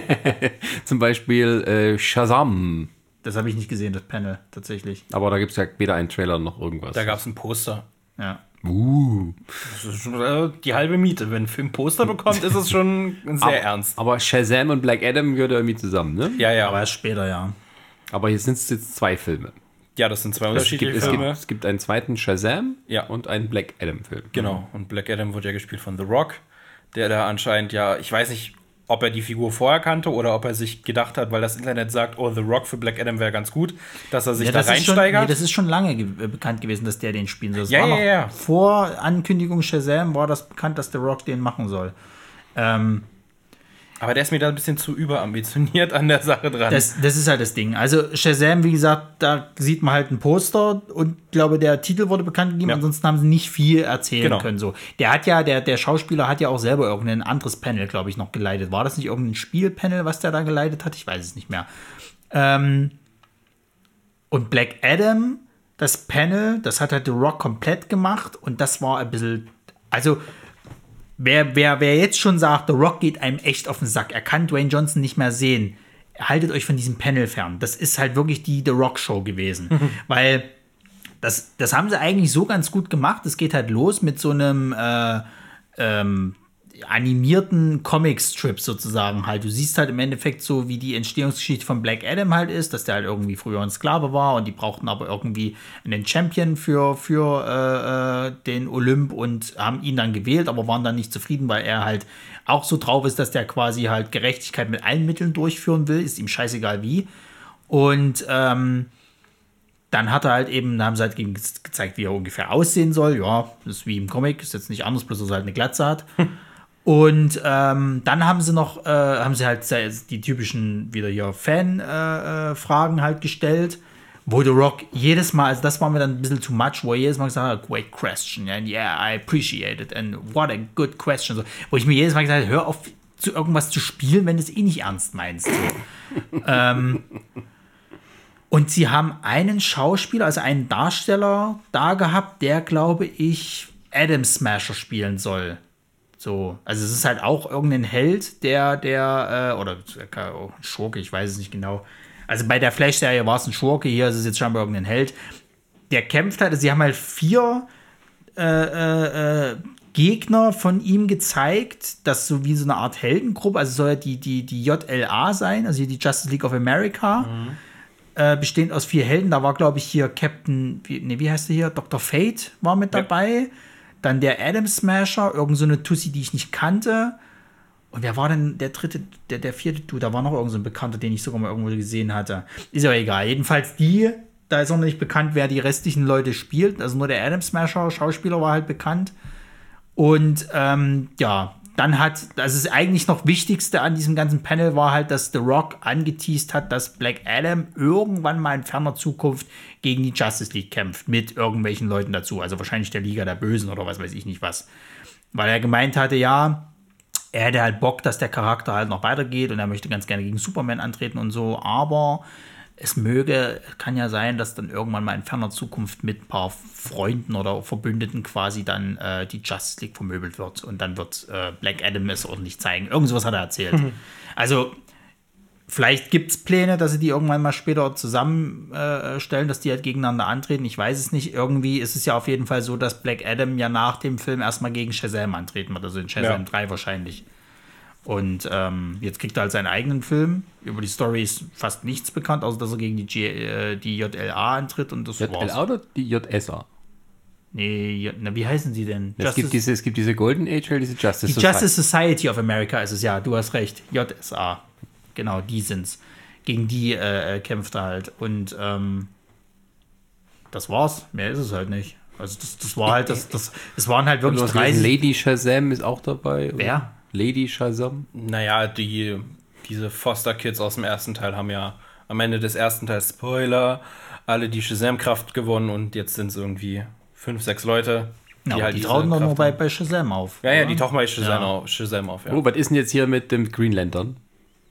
Zum Beispiel äh, Shazam. Das habe ich nicht gesehen, das Panel, tatsächlich. Aber da gibt es ja weder einen Trailer noch irgendwas. Da gab es ein Poster. Ja. uh. Das ist schon äh, die halbe Miete. Wenn ein Film Poster bekommt, ist es schon sehr aber, ernst. Aber Shazam und Black Adam gehört irgendwie zusammen, ne? Ja, ja. Aber erst später, ja. Aber hier sind es jetzt zwei Filme. ja, das sind zwei Es unterschiedliche gibt, es, gibt, Filme. es gibt einen zweiten Shazam Ja. und einen Black Adam-Film. Genau. Und Black Adam wurde ja gespielt von The Rock, der da anscheinend ja, ich weiß nicht, ob er die Figur vorher kannte oder ob er sich gedacht hat, weil das Internet sagt, oh, The Rock für Black Adam wäre ganz gut, dass er sich Ja, da das, ist schon, reinsteigert. nee, das ist schon lange ge äh, bekannt gewesen, dass der den spielen soll. Das Ja, war ja, noch ja. Vor Ankündigung Shazam war das bekannt, dass The Rock den machen soll. Ähm, Aber der ist mir da ein bisschen zu überambitioniert an der Sache dran. das, das ist halt das Ding. Also Shazam, wie gesagt, da sieht man halt ein Poster und ich glaube, der Titel wurde bekannt gegeben, Ja. ansonsten haben sie nicht viel erzählen Genau. können. So. Der hat ja, der, der Schauspieler hat ja auch selber irgendein anderes Panel, glaube ich, noch geleitet. War das nicht irgendein Spielpanel, was der da geleitet hat? Ich weiß es nicht mehr. Ähm, und Black Adam, das Panel, das hat halt The Rock komplett gemacht und das war ein bisschen, also wer, wer, wer jetzt schon sagt, The Rock geht einem echt auf den Sack, er kann Dwayne Johnson nicht mehr sehen, haltet euch von diesem Panel fern. Das ist halt wirklich die The Rock Show gewesen. Weil das, das haben sie eigentlich so ganz gut gemacht. Es geht halt los mit so einem äh, ähm, animierten Comic-Strip sozusagen halt. Du siehst halt im Endeffekt so, wie die Entstehungsgeschichte von Black Adam halt ist, dass der halt irgendwie früher ein Sklave war und die brauchten aber irgendwie einen Champion für, für äh, äh, den Olymp und haben ihn dann gewählt, aber waren dann nicht zufrieden, weil er halt auch so drauf ist, dass der quasi halt Gerechtigkeit mit allen Mitteln durchführen will, ist ihm scheißegal wie. Und ähm, dann hat er halt eben, haben sie halt gezeigt, wie er ungefähr aussehen soll. Ja, das ist wie im Comic, ist jetzt nicht anders, bloß dass er halt eine Glatze hat. Und ähm, dann haben sie noch, äh, haben sie halt die typischen wieder hier Fan-Fragen äh, halt gestellt, wo The Rock jedes Mal, also das war mir dann ein bisschen too much, wo er jedes Mal gesagt hat, great question, and yeah, I appreciate it, and what a good question. So, wo ich mir jedes Mal gesagt habe, hör auf, zu irgendwas zu spielen, wenn du es eh nicht ernst meinst. So. ähm, und sie haben einen Schauspieler, also einen Darsteller da gehabt, der, glaube ich, Adam Smasher spielen soll. So, also es ist halt auch irgendein Held, der, der, äh, oder oh, Schurke, ich weiß es nicht genau. Also bei der Flash-Serie war es ein Schurke, hier ist es jetzt scheinbar irgendein Held. Der kämpft halt, also sie haben halt vier äh, äh, äh Gegner von ihm gezeigt, das so wie so eine Art Heldengruppe, also soll ja die, die, die JLA sein, also die Justice League of America. Mhm. Äh, bestehend aus vier Helden. Da war, glaube ich, hier Captain, wie, nee, wie heißt der hier? Dr. Fate war mit dabei. Ja. Dann der Adam Smasher, irgend so Tussi, die ich nicht kannte. Und wer war denn der dritte, der, der vierte Dude? Da war noch irgend so Bekannter, den ich sogar mal irgendwo gesehen hatte. Ist ja egal. Jedenfalls die, da ist noch nicht bekannt, wer die restlichen Leute spielt. Also nur der Adam Smasher, Schauspieler, war halt bekannt. Und ähm, ja, dann hat, das ist eigentlich noch Wichtigste an diesem ganzen Panel war halt, dass The Rock angeteased hat, dass Black Adam irgendwann mal in ferner Zukunft gegen die Justice League kämpft, mit irgendwelchen Leuten dazu. Also wahrscheinlich der Liga der Bösen oder was weiß ich nicht was. Weil er gemeint hatte, ja, er hätte halt Bock, dass der Charakter halt noch weitergeht und er möchte ganz gerne gegen Superman antreten und so, aber es möge, kann ja sein, dass dann irgendwann mal in ferner Zukunft mit ein paar Freunden oder Verbündeten quasi dann äh, die Justice League vermöbelt wird und dann wird äh, Black Adam es ordentlich zeigen. Irgend sowas hat er erzählt. Mhm. Also vielleicht gibt es Pläne, dass sie die irgendwann mal später zusammenstellen, äh, dass die halt gegeneinander antreten. Ich weiß es nicht. Irgendwie ist es ja auf jeden Fall so, dass Black Adam ja nach dem Film erstmal gegen Shazam antreten wird, also in Shazam ja. 3 wahrscheinlich. Und ähm, jetzt kriegt er halt seinen eigenen Film. Über die Story ist fast nichts bekannt, außer dass er gegen die, G äh, die JLA antritt und das JLA war's. oder die JSA? Nee, na, wie heißen sie denn? Es gibt, diese, es gibt diese Golden Age oder diese Justice die Society. Justice Society of America ist es, ja, du hast recht. JSA. Genau, die sind's. Gegen die äh, äh, kämpft er halt. Und ähm, das war's. Mehr ist es halt nicht. Also das, das war halt, das, das, es waren halt wirklich 30. Lady Shazam ist auch dabei. Wer? Lady Shazam? Naja, die, diese Foster Kids aus dem ersten Teil haben ja am Ende des ersten Teils Spoiler, alle die Shazam-Kraft gewonnen und jetzt sind es irgendwie fünf, sechs Leute. Die, ja, halt die trauen doch nur bei, bei Shazam auf. Ja, ja, die tauchen bei Shazam, ja. auf, Shazam auf. Ja. Oh, was ist denn jetzt hier mit dem Green Lantern?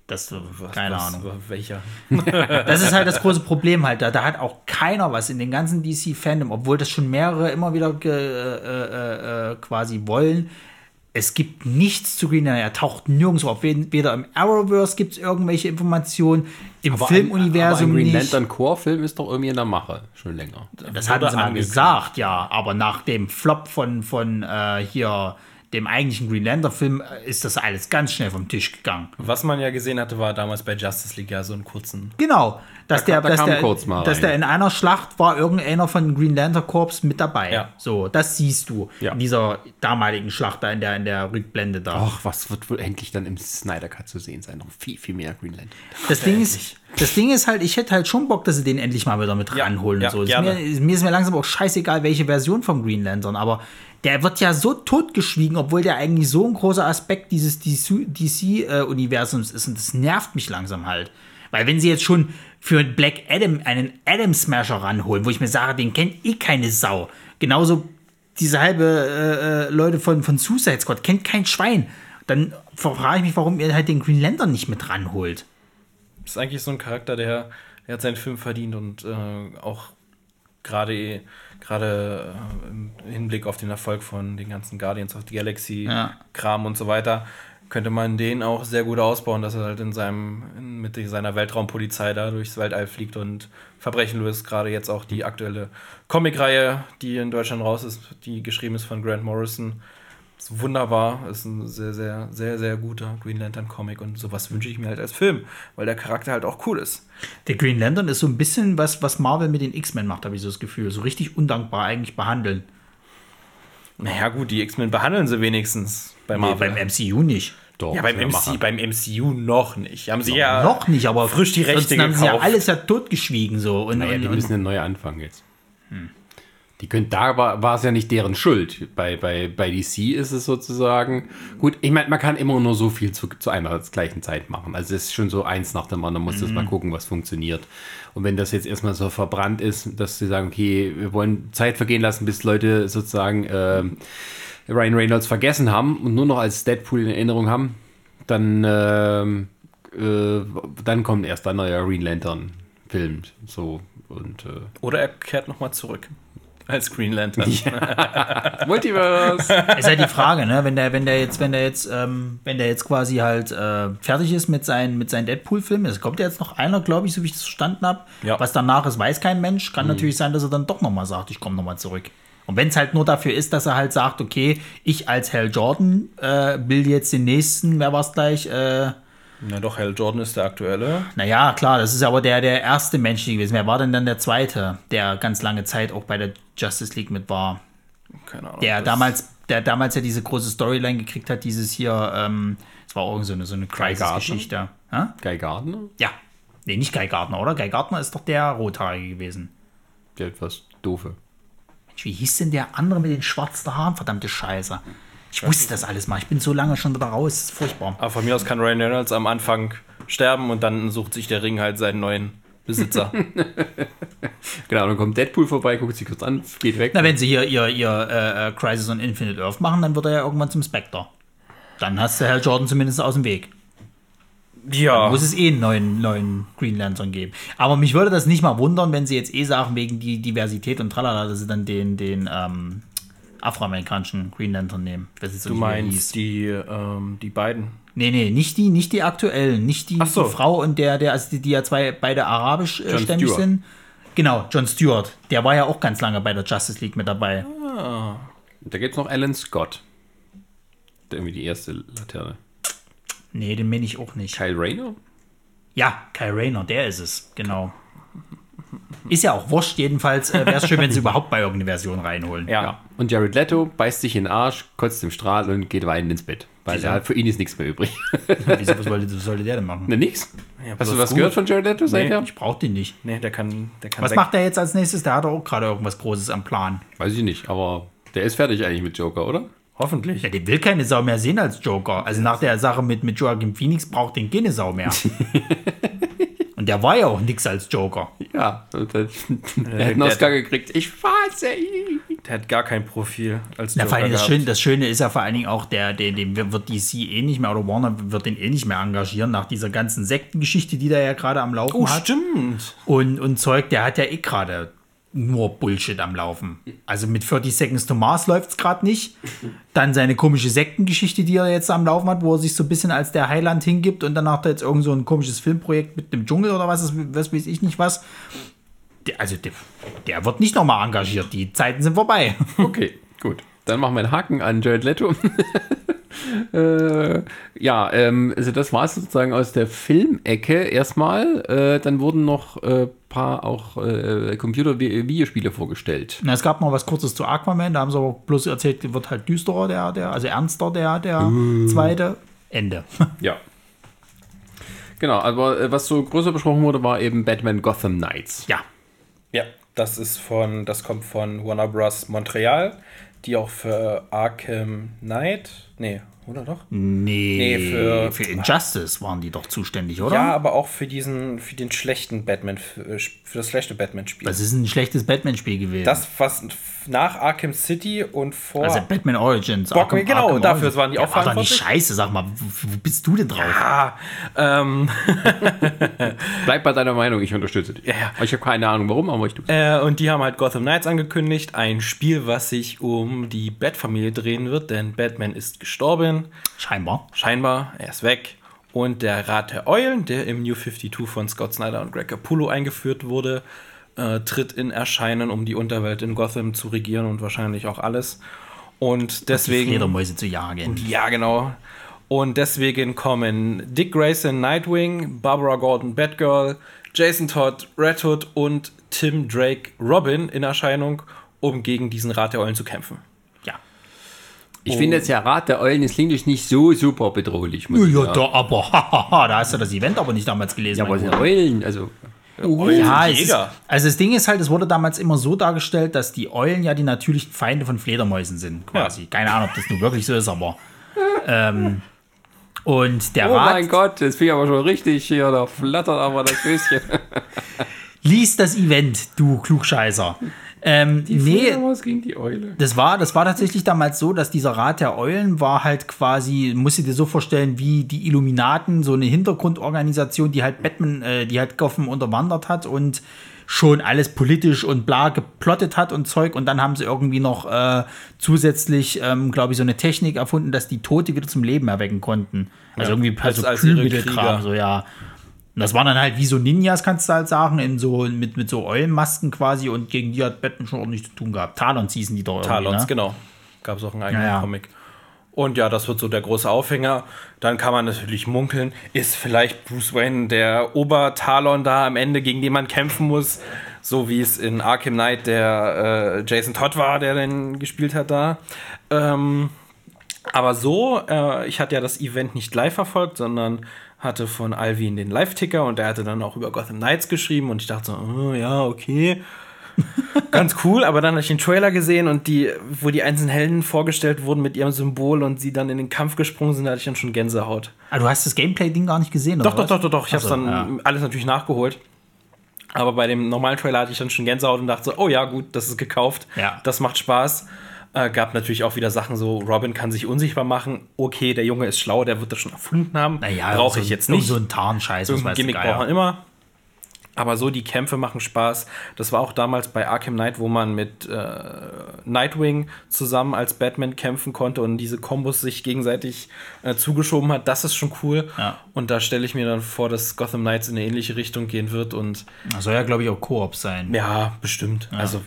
Das, keine was, Ahnung. Welcher? das ist halt das große Problem halt. Da, da hat auch keiner was in den ganzen DC-Fandom, obwohl das schon mehrere immer wieder äh, äh, äh, quasi wollen es gibt nichts zu Green Lantern. Er taucht nirgendwo auf. Weder im Arrowverse gibt es irgendwelche Informationen, im aber Filmuniversum ein, aber ein Green Lantern Core-Film ist doch irgendwie in der Mache, schon länger. Das hatten sie mal gesagt, ja. Aber nach dem Flop von, von äh, hier dem eigentlichen Green Lantern-Film äh, ist das alles ganz schnell vom Tisch gegangen. Was man ja gesehen hatte, war damals bei Justice League ja so einen kurzen. Genau, dass da, der, da dass, der, dass der in einer Schlacht war irgendeiner von Green Lantern Corps mit dabei. Ja. So, das siehst du ja. in dieser damaligen Schlacht da in der, in der Rückblende da. Ach, was wird wohl endlich dann im Snyder Cut zu sehen sein? Noch viel, viel mehr Green Lantern. Das Ding ist, das Ding ist halt, ich hätte halt schon Bock, dass sie den endlich mal wieder mit ja, ranholen und so. Ist mir, mir, ist mir langsam auch scheißegal, welche Version vom Green Lantern, aber der wird ja so totgeschwiegen, obwohl der eigentlich so ein großer Aspekt dieses DC-Universums ist. Und das nervt mich langsam halt. Weil wenn sie jetzt schon für Black Adam einen Adam Smasher ranholen, wo ich mir sage, den kennt eh keine Sau. Genauso diese halbe äh, äh, Leute von, von Suicide Squad kennt kein Schwein. Dann frage ich mich, warum ihr halt den Green Lantern nicht mit ranholt. Ist eigentlich so ein Charakter, der, der hat seinen Film verdient und äh, auch gerade gerade äh, im Hinblick auf den Erfolg von den ganzen Guardians of the Galaxy ja. Kram und so weiter könnte man den auch sehr gut ausbauen, dass er halt in seinem, in, mit seiner Weltraumpolizei da durchs Weltall fliegt und Verbrechen löst. Gerade jetzt auch die aktuelle Comicreihe, die in Deutschland raus ist, die geschrieben ist von Grant Morrison. Ist wunderbar, ist ein sehr, sehr, sehr, sehr guter Green Lantern Comic und sowas wünsche ich mir halt als Film, weil der Charakter halt auch cool ist. Der Green Lantern ist so ein bisschen was, was Marvel mit den X-Men macht, habe ich so das Gefühl. So richtig undankbar eigentlich behandeln. Naja, gut, die X-Men behandeln sie wenigstens bei Nee, Marvel. beim MCU nicht. Doch, ja, beim, MC, beim MCU noch nicht. Haben sie ja Noch nicht, aber frisch die Rechte sonst haben sie ja gekauft. alles ja totgeschwiegen so. Und, Naja, die und, müssen und ja neu anfangen jetzt. Die können, da war, war es ja nicht deren Schuld. Bei, bei, bei DC ist es sozusagen. Gut, ich meine, man kann immer nur so viel zu, zu einer gleichen Zeit machen. Also es ist schon so eins nach dem anderen, muss das mal gucken, was funktioniert. Und wenn das jetzt erstmal so verbrannt ist, dass sie sagen, okay, wir wollen Zeit vergehen lassen, bis Leute sozusagen ähm, Ryan Reynolds vergessen haben und nur noch als Deadpool in Erinnerung haben, dann, ähm, äh, dann kommt erst ein neuer Green Lantern Film. So und äh, Oder er kehrt nochmal zurück. Als Green Lantern. Multiverse. ist halt die Frage, ne? Wenn der, wenn der jetzt, wenn der jetzt, ähm, wenn der jetzt quasi halt äh, fertig ist mit seinen, mit seinen Deadpool-Filmen, es kommt ja jetzt noch einer, glaube ich, so wie ich das verstanden habe. Ja. Was danach ist, weiß kein Mensch. Kann natürlich sein, dass er dann doch nochmal sagt, ich komme nochmal zurück. Und wenn es halt nur dafür ist, dass er halt sagt, okay, ich als Hal Jordan äh, will jetzt den nächsten, wer war es gleich, äh, Na doch, Hal Jordan ist der aktuelle. Naja, klar, das ist aber der, der erste Mensch gewesen. Wer war denn dann der zweite, der ganz lange Zeit auch bei der Justice League mit war? Keine Ahnung. Der das- damals, der damals ja diese große Storyline gekriegt hat, dieses hier, ähm, es war auch so eine, so eine Crisis-Geschichte. Guy Gardner? Ja. Nee, nicht Guy Gardner, oder? Guy Gardner ist doch der Rothaarige gewesen. Der etwas doofe. Mensch, wie hieß denn der andere mit den schwarzen Haaren? Verdammte Scheiße. Ich wusste das alles mal. Ich bin so lange schon da raus. Das ist furchtbar. Aber von mir aus kann Ryan Reynolds am Anfang sterben und dann sucht sich der Ring halt seinen neuen Besitzer. Genau, dann kommt Deadpool vorbei, guckt sich kurz an, geht weg. Na, wenn sie hier ihr, ihr äh, Crisis on Infinite Earth machen, dann wird er ja irgendwann zum Spectre. Dann hast du Hal Jordan zumindest aus dem Weg. ja. Muss es eh einen neuen, neuen Green Lantern geben. Aber mich würde das nicht mal wundern, wenn sie jetzt eh sagen, wegen die Diversität und tralala, dass sie dann den, den ähm, afroamerikanischen Green Lantern nehmen. Du meinst hieß. die, ähm, die beiden. Nee, nee, nicht die, nicht die aktuellen, nicht die, so. die Frau und der, der, also die, die ja zwei beide arabisch äh, sind. Genau, John Stewart. Der war ja auch ganz lange bei der Justice League mit dabei. Da gibt es noch Alan Scott. Der irgendwie die erste Laterne. Nee, den meine ich auch nicht. Kyle Rayner? Ja, Kyle Rayner, der ist es, genau. Ist ja auch wurscht, jedenfalls äh, wäre es schön, wenn sie überhaupt bei irgendeine Version reinholen. Ja. Ja. Und Jared Leto beißt sich in den Arsch, kotzt im Strahl und geht weinend ins Bett. Weil er hat für ihn ist nichts mehr übrig. Wieso, was, wollte, was sollte der denn machen? ne, nix? Ja, Hast du was gut. gehört von Jared Leto seither? Ich brauche den nicht. Nee, der kann, der kann Was weg. macht er jetzt als nächstes? Der hat doch auch gerade irgendwas Großes am Plan. Weiß ich nicht, aber der ist fertig eigentlich mit Joker, oder? Hoffentlich. Ja, den will keine Sau mehr sehen als Joker. Also nach der Sache mit, mit Joaquin Phoenix braucht den keine Sau mehr. Der war ja auch nix als Joker. Ja, und dann, er hat einen der- Oscar gekriegt. Ich fasse ihn. Der hat gar kein Profil als Na, Joker vor allem das. Schöne, das Schöne ist ja vor allen Dingen auch, der, der, den wird DC eh nicht mehr, oder Warner wird den eh nicht mehr engagieren, nach dieser ganzen Sektengeschichte, die der ja gerade am Laufen Oh, hat. stimmt. Und, und Zeug, der hat ja eh gerade nur Bullshit am Laufen. Also mit 30 Seconds to Mars läuft es gerade nicht. Dann seine komische Sektengeschichte, die er jetzt am Laufen hat, wo er sich so ein bisschen als der Heiland hingibt und danach da jetzt irgend so ein komisches Filmprojekt mit dem Dschungel oder was, was weiß ich nicht was. Der, also der, der wird nicht nochmal engagiert. Die Zeiten sind vorbei. Okay, gut. Dann machen wir einen Haken an Jared Leto. äh, ja, ähm, also das war es sozusagen aus der Filmecke erstmal. Äh, dann wurden noch ein äh, paar auch äh, Computer-Videospiele vorgestellt. Na, es gab noch was Kurzes zu Aquaman, da haben sie aber bloß erzählt, wird halt düsterer, der, der, also ernster, der, der zweite. Ende. Ja. Genau, aber äh, was so größer besprochen wurde, war eben Batman Gotham Knights. ja. Ja, das ist von, das kommt von Warner Bros. Montreal, die auch für Arkham Knight, nee, oder doch? Nee, Nee, für- für Injustice waren die doch zuständig, oder? Ja, aber auch für diesen, für den schlechten Batman, für, für das schlechte Batman-Spiel. Das ist ein schlechtes Batman-Spiel gewesen. Das, was nach Arkham City und vor. also Batman Origins. Bock- genau, dafür waren die auch ja, war doch nicht verantwortlich. scheiße, sag mal, wo, wo bist du denn drauf? ah, ähm, Bleib bei deiner Meinung, ich unterstütze dich. Ja, ja. Ich habe keine Ahnung warum, aber ich tue äh, und die haben halt Gotham Knights angekündigt. Ein Spiel, was sich um die Bat-Familie drehen wird, denn Batman ist gestorben. Scheinbar. Scheinbar, er ist weg. Und der Rat der Eulen, der im New 52 von Scott Snyder und Greg Capullo eingeführt wurde, äh, tritt in Erscheinen, um die Unterwelt in Gotham zu regieren und wahrscheinlich auch alles. Und deswegen. Die Fledermäuse zu jagen. Ja, genau. Und deswegen kommen Dick Grayson, Nightwing, Barbara Gordon, Batgirl, Jason Todd, Red Hood und Tim Drake, Robin in Erscheinung, um gegen diesen Rat der Eulen zu kämpfen. Ja. Ich finde jetzt ja Rat der Eulen, es klingt euch nicht so super bedrohlich. Muss ich Ja, da, aber hahaha, da hast du das Event aber nicht damals gelesen. Ja, aber es sind Eulen, also Ja, es ist, also das Ding ist halt, es wurde damals immer so dargestellt, dass die Eulen ja die natürlichen Feinde von Fledermäusen sind, quasi. Keine Ahnung, ob das nun wirklich so ist, aber. ähm, und der Oh Rat mein Gott, das finde ich aber schon richtig hier, da flattert aber das Höschen. liest das Event, du Klugscheißer. Ähm, nee, was gegen die Eule. das war, das war tatsächlich damals so, dass dieser Rat der Eulen war halt quasi, musst du dir so vorstellen, wie die Illuminaten, so eine Hintergrundorganisation, die halt Batman, äh, die halt Gotham unterwandert hat und schon alles politisch und bla geplottet hat und Zeug. Und dann haben sie irgendwie noch äh, zusätzlich, ähm, glaube ich, so eine Technik erfunden, dass die Tote wieder zum Leben erwecken konnten. Also Ja, irgendwie halt als- als Krieger. so ja. Und das waren dann halt wie so Ninjas, kannst du halt sagen, in so, mit, mit so Eulenmasken quasi und gegen die hat Batman schon ordentlich zu tun gehabt. Talons hießen die doch Talons, ne? genau. Gab es auch einen eigenen Ja, ja. Comic. Und ja, das wird so der große Aufhänger. Dann kann man natürlich munkeln, ist vielleicht Bruce Wayne der Obertalon da am Ende, gegen den man kämpfen muss, so wie es in Arkham Knight der äh, Jason Todd war, der den gespielt hat da. Ähm, aber so, äh, ich hatte ja das Event nicht live verfolgt, sondern hatte von Alvin den Live-Ticker und der hatte dann auch über Gotham Knights geschrieben und ich dachte so, oh, ja, okay. Ganz cool, aber dann habe ich den Trailer gesehen und die, wo die einzelnen Helden vorgestellt wurden mit ihrem Symbol und sie dann in den Kampf gesprungen sind, da hatte ich dann schon Gänsehaut. Ah, du hast das Gameplay-Ding gar nicht gesehen, Doch, oder doch, doch, doch, doch. Ich habe es Ach so, dann ja. alles natürlich nachgeholt. Aber bei dem normalen Trailer hatte ich dann schon Gänsehaut und dachte so, oh ja, gut, das ist gekauft. Ja. Das macht Spaß. Äh, gab natürlich auch wieder Sachen so, Robin kann sich unsichtbar machen. Okay, der Junge ist schlau, der wird das schon erfunden haben. Naja, Brauche so ich jetzt nicht. So ein Tarnscheiß, was weiß Gimmick braucht man immer. Aber so die Kämpfe machen Spaß. Das war auch damals bei Arkham Knight, wo man mit äh, Nightwing zusammen als Batman kämpfen konnte und diese Kombos sich gegenseitig äh, zugeschoben hat. Das ist schon cool. Ja. Und da stelle ich mir dann vor, dass Gotham Knights in eine ähnliche Richtung gehen wird. Und Das soll ja, glaube ich, auch Koop sein. ja, bestimmt. Also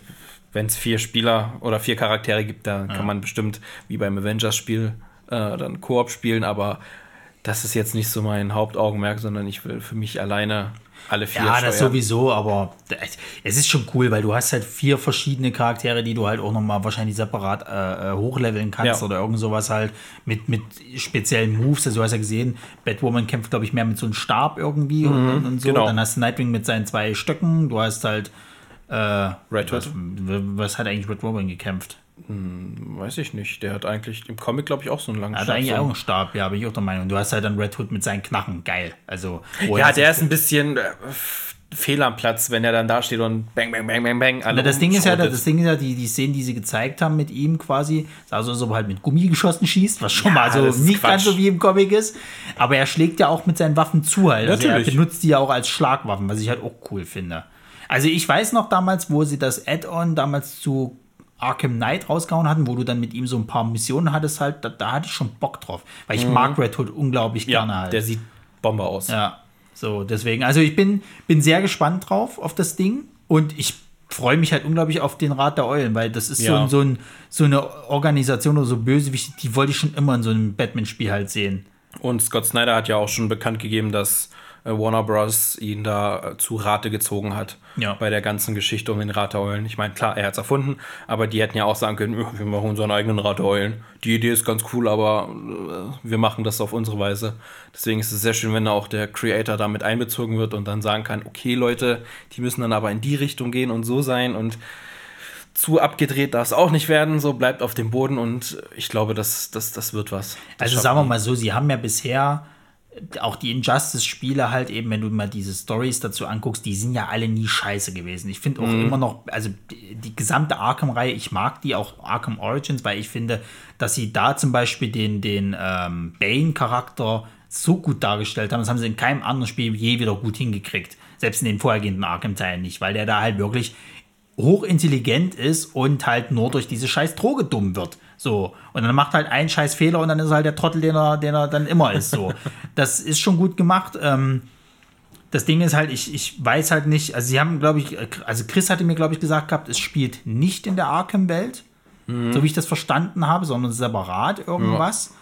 wenn es vier Spieler oder vier Charaktere gibt, da kann man bestimmt wie beim Avengers-Spiel äh, dann Koop spielen. Aber das ist jetzt nicht so mein Hauptaugenmerk, sondern ich will für mich alleine alle vier Ja, das steuern. sowieso, aber es ist schon cool, weil du hast halt vier verschiedene Charaktere, die du halt auch nochmal wahrscheinlich separat äh, äh, hochleveln kannst Ja. oder irgend sowas halt mit, mit speziellen Moves. Also du hast ja gesehen, Batwoman kämpft, glaube ich, mehr mit so einem Stab irgendwie und, und so. genau. Dann hast du Nightwing mit seinen zwei Stöcken. Du hast halt äh, Red was, Hood? was hat eigentlich Red Robin gekämpft? Weiß ich nicht. Der hat eigentlich im Comic, glaube ich, auch so einen langen Er hat Stab, eigentlich so auch einen- Stab, ja, bin ich auch der Meinung. Du hast halt dann Red Hood mit seinen Knachen, geil. Also, Ja, er der ist ein bisschen äh, fehl am Platz, wenn er dann da steht und bang, bang, bang, bang, bang. alle Na, das Ding ist ja, das Ding ist ja, die, die Szenen, die sie gezeigt haben mit ihm quasi, sah so, er halt mit Gummigeschossen schießt, was schon Ja, mal so nicht ganz Quatsch. so wie im Comic ist. Aber er schlägt ja auch mit seinen Waffen zu halt. Also er Natürlich. benutzt die ja auch als Schlagwaffen, was ich halt auch cool finde. Also ich weiß noch damals, wo sie das Add-on damals zu Arkham Knight rausgehauen hatten, wo du dann mit ihm so ein paar Missionen hattest halt, da, da hatte ich schon Bock drauf. Weil ich mag Red Hood unglaublich Mhm. ja, gerne halt. der sieht Bombe aus. Ja, so, deswegen. Also ich bin, bin sehr gespannt drauf, auf das Ding. Und ich freue mich halt unglaublich auf den Rat der Eulen, weil das ist so, Ja. ein, so, ein, so eine Organisation oder so Bösewicht, die wollte ich schon immer in so einem Batman-Spiel halt sehen. Und Scott Snyder hat ja auch schon bekannt gegeben, dass Warner Bros. ihn da äh, zu Rate gezogen hat Ja. bei der ganzen Geschichte um den Rat der Eulen. Ich meine, klar, er hat es erfunden, aber die hätten ja auch sagen können, "Ja, wir machen unseren eigenen Rat der Eulen. Die Idee ist ganz cool, aber äh, wir machen das auf unsere Weise. Deswegen ist es sehr schön, wenn da auch der Creator damit einbezogen wird und dann sagen kann, okay Leute, die müssen dann aber in die Richtung gehen und so sein und zu abgedreht darf es auch nicht werden, so bleibt auf dem Boden und ich glaube, das, das, das wird was. Das Also sagen wir mal so, sie haben ja bisher auch die Injustice-Spiele halt eben, wenn du mal diese Stories dazu anguckst, die sind ja alle nie scheiße gewesen. Ich finde auch Mhm. immer noch, also die, die gesamte Arkham-Reihe, ich mag die auch Arkham Origins, weil ich finde, dass sie da zum Beispiel den, den ähm, Bane-Charakter so gut dargestellt haben, das haben sie in keinem anderen Spiel je wieder gut hingekriegt. Selbst in den vorhergehenden Arkham-Teilen nicht, weil der da halt wirklich hochintelligent ist und halt nur durch diese scheiß Droge dumm wird. So. Und dann macht halt einen scheiß Fehler und dann ist er halt der Trottel, den er, den er dann immer ist. So. das ist schon gut gemacht. Ähm, das Ding ist halt, ich, ich weiß halt nicht, also sie haben, glaube ich, also Chris hatte mir, glaube ich, gesagt gehabt, es spielt nicht in der Arkham-Welt, so wie ich das verstanden habe, sondern separat irgendwas.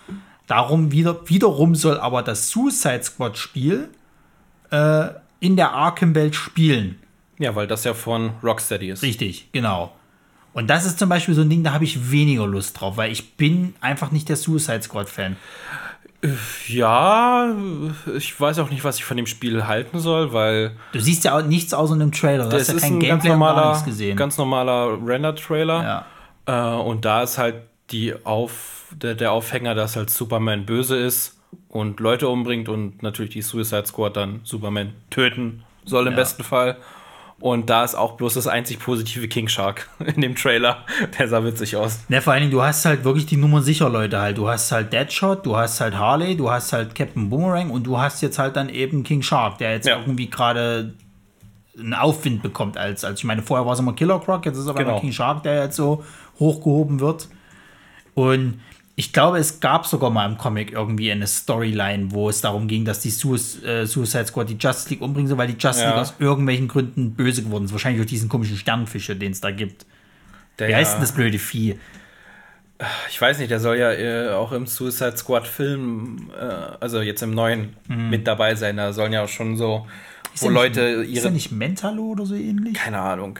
Darum wieder, wiederum soll aber das Suicide Squad-Spiel äh, in der Arkham-Welt spielen. Ja, weil das ja von Rocksteady ist. Richtig, genau. Und das ist zum Beispiel so ein Ding, da habe ich weniger Lust drauf, weil ich bin einfach nicht der Suicide Squad-Fan. Ja, ich weiß auch nicht, was ich von dem Spiel halten soll, weil Du siehst ja auch nichts außer einem Trailer. Du hast das ja ist kein ein ganz Gameplay gar normaler, nichts gesehen. ganz normaler Render-Trailer. ja. Äh, und da ist halt die Auf, der, der Aufhänger, dass halt Superman böse ist und Leute umbringt und natürlich die Suicide Squad dann Superman töten soll im Ja. besten Fall. Und da ist auch bloß das einzig positive King Shark in dem Trailer. Der sah witzig aus. Ne, vor allen Dingen, du hast halt wirklich die Nummer sicher Leute halt. Du hast halt Deadshot, du hast halt Harley, du hast halt Captain Boomerang und du hast jetzt halt dann eben King Shark, der jetzt Ja. irgendwie gerade einen Aufwind bekommt als, als ich meine, vorher war es immer Killer Croc, jetzt ist es aber Genau. King Shark, der jetzt so hochgehoben wird. Und ich glaube, es gab sogar mal im Comic irgendwie eine Storyline, wo es darum ging, dass die Suic- äh, Suicide Squad die Justice League umbringen soll, weil die Justice Ja. League aus irgendwelchen Gründen böse geworden ist. Wahrscheinlich durch diesen komischen Sternfische, den es da gibt. Der Wie heißt denn das blöde Vieh? Ich weiß nicht, der soll ja äh, auch im Suicide Squad Film, äh, also jetzt im neuen, mit dabei sein. Da sollen ja auch schon so, Mhm. Ist wo Leute nicht, Ist ihre, der nicht Mentalo oder so ähnlich? keine Ahnung,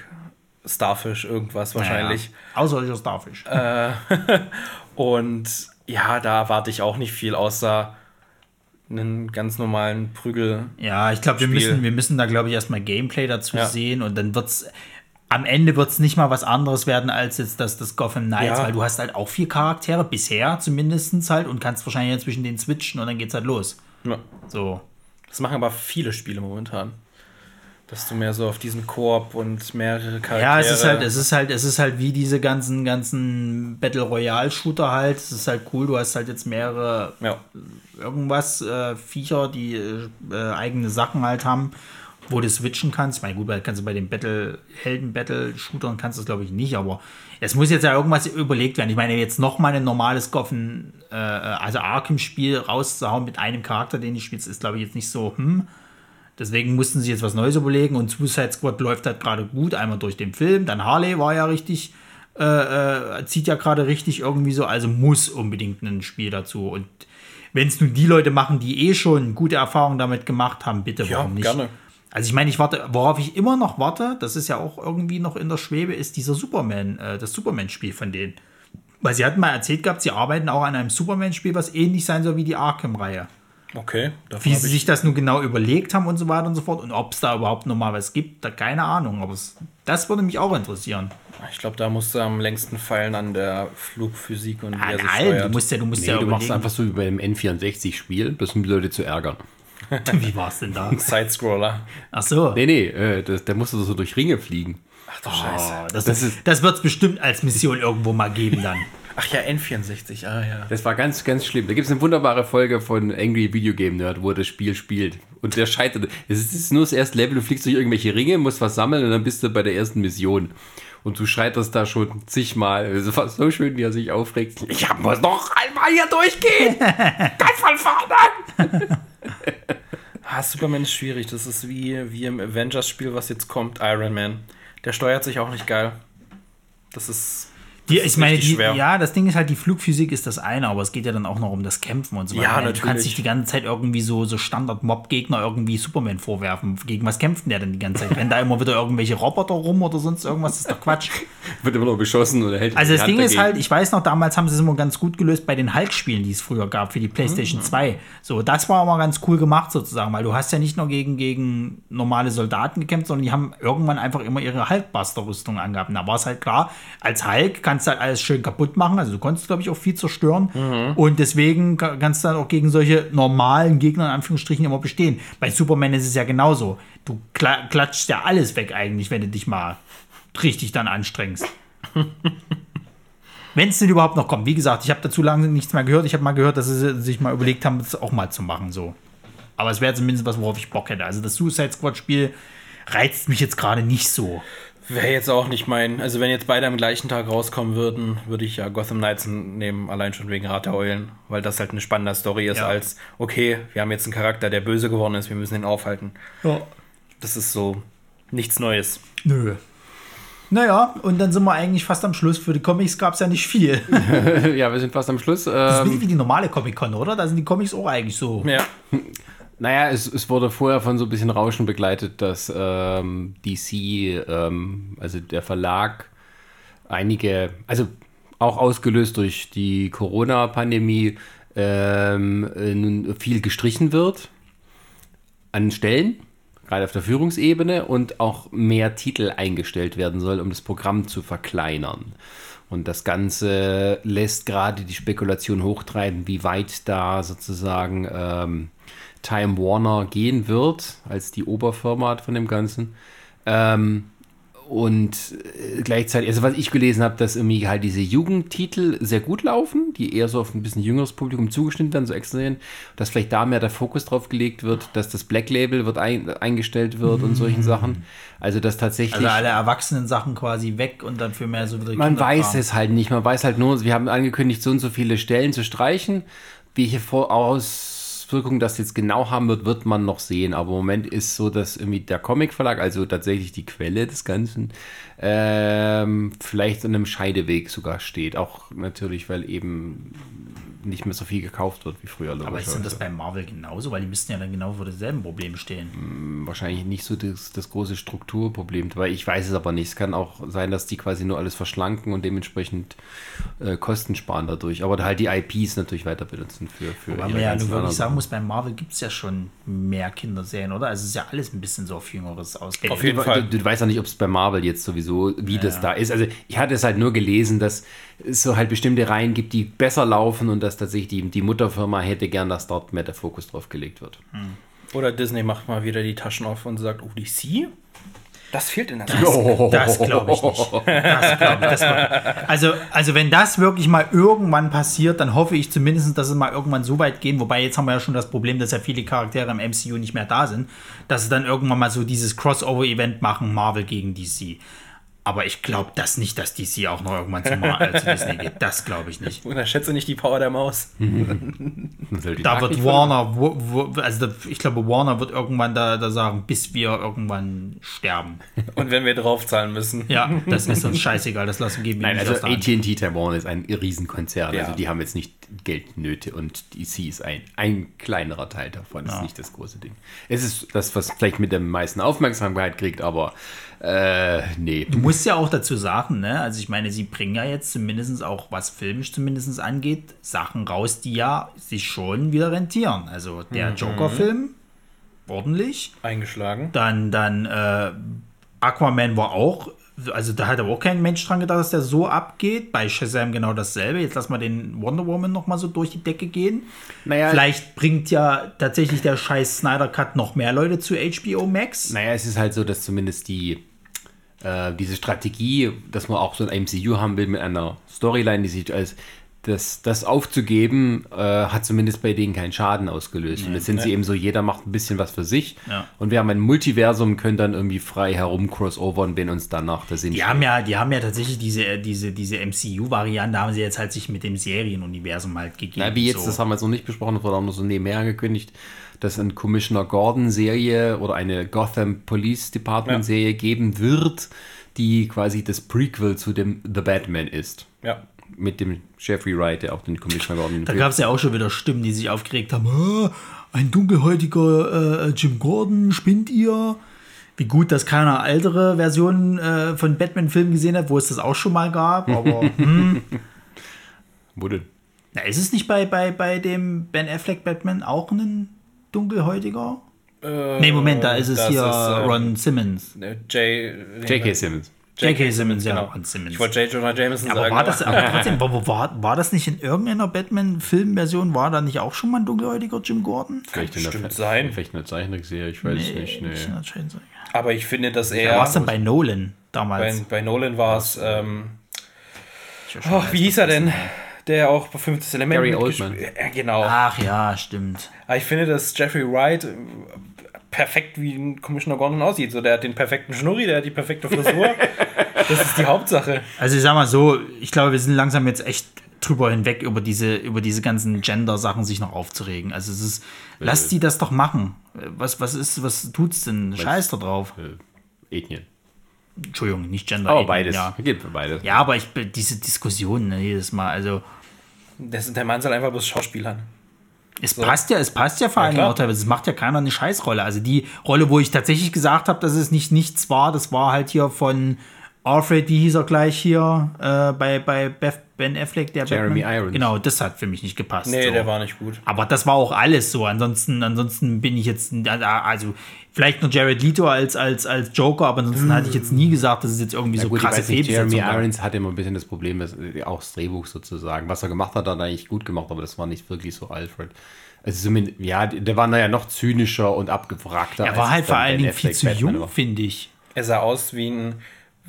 Starfish, irgendwas wahrscheinlich. Naja, außerirdischer Starfish. Äh, Und ja, da erwarte ich auch nicht viel, außer einen ganz normalen Prügel. ja, ich glaube, wir müssen, wir müssen da, glaube ich, erstmal Gameplay dazu Ja. sehen und dann wird's. Am Ende wird es nicht mal was anderes werden als jetzt das, das Gotham Knights, Ja. weil du hast halt auch vier Charaktere, bisher zumindest halt, und kannst wahrscheinlich jetzt zwischen denen switchen und dann geht's halt los. Ja. So. Das machen aber viele Spiele momentan. Dass du mehr so auf diesen Koop und mehrere Charaktere. Ja, es ist halt, es ist halt, es ist halt wie diese ganzen, ganzen Battle Royale Shooter halt. Es ist halt cool, du hast halt jetzt mehrere ja. irgendwas, äh, Viecher, die äh, eigene Sachen halt haben, wo du switchen kannst. Ich meine, gut, bei- kannst du bei den Battle, Helden-Battle-Shootern kannst du das, glaube ich, nicht, aber es muss jetzt ja irgendwas überlegt werden. Ich meine, jetzt noch mal ein normales Goffen, äh, also Arkham-Spiel rauszuhauen mit einem Charakter, den ich spielst, ist, glaube ich, jetzt nicht so, hm. Deswegen mussten sie jetzt was Neues überlegen und Suicide Squad läuft halt gerade gut, einmal durch den Film, dann Harley war ja richtig, äh, äh, zieht ja gerade richtig irgendwie so, also muss unbedingt ein Spiel dazu. Und wenn es nun die Leute machen, die eh schon gute Erfahrungen damit gemacht haben, bitte, Ja, warum nicht? gerne. Also ich meine, ich warte, worauf ich immer noch warte, das ist ja auch irgendwie noch in der Schwebe, ist dieser Superman, äh, das Superman-Spiel von denen. Weil sie hatten mal erzählt gehabt, sie arbeiten auch an einem Superman-Spiel, was ähnlich sein soll wie die Arkham-Reihe. Okay. davon Wie sie ich- sich das nun genau überlegt haben und so weiter und so fort und ob es da überhaupt noch mal was gibt, da keine Ahnung. Aber es, das würde mich auch interessieren. Ich glaube, da musst du am längsten feilen an der Flugphysik und wie er Nein, sich nein, du musst ja, du musst Nee, ja du machst überlegen, einfach so wie beim N64-Spiel, bloß um die Leute zu ärgern. wie war es denn da? Sidescroller. Ach so. Nee, nee, äh, das, der musste so durch Ringe fliegen. Ach du Scheiße. Oh, das Das das, ist- das wird es bestimmt als Mission irgendwo mal geben dann. Ach ja, N64, ah ja. Das war ganz, ganz schlimm. Da gibt es eine wunderbare Folge von Angry Video Game Nerd, wo er das Spiel spielt. Und der scheitert. Es ist- es ist nur das erste Level, du fliegst durch irgendwelche Ringe, musst was sammeln und dann bist du bei der ersten Mission. Und du scheiterst da schon zigmal. Es war so schön, wie er sich aufregt. Ich muss noch einmal hier durchgehen. Ganz von vorne. Ah, Superman ist schwierig. Das ist wie, wie im Avengers-Spiel, was jetzt kommt, Iron Man. Der steuert sich auch nicht geil. Das ist. Die, ich ist meine, die, ja, das Ding ist halt, die Flugphysik ist das eine, aber es geht ja dann auch noch um das Kämpfen und so weiter. Ja, Ich meine, Du kannst natürlich. nicht die ganze Zeit irgendwie so, so Standard-Mob-Gegner irgendwie Superman vorwerfen. Gegen was kämpft denn der denn die ganze Zeit? Wenn da immer wieder irgendwelche Roboter rum oder sonst irgendwas, ist doch Quatsch. Wird immer noch beschossen und er hält Also das Hand Ding ist dagegen. halt, ich weiß noch, damals haben sie es immer ganz gut gelöst bei den Hulk-Spielen, die es früher gab für die Mhm. PlayStation 2. So, das war immer ganz cool gemacht sozusagen, weil du hast ja nicht nur gegen, gegen normale Soldaten gekämpft, sondern die haben irgendwann einfach immer ihre Hulkbuster-Rüstung angehabt. Und da war es halt klar, als Hulk kannst halt alles schön kaputt machen, also du konntest, glaube ich, auch viel zerstören. Mhm. Und deswegen ka- kannst du dann auch gegen solche normalen Gegner in Anführungsstrichen immer bestehen. Bei Superman ist es ja genauso. Du kla klatschst ja alles weg eigentlich, wenn du dich mal richtig dann anstrengst. Wenn es denn überhaupt noch kommt. Wie gesagt, ich habe dazu lange nichts mehr gehört. Ich habe mal gehört, dass sie sich mal überlegt haben, das auch mal zu machen. So. Aber es wäre zumindest was, worauf ich Bock hätte. Also das Suicide Squad-Spiel reizt mich jetzt gerade nicht so. Wäre jetzt auch nicht mein. Also, wenn jetzt beide am gleichen Tag rauskommen würden, würde ich ja Gotham Knights nehmen, allein schon wegen Rat der Eulen, weil das halt eine spannende Story ist, Ja. als, okay, wir haben jetzt einen Charakter, der böse geworden ist, wir müssen ihn aufhalten. Ja. Das ist so nichts Neues. Nö. Naja, und dann sind wir eigentlich fast am Schluss. Für die Comics gab es ja nicht viel. ja, wir sind fast am Schluss. Das ist ein Ähm, bisschen wie die normale Comic-Con, oder? Da sind die Comics auch eigentlich so. Ja. Naja, es, es wurde vorher von so ein bisschen Rauschen begleitet, dass ähm, DC, ähm, also der Verlag, einige, also auch ausgelöst durch die Corona-Pandemie, ähm, äh, nun viel gestrichen wird an Stellen, gerade auf der Führungsebene, und auch mehr Titel eingestellt werden soll, um das Programm zu verkleinern. Und das Ganze lässt gerade die Spekulation hochtreiben, wie weit da sozusagen ähm, Time Warner gehen wird, als die Oberfirma von dem Ganzen. Ähm, und äh, gleichzeitig, also was ich gelesen habe, dass irgendwie halt diese Jugendtitel sehr gut laufen, die eher so auf ein bisschen jüngeres Publikum zugeschnitten werden, so extra dass vielleicht da mehr der Fokus drauf gelegt wird, dass das Black Label wird ein, eingestellt wird und solchen Sachen. Also dass tatsächlich. Also alle erwachsenen Sachen quasi weg und dann für mehr so wieder Man weiß es halt nicht. Man weiß halt nur, wir haben angekündigt, so und so viele Stellen zu streichen. Welche Vor- Auswirkungen das jetzt genau haben wird, wird man noch sehen. Aber im Moment ist so, dass irgendwie der Comic-Verlag, also tatsächlich die Quelle des Ganzen, ähm, vielleicht an einem Scheideweg sogar steht. Auch natürlich, weil eben nicht mehr so viel gekauft wird wie früher. Aber ist denn das bei Marvel genauso? Weil die müssten ja dann genau vor derselben Problem stehen. wahrscheinlich nicht so das, das große Strukturproblem, weil ich weiß es aber nicht. Es kann auch sein, dass die quasi nur alles verschlanken und dementsprechend äh, Kosten sparen dadurch. Aber halt die IPs natürlich weiter benutzen für, für Weil man ja nur wirklich sagen muss, bei Marvel gibt es ja schon mehr Kinderserien, oder? Also es ist ja alles ein bisschen so auf Jüngeres ausgelegt. Auf jeden Fall. Du, du weißt ja nicht, ob es bei Marvel jetzt sowieso, wie das da ist. Also ich hatte es halt nur gelesen, dass es so halt bestimmte Reihen gibt, die besser laufen und dass tatsächlich die, die Mutterfirma hätte gern, dass dort mehr der Fokus drauf gelegt wird. Oder Disney macht mal wieder die Taschen auf und sagt, oh, die Sie? Das fehlt in der Das, das glaube ich nicht. Das glaub das glaub- also, also wenn das wirklich mal irgendwann passiert, dann hoffe ich zumindest, dass es mal irgendwann so weit gehen. Wobei jetzt haben wir ja schon das Problem, dass ja viele Charaktere im MCU nicht mehr da sind, dass sie dann irgendwann mal so dieses Crossover-Event machen, Marvel gegen DC. Aber ich glaube das nicht, dass DC auch noch irgendwann zu, Mar äh, zu Disney geht. Das glaube ich nicht. Unterschätze nicht die Power der Maus. Da wird Warner, wo, wo, also da, ich glaube, Warner wird irgendwann da, da sagen, bis wir irgendwann sterben. Und wenn wir draufzahlen müssen. Ja, das ist uns scheißegal, das lassen geben wir Nein, nicht also. AT&T Taiwan ist ein Riesenkonzern. Ja. Also die haben jetzt nicht Geldnöte und DC ist ein, ein kleinerer Teil davon. Das Ja. ist nicht das große Ding. Es ist das, was vielleicht mit der meisten Aufmerksamkeit kriegt, aber äh, nee. Du musst ja auch dazu sagen, ne? Also ich meine, sie bringen ja jetzt zumindest auch, was filmisch zumindest angeht, Sachen raus, die ja sich schon wieder rentieren. Also der Joker-Film, ordentlich. Eingeschlagen. Dann, dann äh, Aquaman war auch, also da hat aber auch kein Mensch dran gedacht, dass der so abgeht. Bei Shazam genau dasselbe. Jetzt lass mal den Wonder Woman noch mal so durch die Decke gehen. Naja, Vielleicht bringt ja tatsächlich der scheiß Snyder Cut noch mehr Leute zu HBO Max. Naja, es ist halt so, dass zumindest die äh, diese Strategie, dass man auch so ein MCU haben will mit einer Storyline, die sich als das, das aufzugeben, äh, hat zumindest bei denen keinen Schaden ausgelöst. und jetzt sind sie eben so, jeder macht ein bisschen was für sich. Ja. Und wir haben ein Multiversum, können dann irgendwie frei herum crossovern, wenn uns danach das Die haben ja, die haben ja tatsächlich diese, diese, diese MCU-Variante, haben sie jetzt halt sich mit dem Serienuniversum halt gegeben. Na, wie jetzt, so. das haben wir jetzt noch nicht besprochen, das wurde auch noch so nebenher angekündigt, dass es eine Commissioner Gordon-Serie oder eine Gotham Police Department-Serie geben wird, die quasi das Prequel zu dem The Batman ist. Ja. Mit dem Jeffrey Wright, der auch den Commissioner Gordon Da gab es ja auch schon wieder Stimmen, die sich aufgeregt haben. "Ah, ein dunkelhäutiger äh, Jim Gordon, spinnt ihr? Wie gut, dass keiner ältere Versionen äh, von Batman-Filmen gesehen hat, wo es das auch schon mal gab. Aber hm, Wo denn? na, ist es nicht bei, bei, bei dem Ben Affleck Batman auch ein dunkelhäutiger? Äh, Nee, Moment, da ist es hier ähm, Ron Simmons. äh, J. J.K. Simmons. J.K. Simmons, ja, Genau. Ron Simmons. Ich wollte J. Jonah Jameson Aber sagen. war das, aber trotzdem, war, war, war das nicht in irgendeiner Batman-Filmversion, war da nicht auch schon mal ein dunkelhäutiger Jim Gordon? Vielleicht in der bestimmt Fe- sein. Vielleicht eine Zeichentrickserie, ich weiß nicht. Nee. nicht anscheinend so. aber ich finde, dass Ja, er. war es denn bei Nolan bei, damals? bei Nolan war es. Ähm, ach, wie hieß er denn? Der auch bei 50 Element Gary Oldman. Ja, genau. Ach ja, stimmt. Aber ich finde, dass Jeffrey Wright äh, perfekt wie ein Commissioner Gordon aussieht. So, der hat den perfekten Schnurri, der hat die perfekte Frisur. das ist die Hauptsache. Also ich sag mal so, ich glaube, wir sind langsam jetzt echt drüber hinweg, über diese, über diese ganzen Gender-Sachen sich noch aufzuregen. Also es ist, lasst die das doch machen. Was, was ist, was tut's denn? Scheiß da drauf. Äh, Ethnien. Entschuldigung, nicht Gender. Oh, beides. Ja. Geht für beides. ja, aber ich diese Diskussion ne, jedes Mal, also Das, der Mann soll einfach bloß Schauspielern. es passt ja, es passt ja vor allem klar. auch teilweise. Es macht ja keiner eine Scheißrolle. Also die Rolle, wo ich tatsächlich gesagt habe, dass es nicht nichts war, das war halt hier von Alfred, wie hieß er gleich hier, äh, bei, bei Beth, Ben Affleck, der Jeremy Batman. Irons. Genau, das hat für mich nicht gepasst. Nee, so. der war nicht gut. Aber das war auch alles so. Ansonsten, ansonsten bin ich jetzt, also vielleicht nur Jared Leto als, als, als Joker, aber ansonsten hatte ich jetzt nie gesagt, dass es jetzt irgendwie so Gut, krasse nicht, Jeremy. Irons hatte immer ein bisschen das Problem, dass, äh, auch das Drehbuch sozusagen. Was er gemacht hat, hat er eigentlich gut gemacht, aber das war nicht wirklich so Alfred. Also zumindest, ja, der war naja noch zynischer und abgewrackter. Er war als halt vor allen Dingen viel zu Batman jung, finde ich. Er sah aus wie ein,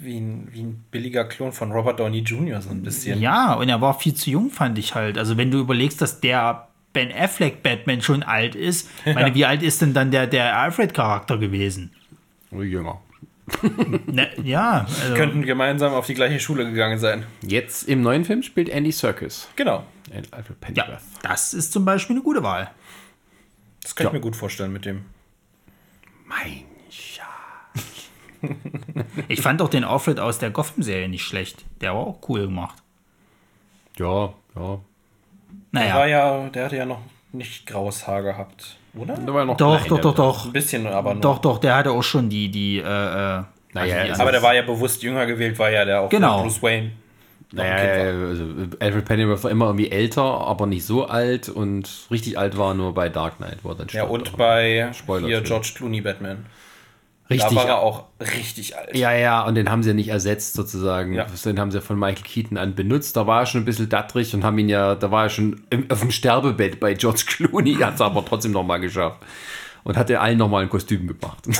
wie ein, wie ein billiger Klon von Robert Downey Jr. so ein bisschen. Ja, und er war viel zu jung, fand ich halt. Also wenn du überlegst, dass der Ben Affleck Batman schon alt ist, meine, wie alt ist denn dann der, der Alfred-Charakter gewesen? Nur Jünger. Ne, ja, also, Könnten gemeinsam auf die gleiche Schule gegangen sein. Jetzt im neuen Film spielt Andy Serkis. Genau. Alfred ja, Pennyworth. das ist zum Beispiel eine gute Wahl. Das kann Ja. ich mir gut vorstellen mit dem. Mein. Ich fand auch den Alfred aus der Gotham-Serie nicht schlecht. Der war auch cool gemacht. Ja, ja. Der war Naja, ja, der hatte ja noch nicht graues Haar gehabt, oder? Da war noch doch, doch, der- doch, doch. Ein bisschen, aber nur. Doch, doch, der hatte auch schon die, die, äh, äh, Naja, die also- Aber der war ja bewusst jünger gewählt, war ja der auch Genau. Bruce Wayne. Naja, also Alfred Pennyworth war immer irgendwie älter, aber nicht so alt und richtig alt war er nur bei Dark Knight, wo er dann Ja, und bei Spoiler hier. George Clooney Batman. Richtig, Da war er auch richtig alt. Ja, ja, und den haben sie ja nicht ersetzt sozusagen. Ja. Den haben sie von Michael Keaton an benutzt. Da war er schon ein bisschen dattrig und haben ihn ja, da war er schon im, auf dem Sterbebett bei George Clooney, hat es aber trotzdem nochmal geschafft. Und hat er allen nochmal ein Kostüm gemacht.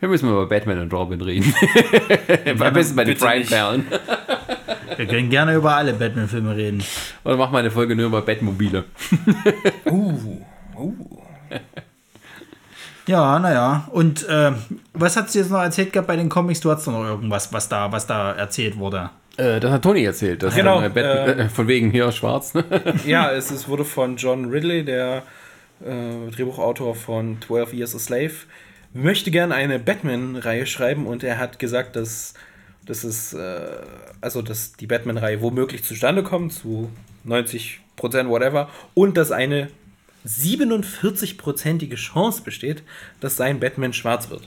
Wir müssen mal über Batman und Robin reden. Am besten bei den nicht. Perlen. Wir können gerne über alle Batman-Filme reden. Oder mach mal eine Folge nur über Batmobile. Uh, uh. Ja, naja. Und äh, was hast du jetzt noch erzählt gehabt bei den Comics? Du hast doch noch irgendwas, was da, was da erzählt wurde. Äh, das hat Toni erzählt. Das Genau, dann, äh, äh, von wegen hier schwarz. Ne? Ja, es, es wurde von John Ridley, der äh, Drehbuchautor von 12 Years a Slave, möchte gerne eine Batman-Reihe schreiben und er hat gesagt, dass, dass es, äh, also dass die Batman-Reihe womöglich zustande kommt, zu 90% whatever, und dass eine 47-prozentige Chance besteht, dass sein Batman schwarz wird.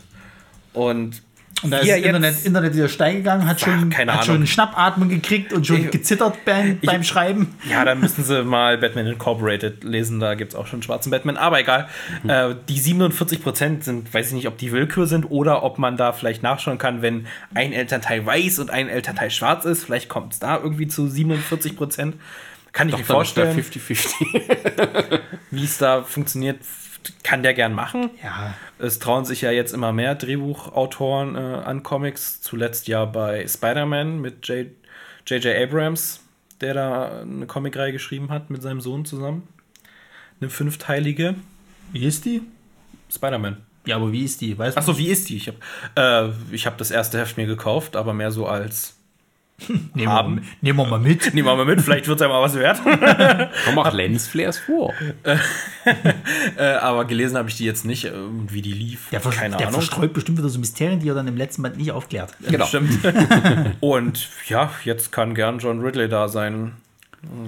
Und, Und da ist das Internet, Internet wieder steil gegangen, hat schon, keine hat schon Schnappatmen gekriegt und schon Ich- gezittert beim, beim Schreiben. Ja, dann müssen sie mal Batman Incorporated lesen, da gibt es auch schon einen schwarzen Batman. Aber egal, äh, die 47% sind, weiß ich nicht, ob die Willkür sind oder ob man da vielleicht nachschauen kann, wenn ein Elternteil weiß und ein Elternteil schwarz ist. Vielleicht kommt es da irgendwie zu 47%. Kann ich mir vorstellen, 50-50. wie es da funktioniert. Kann der gern machen. Ja, Es trauen sich ja jetzt immer mehr Drehbuchautoren äh, an Comics. Zuletzt ja bei Spider-Man mit J.J. Abrams, der da eine Comicreihe geschrieben hat mit seinem Sohn zusammen. Eine fünfteilige wie ist die? Spider-Man. Ja, aber wie ist die? Weißt? Achso, wie ist die? Ich habe äh, ich hab das erste Heft mir gekauft, aber mehr so als. Nehmen, haben. wir, nehmen wir mal mit. Nehmen wir mal mit, vielleicht wird es ja mal was wert. Komm, mach Lensflares vor. äh, aber gelesen habe ich die jetzt nicht, äh, wie die lief. Der, vers Keine der Ahnung. verstreut bestimmt wieder so Mysterien, die er dann im letzten Band nicht aufklärt. Genau. Stimmt. Und ja, jetzt kann gern John Ridley da sein,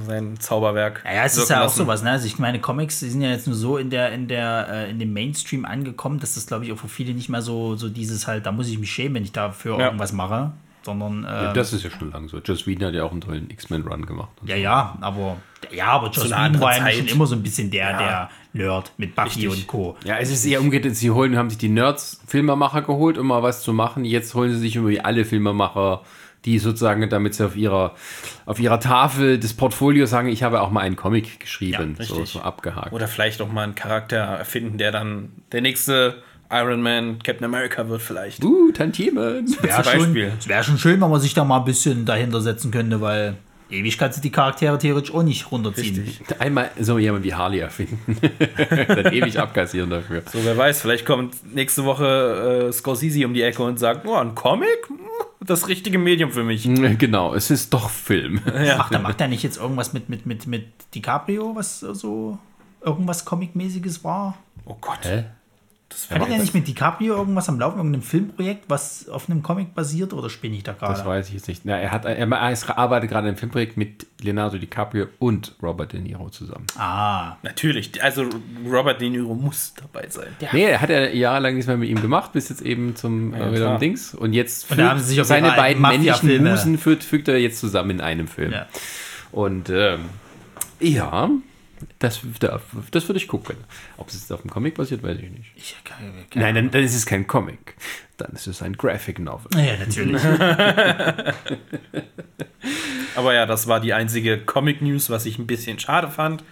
sein Zauberwerk. Ja, ja, es ist ja auch sowas, ne? Also ich meine, Comics, die sind ja jetzt nur so in der, in der, äh, in dem Mainstream angekommen, dass das, glaube ich, auch für viele nicht mehr so, so dieses halt, da muss ich mich schämen, wenn ich dafür Ja. irgendwas mache. Sondern, äh, Das ist ja schon lang so. Joss Whedon hat ja auch einen tollen X-Men-Run gemacht. ja, ja, aber ja, aber Joss Whedon war ja schon immer so ein bisschen der, Ja. der Nerd mit Buffy Richtig. und Co. Ja, es ist eher umgekehrt. Sie holen, haben sich die Nerds Filmemacher geholt, um mal was zu machen. Jetzt holen sie sich irgendwie alle Filmemacher, die sozusagen, damit sie auf ihrer, auf ihrer Tafel des Portfolios sagen, ich habe auch mal einen Comic geschrieben. Ja, so, so abgehakt. Oder vielleicht auch mal einen Charakter erfinden, der dann der nächste Iron Man, Captain America wird vielleicht. uh, Tantiemen. Wäre Zum schon, Beispiel. es wäre schon schön, wenn man sich da mal ein bisschen dahinter setzen könnte, weil ewig kannst du die Charaktere theoretisch auch nicht runterziehen. Einmal so jemand wie Harley erfinden. Dann ewig abkassieren dafür. So, wer weiß, vielleicht kommt nächste Woche äh, Scorsese um die Ecke und sagt, oh, ein Comic? Das richtige Medium für mich. Genau, es ist doch Film. Ach, da macht er nicht jetzt irgendwas mit, mit, mit, mit DiCaprio, was so irgendwas Comic-mäßiges war? Oh Gott. Hä? Das Hat er nicht mit DiCaprio irgendwas am Laufen, irgendeinem Filmprojekt, was auf einem Comic basiert oder spinne ich da Das gerade? weiß ich jetzt nicht. Na, er, hat, er, er arbeitet gerade im Filmprojekt mit Leonardo DiCaprio und Robert De Niro zusammen. Ah, Natürlich, also Robert De Niro muss dabei sein. Nee, er hat er jahrelang nichts mehr mit ihm gemacht, bis jetzt eben zum Ja, äh, wieder Dings. Und jetzt Und haben sie sich seine beiden männlichen Musen fügt, fügt er jetzt zusammen in einem Film. ja. Und ähm, ja, das, da- das würde ich gucken. Ob es jetzt auf dem Comic basiert, weiß ich nicht. Ich, kann, Nein, dann, dann ist es kein Comic. Dann ist es ein Graphic Novel. Ja, natürlich. Aber ja, das war die einzige Comic-News, was ich ein bisschen schade fand,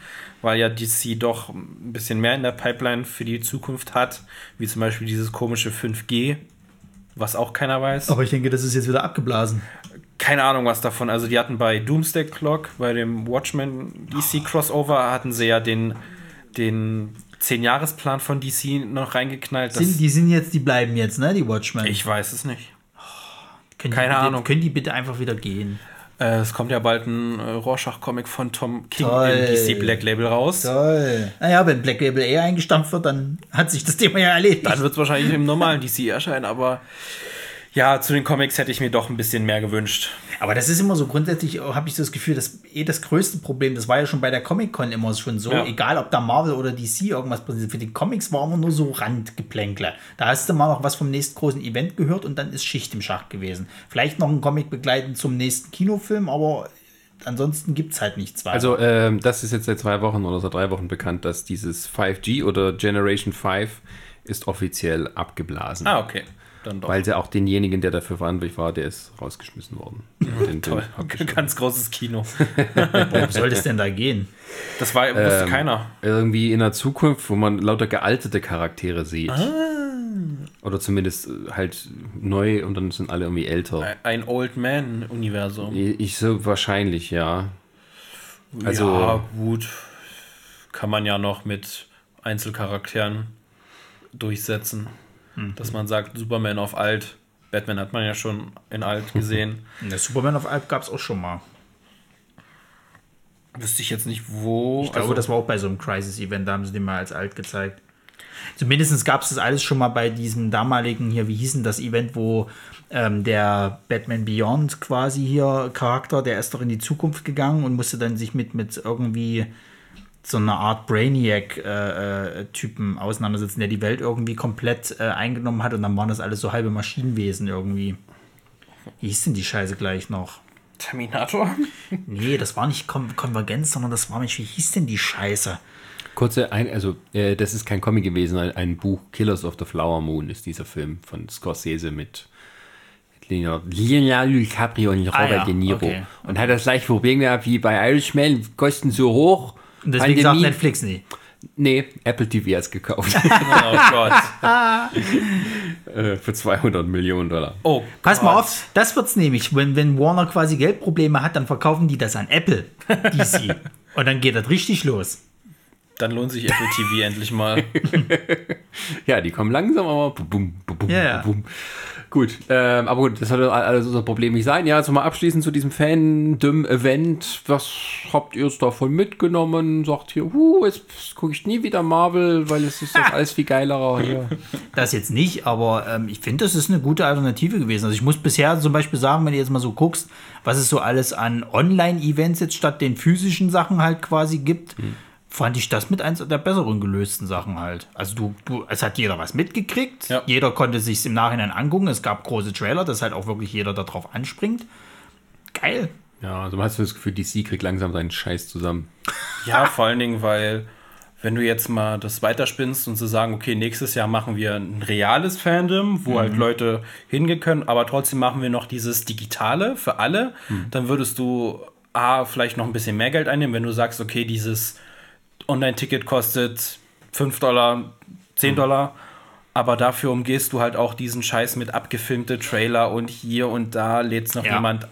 weil ja DC doch ein bisschen mehr in der Pipeline für die Zukunft hat, wie zum Beispiel dieses komische 5G, was auch keiner weiß. Aber ich denke, das ist jetzt wieder abgeblasen. Keine Ahnung was davon. Also die hatten bei Doomsday Clock, bei dem Watchmen DC Crossover, hatten sie ja den, den 10-Jahres-Plan von DC noch reingeknallt. Sind, die sind jetzt, die bleiben jetzt, ne, die Watchmen. ich weiß es nicht. können die keine bitte, Ahnung. Können die bitte einfach wieder gehen? Äh, es kommt ja bald ein äh, Rorschach-Comic von Tom King Toll. im DC Black Label raus. Toll. Naja, wenn Black Label eher eingestampft wird, dann hat sich das Thema ja erledigt. Dann wird es wahrscheinlich im normalen DC erscheinen, aber ja, zu den Comics hätte ich mir doch ein bisschen mehr gewünscht. Aber das ist immer so grundsätzlich, habe ich so das Gefühl, dass eh das größte Problem, das war ja schon bei der Comic-Con immer schon so, Ja. egal ob da Marvel oder DC irgendwas passiert, für die Comics war immer nur so Randgeplänkle. Da hast du mal noch was vom nächsten großen Event gehört und dann ist Schicht im Schacht gewesen. Vielleicht noch ein Comic begleitend zum nächsten Kinofilm, aber ansonsten gibt es halt nichts weiter. Also, ähm, das ist jetzt seit zwei Wochen oder seit drei Wochen bekannt, dass dieses 5G oder Generation 5 ist offiziell abgeblasen. Ah, okay. Dann doch. Weil sie auch denjenigen, der dafür verantwortlich war, der ist rausgeschmissen worden. Den Toll. Ganz großes Kino. Worum soll das denn da gehen? Das war, wusste Ähm, keiner. Irgendwie in der Zukunft, wo man lauter gealtete Charaktere sieht. Ah. Oder zumindest äh, halt neu und dann sind alle irgendwie älter. Ein Old Man-Universum. Ich so wahrscheinlich, ja. Also- ja, gut. Kann man ja noch mit Einzelcharakteren durchsetzen. Hm. Dass man sagt, Superman auf alt. Batman hat man ja schon in alt gesehen. Der Superman auf Alp gab es auch schon mal. Wüsste ich jetzt nicht, wo. Ich glaube, das war auch bei so einem Crisis-Event, da haben sie den mal als alt gezeigt. Zumindest gab es das alles schon mal bei diesem damaligen hier, wie hieß denn das Event, wo ähm, der Batman Beyond quasi hier Charakter, der ist doch in die Zukunft gegangen und musste dann sich mit, mit irgendwie so einer Art Brainiac-Typen auseinandersetzen, der die Welt irgendwie komplett äh, eingenommen hat und dann waren das alles so halbe Maschinenwesen irgendwie. Wie hieß denn die Scheiße gleich noch? Terminator? Nee, das war nicht Kon Konvergenz, sondern das war, Mensch, wie hieß denn die Scheiße? Kurze, ein, also äh, das ist kein Comic gewesen, ein, ein Buch. Killers of the Flower Moon ist dieser Film von Scorsese mit Leonardo Leonardo DiCaprio und Robert Ah, ja, De Niro. okay. Und hat das gleiche Problem gehabt wie bei Irishman, Kosten so hoch. Und deswegen sagt Netflix nie. Nee, Apple TV hat es gekauft. Oh Gott. Äh, Für 200 Millionen Dollar. Oh, Pass mal Gott. auf, das wird's nämlich. Wenn, wenn Warner quasi Geldprobleme hat, dann verkaufen die das an Apple, DC. Und dann geht das richtig los. Dann lohnt sich Apple TV endlich mal. Ja, die kommen langsam, aber bum, bum, bum, ja. bum. Gut, ähm, aber gut, das soll alles unser Problem nicht sein. Ja, also mal abschließend zu diesem Fandom-Event. Was habt ihr davon mitgenommen? Sagt hier, huh, jetzt gucke ich nie wieder Marvel, weil es ist doch alles viel geilerer hier. Das jetzt nicht, aber ähm, ich finde, das ist eine gute Alternative gewesen. Also ich muss bisher zum Beispiel sagen, wenn du jetzt mal so guckst, was es so alles an Online-Events jetzt statt den physischen Sachen halt quasi gibt, fand ich das mit eins der besseren gelösten Sachen halt. Also du, du es hat jeder was mitgekriegt, Ja. jeder konnte sich im Nachhinein angucken, es gab große Trailer, dass halt auch wirklich jeder darauf anspringt. Geil. Ja, also man hat so das Gefühl, DC kriegt langsam seinen Scheiß zusammen. Ja, vor allen Dingen, weil wenn du jetzt mal das weiterspinnst und zu sagen, okay, nächstes Jahr machen wir ein reales Fandom, wo halt Leute hingehen können, aber trotzdem machen wir noch dieses Digitale für alle, dann würdest du A, vielleicht noch ein bisschen mehr Geld einnehmen, wenn du sagst, okay, dieses Online-Ticket kostet 5 Dollar, 10 Dollar, aber dafür umgehst du halt auch diesen Scheiß mit abgefilmte Trailer und hier und da lädst noch Ja. jemand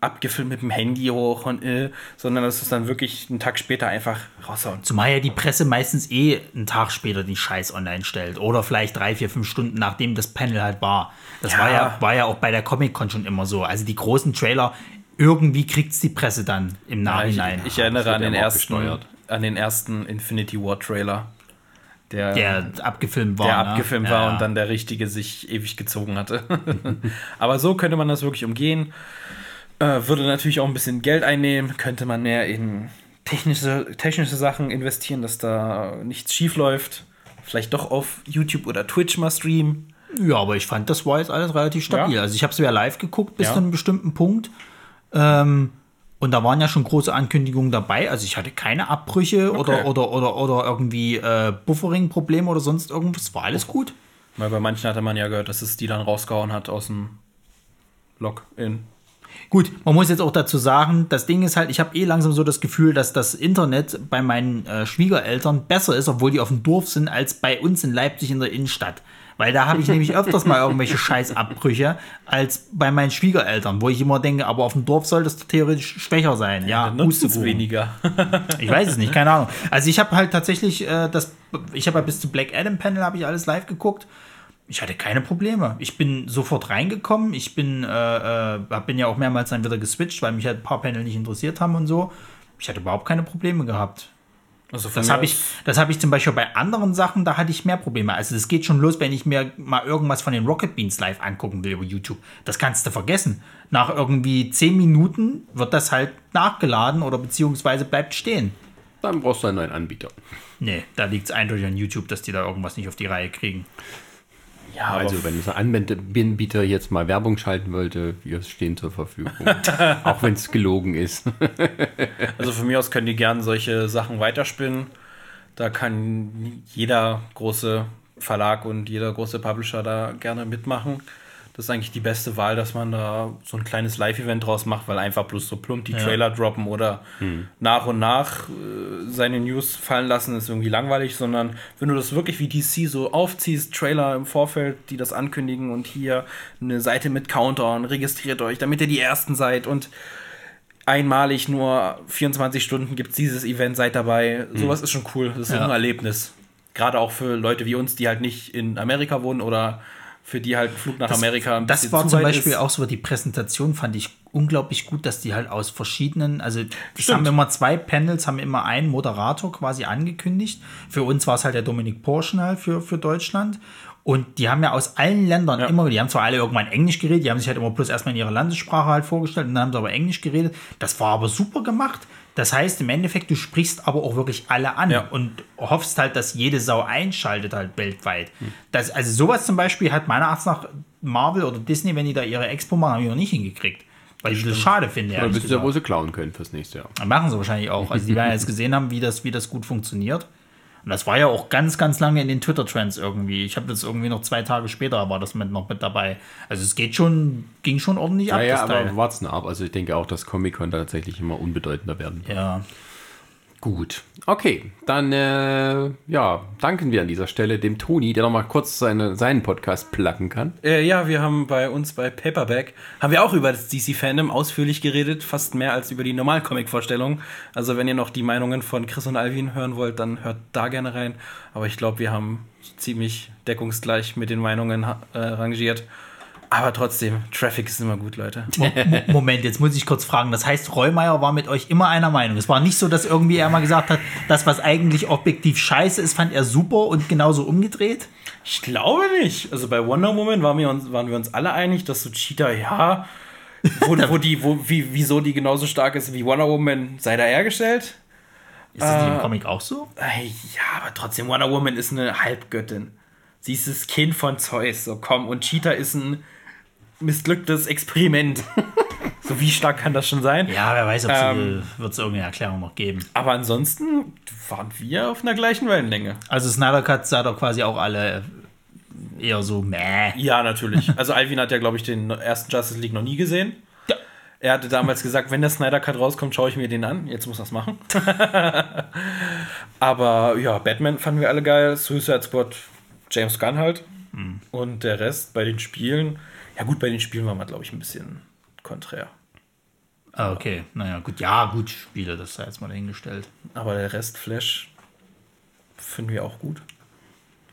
abgefilmt mit dem Handy hoch und äh, sondern das ist dann wirklich einen Tag später einfach raushauen. Zumal ja die Presse meistens eh einen Tag später den Scheiß online stellt. Oder vielleicht drei, vier, fünf Stunden, nachdem das Panel halt war. Das Ja. War, ja, war ja auch bei der Comic-Con schon immer so. Also die großen Trailer, irgendwie kriegt es die Presse dann im Ich, Nachhinein. ich erinnere an den, ja ersten, abgesteuert. An den ersten Infinity War Trailer, der, der abgefilmt war. der ne? abgefilmt Ja, war und dann der richtige sich ewig gezogen hatte. Aber so könnte man das wirklich umgehen. Äh, würde natürlich auch ein bisschen Geld einnehmen, könnte man mehr in technische, technische Sachen investieren, dass da nichts schief läuft. Vielleicht doch auf YouTube oder Twitch mal streamen. Ja, aber ich fand, das war jetzt alles relativ stabil. Ja. Also ich habe es ja live geguckt bis Ja. zu einem bestimmten Punkt. Ähm, und da waren ja schon große Ankündigungen dabei. Also ich hatte keine Abbrüche Okay. oder, oder, oder, oder irgendwie äh, Buffering-Probleme oder sonst irgendwas. War alles gut. Weil bei manchen hatte man ja gehört, dass es die dann rausgehauen hat aus dem Login. Gut, man muss jetzt auch dazu sagen, das Ding ist halt, ich habe eh langsam so das Gefühl, dass das Internet bei meinen äh, Schwiegereltern besser ist, obwohl die auf dem Dorf sind, als bei uns in Leipzig in der Innenstadt. Weil da habe ich nämlich öfters mal irgendwelche Scheißabbrüche als bei meinen Schwiegereltern, wo ich immer denke, aber auf dem Dorf soll das theoretisch schwächer sein. Ja, es Pustekuchen. weniger. Ich weiß es nicht, keine Ahnung. Also ich habe halt tatsächlich äh, das, ich habe ja bis zu Black Adam Panel habe ich alles live geguckt. Ich hatte keine Probleme. Ich bin sofort reingekommen. Ich bin, äh, äh, bin ja auch mehrmals dann wieder geswitcht, weil mich halt ein paar Panel nicht interessiert haben und so. Ich hatte überhaupt keine Probleme gehabt. Also Das habe ich, das habe ich zum Beispiel bei anderen Sachen, da hatte ich mehr Probleme. Also das geht schon los, wenn ich mir mal irgendwas von den Rocket Beans live angucken will über YouTube. Das kannst du vergessen. Nach irgendwie 10 Minuten wird das halt nachgeladen oder beziehungsweise bleibt stehen. Dann brauchst du einen neuen Anbieter. Nee, da liegt es eindeutig an YouTube, dass die da irgendwas nicht auf die Reihe kriegen. Ja, Also, wenn dieser Anbieter jetzt mal Werbung schalten wollte, wir stehen zur Verfügung. Auch wenn es gelogen ist. Also von mir aus können die gern solche Sachen weiterspinnen. Da kann jeder große Verlag und jeder große Publisher da gerne mitmachen. Das ist eigentlich die beste Wahl, dass man da so ein kleines Live-Event draus macht, weil einfach bloß so plump die Trailer droppen oder nach und nach äh, seine News fallen lassen, ist irgendwie langweilig, sondern wenn du das wirklich wie DC so aufziehst, Trailer im Vorfeld, die das ankündigen und hier eine Seite mit Countdown, registriert euch, damit ihr die Ersten seid und einmalig nur 24 Stunden gibt es dieses Event, seid dabei. Sowas ist schon cool. Das ist Ja. ein Erlebnis. Gerade auch für Leute wie uns, die halt nicht in Amerika wohnen oder für die halt ein Flug nach Amerika ein Das war zu zum Beispiel ist. auch so, die Präsentation fand ich unglaublich gut, dass die halt aus verschiedenen, also es haben immer zwei Panels, haben immer einen Moderator quasi angekündigt. Für uns war es halt der Dominik Porschnal für, für Deutschland. Und die haben ja aus allen Ländern Ja. immer, die haben zwar alle irgendwann Englisch geredet, die haben sich halt immer bloß erstmal in ihrer Landessprache halt vorgestellt und dann haben sie aber Englisch geredet. Das war aber super gemacht. Das heißt, im Endeffekt, du sprichst aber auch wirklich alle an Ja. und hoffst halt, dass jede Sau einschaltet halt weltweit. Das, also sowas zum Beispiel hat meiner Ansicht nach Marvel oder Disney, wenn die da ihre Expo machen, haben die noch nicht hingekriegt. Weil ich das schade finde. Oder wissen ja, wo sie klauen können fürs nächste Jahr. Machen sie wahrscheinlich auch. Also die werden jetzt gesehen haben, wie das, wie das gut funktioniert. Und das war ja auch ganz, ganz lange in den Twitter-Trends irgendwie. Ich habe das irgendwie noch zwei Tage später war das mit noch mit dabei. Also es geht schon, ging schon ordentlich ab, Naja, das Teil. aber warten ab. Also ich denke auch, dass Comic-Con tatsächlich immer unbedeutender werden. Ja. Gut. Okay, dann äh, ja, danken wir an dieser Stelle dem Toni, der noch mal kurz seine, seinen Podcast placken kann. Äh, ja, wir haben bei uns bei Paperback, haben wir auch über das DC-Fandom ausführlich geredet, fast mehr als über die normalen Comic-Vorstellungen. Also wenn ihr noch die Meinungen von Chris und Alvin hören wollt, dann hört da gerne rein. Aber ich glaube, wir haben ziemlich deckungsgleich mit den Meinungen äh, rangiert. Aber trotzdem, Traffic ist immer gut, Leute. Mo- Mo- Moment, jetzt muss ich kurz fragen. Das heißt, Reumeier war mit euch immer einer Meinung. Es war nicht so, dass irgendwie er mal gesagt hat, das, was eigentlich objektiv scheiße ist, fand er super und genauso umgedreht. Ich glaube nicht. Also bei Wonder Woman waren wir uns, waren wir uns alle einig, dass so Cheetah, ja, wo, wo die, wo, wie, wieso die genauso stark ist wie Wonder Woman, sei da hergestellt. Ist das Äh, im Comic auch so? Ey, Ja, aber trotzdem, Wonder Woman ist eine Halbgöttin. Sie ist das Kind von Zeus, so komm. Und Cheetah ist ein missglücktes Experiment. so wie stark kann das schon sein? Ja, wer weiß, ob Ähm, wird es irgendeine Erklärung noch geben. Aber ansonsten waren wir auf einer gleichen Wellenlänge. Also Snyder Cut sah doch quasi auch alle eher so meh. Ja, natürlich. Also Alvin hat ja, glaube ich, den ersten Justice League noch nie gesehen. Ja. Er hatte damals gesagt, wenn der Snyder Cut rauskommt, schaue ich mir den an. Jetzt muss er es machen. Aber ja, Batman fanden wir alle geil. Suicide Squad, James Gunn halt. Und der Rest bei den Spielen, ja gut, bei den Spielen war man, glaube ich, ein bisschen konträr. Ah, okay. Naja, gut. Ja, gut, Spiele, das sei jetzt mal dahingestellt. Aber der Rest Flash finden wir auch gut.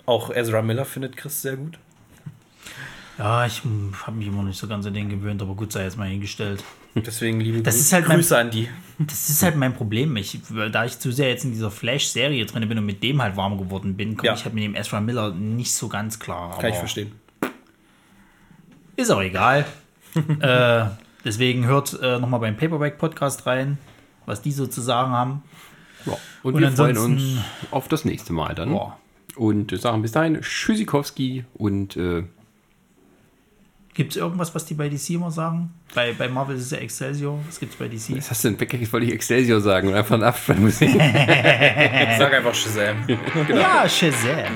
Auch Ezra Miller findet Chris sehr gut. Ja, ich habe mich immer nicht so ganz an den gewöhnt, aber gut, sei jetzt mal hingestellt. Deswegen liebe Das ist halt mein- Grüße an die. Das ist halt mein Problem. Ich, da ich zu sehr jetzt in dieser Flash-Serie drin bin und mit dem halt warm geworden bin, komme Ja. ich halt mit dem Ezra Miller nicht so ganz klar. Kann ich verstehen. Ist auch egal. äh, deswegen hört äh, nochmal beim Paperback-Podcast rein, was die so zu sagen haben. Ja. Und, Und wir freuen uns auf das nächste Mal dann. Boah. Und sagen bis dahin Tschüssikowski und äh, Gibt es irgendwas, was die bei DC immer sagen? Bei, bei Marvel ist es ja Excelsior. Was gibt es bei DC? was hast du denn weggekriegt? Wollte ich Excelsior sagen und einfach einen Abspannmusik. Sag einfach Shazam. Ja, Shazam.